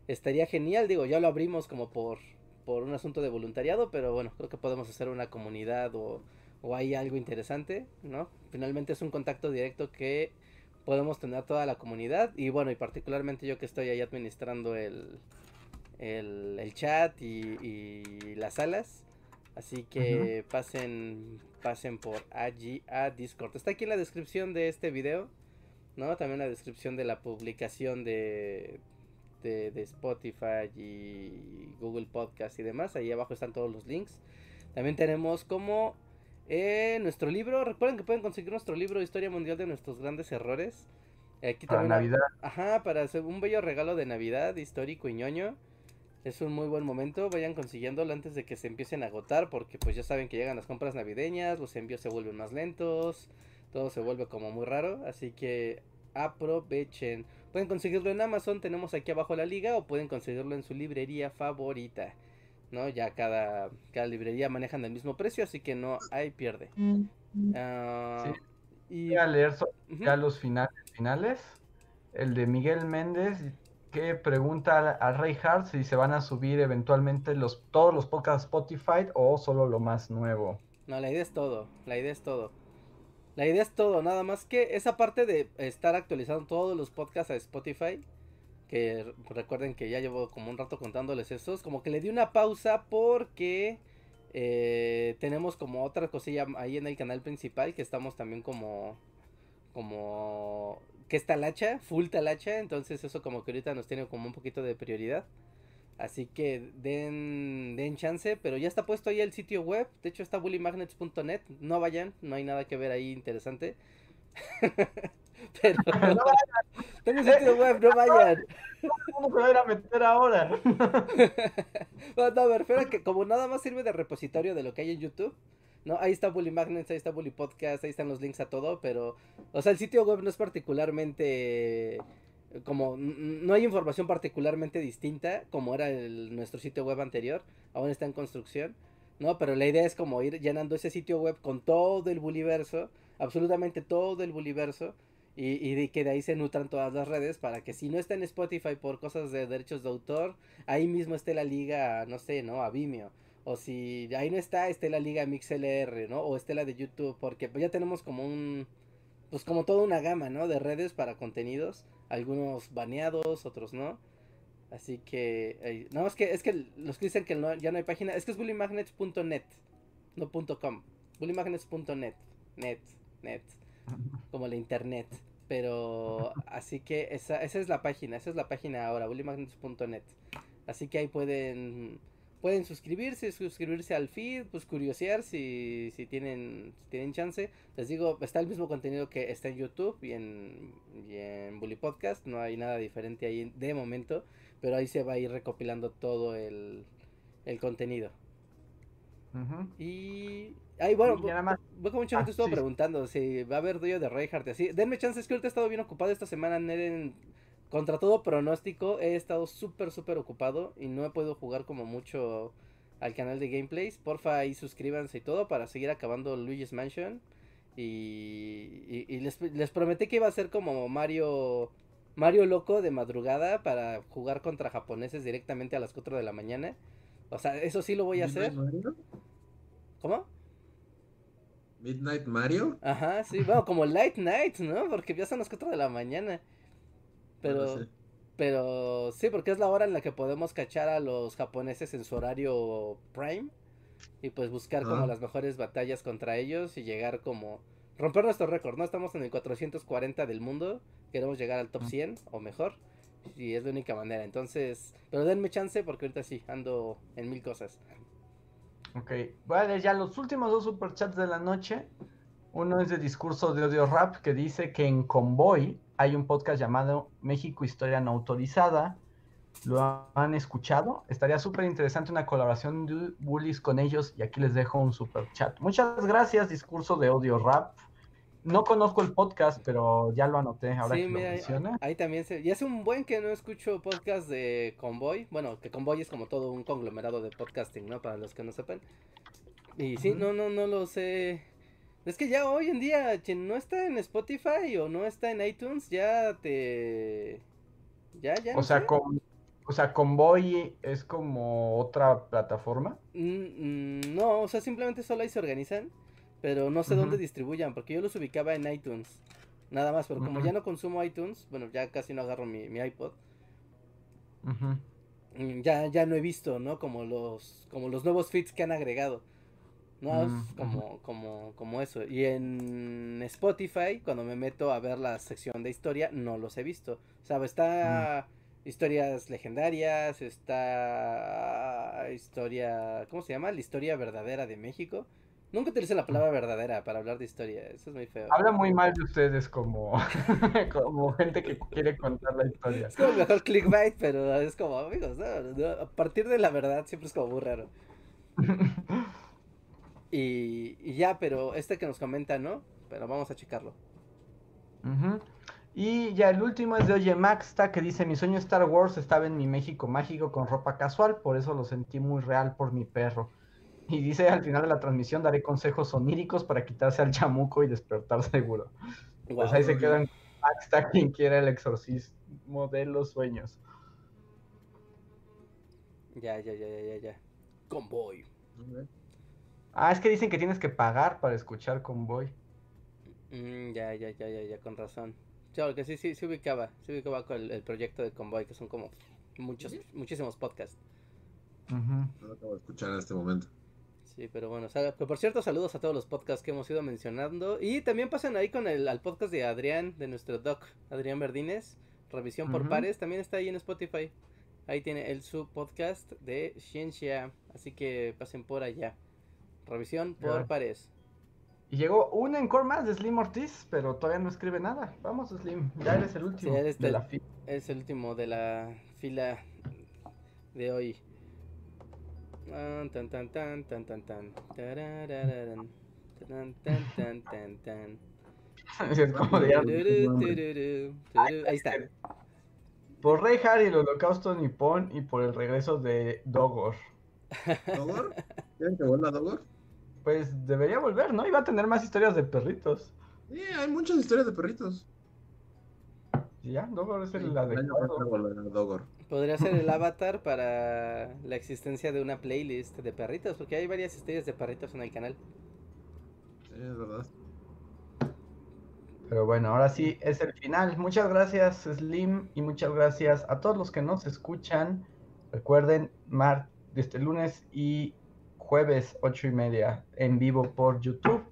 A: estaría genial, digo, ya lo abrimos como por por un asunto de voluntariado, pero bueno, creo que podemos hacer una comunidad o o hay algo interesante, ¿no? Finalmente es un contacto directo que podemos tener toda la comunidad y bueno, y particularmente yo que estoy ahí administrando el, el, el chat y, y las salas. Así que pasen, pasen por allí a Discord. Está aquí en la descripción de este video, ¿no? También la descripción de la publicación de, de, de Spotify y Google Podcast y demás. Ahí abajo están todos los links. También tenemos como eh, nuestro libro. Recuerden que pueden conseguir nuestro libro Historia Mundial de nuestros grandes errores. Aquí
C: Para
A: también
C: Navidad.
A: Ajá, para hacer un bello regalo de Navidad histórico y ñoño. Es un muy buen momento, vayan consiguiéndolo antes de que se empiecen a agotar, porque pues ya saben que llegan las compras navideñas, los envíos se vuelven más lentos, todo se vuelve como muy raro, así que aprovechen. Pueden conseguirlo en Amazon, tenemos aquí abajo la liga, o pueden conseguirlo en su librería favorita. ¿No? Ya cada, cada librería manejan el mismo precio, así que no hay pierde. Ah,
C: Sí.
A: y,
C: Voy a leer ya los finales finales. El de Miguel Méndez que pregunta a Ray Hart si se van a subir eventualmente los todos los podcasts Spotify o solo lo más nuevo.
A: No, la idea es todo, la idea es todo. La idea es todo, nada más que esa parte de estar actualizando todos los podcasts a Spotify, que re- recuerden que ya llevo como un rato contándoles esos, como que le di una pausa porque eh, tenemos como otra cosilla ahí en el canal principal que estamos también como como que es talacha, full talacha, entonces eso como que ahorita nos tiene como un poquito de prioridad. Así que den, den chance, pero ya está puesto ahí el sitio web. De hecho está bullymagnets.net. No vayan, no hay nada que ver ahí interesante. pero tengo un sitio web, no vayan.
C: ¿Cómo se va a ir a meter ahora?
A: No, no, me refiero a que como nada más sirve de repositorio de lo que hay en YouTube. No, ahí está Bully Magnets, ahí está Bully Podcast, ahí están los links a todo, pero, o sea, el sitio web no es particularmente, eh, como, no hay información particularmente distinta como era el, nuestro sitio web anterior, aún está en construcción, no, pero la idea es como ir llenando ese sitio web con todo el Bullyverso, absolutamente todo el Bullyverso, y, y de que de ahí se nutran todas las redes para que si no está en Spotify por cosas de derechos de autor, ahí mismo esté la liga, no sé, ¿no? A Vimeo. O si ahí no está, esté la liga MixLR, ¿no? O esté la de YouTube, porque pues ya tenemos como un, pues como toda una gama, ¿no? De redes para contenidos, algunos baneados, otros no. Así que, eh, no, es que, es que los que dicen que ya no hay página, es que es bullymagnets.net, no .com, bullymagnets.net, net, net, como la internet. Pero, así que esa, esa es la página, esa es la página ahora, bullymagnets.net. Así que ahí pueden pueden suscribirse, suscribirse al feed, pues curiosear si, si tienen, si tienen chance. Les digo, está el mismo contenido que está en YouTube y en, y en Bully Podcast, no hay nada diferente ahí de momento, pero ahí se va a ir recopilando todo el, el contenido. Y. Ay, bueno,
C: Y nada más.
A: que mucha gente
C: Ah,
A: estuvo
C: sí.
A: preguntando si va a haber duelo de Reinhardt así. Denme chance, es que ahorita he estado bien ocupado esta semana. Neren, contra todo pronóstico, he estado súper, súper ocupado y no he podido jugar como mucho al canal de gameplays. Porfa, ahí suscríbanse y todo para seguir acabando Luigi's Mansion. Y, y- y les, les prometí que iba a ser como Mario. Mario loco de madrugada para jugar contra japoneses directamente a las 4 de la mañana. O sea, eso sí lo voy a hacer.
B: Mario.
A: ¿Cómo?
B: Midnight Mario.
A: Ajá, sí, bueno, como Light Night, ¿no? Porque ya son las 4 de la mañana. Pero,
B: Bueno, sí.
A: pero sí, porque es la hora en la que podemos cachar a los japoneses en su horario prime. Y pues buscar como las mejores batallas contra ellos y llegar como... Romper nuestro récord, ¿no? Estamos en el 440 del mundo. Queremos llegar al top 100 o mejor. Y es la única manera. Entonces, pero denme chance porque ahorita sí, ando en mil cosas.
C: Ok, voy a leer ya los últimos dos superchats de la noche. Uno es de Discurso de Odio Rap que dice que en Convoy hay un podcast llamado México Historia No Autorizada. ¿Lo han escuchado? Estaría súper interesante una colaboración de bullies con ellos y aquí les dejo un superchat. Muchas gracias, Discurso de Odio Rap. No conozco el podcast, pero ya lo anoté ahora
A: Sí,
C: que
A: mira,
C: lo menciona.
A: ahí también se... Y hace un buen que no escucho podcast de Convoy. Bueno, que Convoy es como todo un conglomerado de podcasting, ¿no? Para los que no sepan. Y sí, no, no, no lo sé. Es que ya hoy en día, quien no está en Spotify o no está en iTunes, ya te... Ya, ya.
C: O
A: no
C: sea, con, o sea, Convoy es como otra plataforma.
A: Mm, mm, no, o sea, simplemente solo ahí se organizan. Pero no sé dónde distribuyan, porque yo los ubicaba en iTunes. Nada más, pero como ya no consumo iTunes, bueno, ya casi no agarro mi, mi iPod. Mm, ya, ya no he visto, ¿no? Como los, como los nuevos feeds que han agregado. No, es
C: Mm,
A: como, como, como eso. Y en Spotify, cuando me meto a ver la sección de historia, no los he visto. O sea, está historias legendarias, está historia, ¿cómo se llama? La historia verdadera de México. Nunca utilicé la palabra verdadera para hablar de historia, eso es muy feo.
C: Habla muy mal de ustedes como, como gente que quiere contar la historia.
A: Es como el mejor clickbait, pero es como, amigos, no, no, a partir de la verdad siempre es como muy raro. Y, y ya, pero este que nos comenta, ¿no? Pero vamos a checarlo.
C: Y ya el último es de Oye Maxta que dice, mi sueño Star Wars estaba en mi México mágico con ropa casual, por eso lo sentí muy real por mi perro. Y dice, al final de la transmisión daré consejos oníricos para quitarse al chamuco y despertar seguro. Pues ahí se quedan Maxta quien quiera el exorcismo de los sueños.
A: Ya, ya, ya, ya, ya, ya. Convoy.
C: Ah, es que dicen que tienes que pagar para escuchar Convoy.
A: Mm, ya, ya, ya, ya, ya, con razón. Sí, porque sí, sí, sí ubicaba, sí ubicaba con el, el proyecto de Convoy, que son como muchos, muchísimos podcasts.
C: Ujú.
B: No lo acabo de escuchar en este momento.
A: Sí, pero bueno, pero por cierto, saludos a todos los podcasts que hemos ido mencionando. Y también pasen ahí con el al podcast de Adrián, de nuestro doc, Adrián Verdines, Revisión por. Pares, también está ahí en Spotify. Ahí tiene el su podcast de ciencia, así que pasen por allá. Revisión por pares.
C: Y llegó un encore más de Slim Ortiz, pero todavía no escribe nada. Vamos, Slim, ya eres el último
A: eres
C: de la fila.
A: Es el último de la fila de hoy. Tan tan tan tan tan tan. Tarararán. Tan, tan, tan, tan, tan.
C: Es como de-.
A: Ahí está.
C: Por Reinhardt y el holocausto nipón y por el regreso de Dogor.
B: ¿Dogor? ¿Quieren que vuelva Dogor?
C: Pues debería volver, ¿no? Iba a tener más historias de perritos.
B: Sí, hay muchas historias de perritos.
C: Ya, Dogor es el adecuado.
A: Podría ser el avatar para la existencia de una playlist de perritos, porque hay varias historias de perritos en el canal.
B: Sí, es verdad.
C: Pero bueno, ahora sí es el final. Muchas gracias, Slim, y muchas gracias a todos los que nos escuchan. Recuerden, mar desde lunes y jueves, ocho y media, en vivo por YouTube.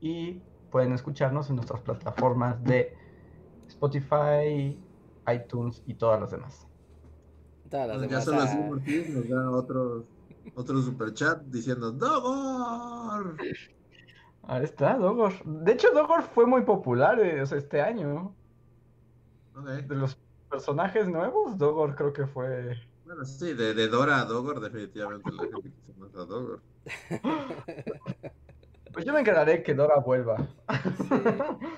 C: Y pueden escucharnos en nuestras plataformas de Spotify, iTunes y todas las demás.
A: Todas las
B: ya
A: demás.
B: solo
A: ah,
B: así nos da otros otro super chat diciendo ¡Dogor!
C: Ahí está, Dogor. De hecho, Dogor fue muy popular eh, o sea, este año. De los personajes nuevos, Dogor creo que fue.
B: Bueno, sí, de, de Dora a Dogor, definitivamente la gente quiso más a Dogor.
C: Pues yo me encargaré que Dora vuelva.
A: Sí.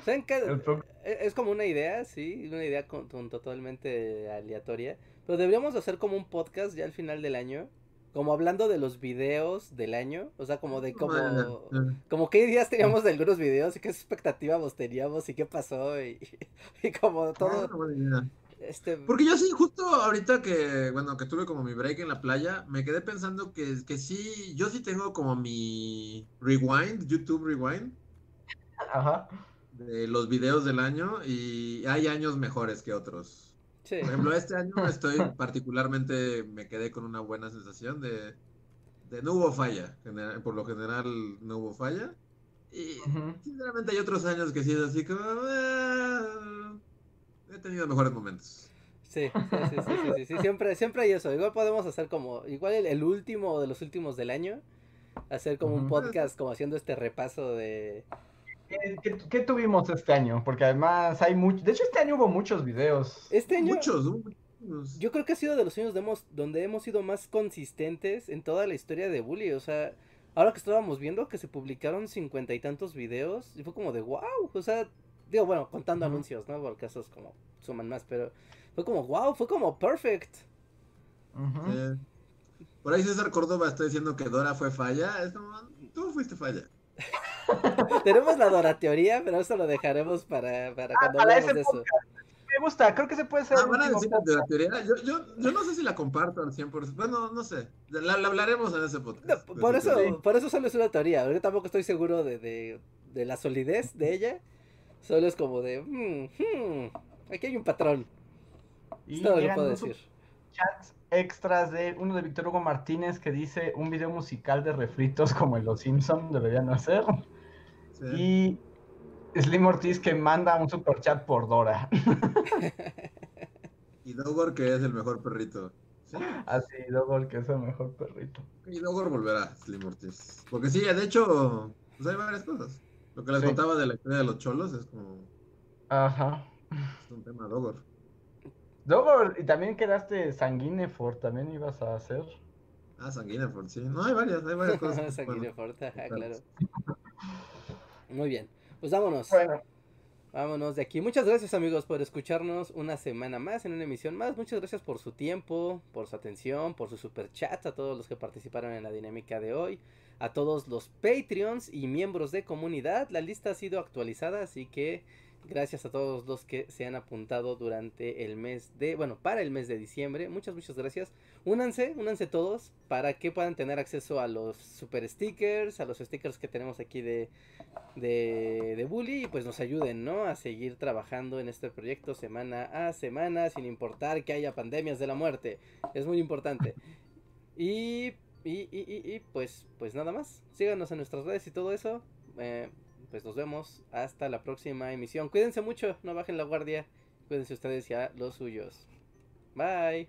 A: ¿Saben qué?
C: El pro-
A: E- Es como una idea, sí, una idea con- con- totalmente aleatoria. Pero deberíamos hacer como un podcast ya al final del año. Como hablando de los videos del año. O sea, como de como...
B: Bueno,
A: Como qué ideas teníamos de algunos videos y qué expectativas teníamos y qué pasó y, y como
B: ah,
A: todo
B: idea.
A: Este...
B: Porque yo sí, justo ahorita que, bueno, que tuve como mi break en la playa, me quedé pensando que, que sí, yo sí tengo como mi rewind, YouTube rewind,
C: Ajá.
B: de los videos del año y hay años mejores que otros.
A: Sí,
B: Por ejemplo, este año estoy particularmente, me quedé con una buena sensación de, de no hubo falla, por lo general no hubo falla. Y
C: Ujú.
B: sinceramente hay otros años que sí es así como... "Ah, he tenido mejores momentos.
A: sí, sí, sí, sí, sí, sí, sí, siempre, siempre hay eso. Igual podemos hacer como, igual el, el último de los últimos del año, hacer como un podcast como haciendo este repaso de...
C: ¿Qué, qué- qué tuvimos este año? Porque además hay mucho. De hecho, este año hubo muchos videos.
A: Este año...
B: Muchos.
A: Yo creo que ha sido de los años de hemos- donde hemos sido más consistentes en toda la historia de Bully. O sea, ahora que estábamos viendo que se publicaron cincuenta y tantos videos, y fue como de wow. O sea, digo, bueno, contando
C: Ujú.
A: anuncios, ¿no? Porque esos como suman más, pero fue como wow, fue como perfect.
C: Ujú.
B: Sí. Por ahí César Córdoba está diciendo que Dora fue falla. Es como, tú fuiste falla.
A: Tenemos la Dora teoría, pero eso lo dejaremos para, para cuando
C: para
A: hablemos
C: ese
A: de eso.
C: podcast. Me gusta, creo que se puede ser.
B: Ah, van a decir de la teoría. Yo, yo, yo no sé si la comparto al 100%. Bueno, no sé. La, la hablaremos en ese podcast.
A: No, por eso, por eso solo es una teoría. Yo tampoco estoy seguro de, de, de la solidez de ella. Solo es como de, "Hmm, hmm, aquí hay un patrón.
C: Y
A: Es todo lo que
C: llegan
A: puedo decir.
C: chats extras de uno de Víctor Hugo Martínez que dice un video musical de refritos como en Los Simpson deberían hacer.
B: Sí.
C: Y Slim Ortiz que manda un super chat por Dora.
B: Y Dogor, que es el mejor perrito. Sí.
C: Así, Dogol, que es el mejor perrito.
B: Y Dogor volverá, Slim Ortiz. Porque sí, de hecho, pues hay varias cosas. Lo que les
C: Sí.
B: contaba de la historia de los cholos es como
C: Ajá.
B: es un tema Dogor.
C: Dogol, y también quedaste Sanguinefort, también ibas a hacer.
B: Ah, Sanguinefort, sí. No, hay varias, hay varias cosas.
A: Sanguíneo
B: Bueno,
A: fuerte, ajá,
B: claro.
A: claro. Muy bien, pues vámonos.
C: Bueno,
A: Vámonos de aquí. Muchas gracias amigos por escucharnos una semana más en una emisión más. Muchas gracias por su tiempo, por su atención, por su super chat a todos los que participaron en la dinámica de hoy. A todos los Patreons y miembros de comunidad. La lista ha sido actualizada, así que gracias a todos los que se han apuntado durante el mes de, bueno, para el mes de diciembre. Muchas, muchas gracias. Únanse, únanse todos para que puedan tener acceso a los super stickers, a los stickers que tenemos aquí de, de, de Bully y pues nos ayuden, ¿no? A seguir trabajando en este proyecto semana a semana sin importar que haya pandemias de la muerte. Es muy importante. Y, y, y, y, y, pues, pues nada más. Síganos en nuestras redes y todo eso. Eh, pues nos vemos hasta la próxima emisión. Cuídense mucho, no bajen la guardia. Cuídense ustedes y a los suyos. Bye.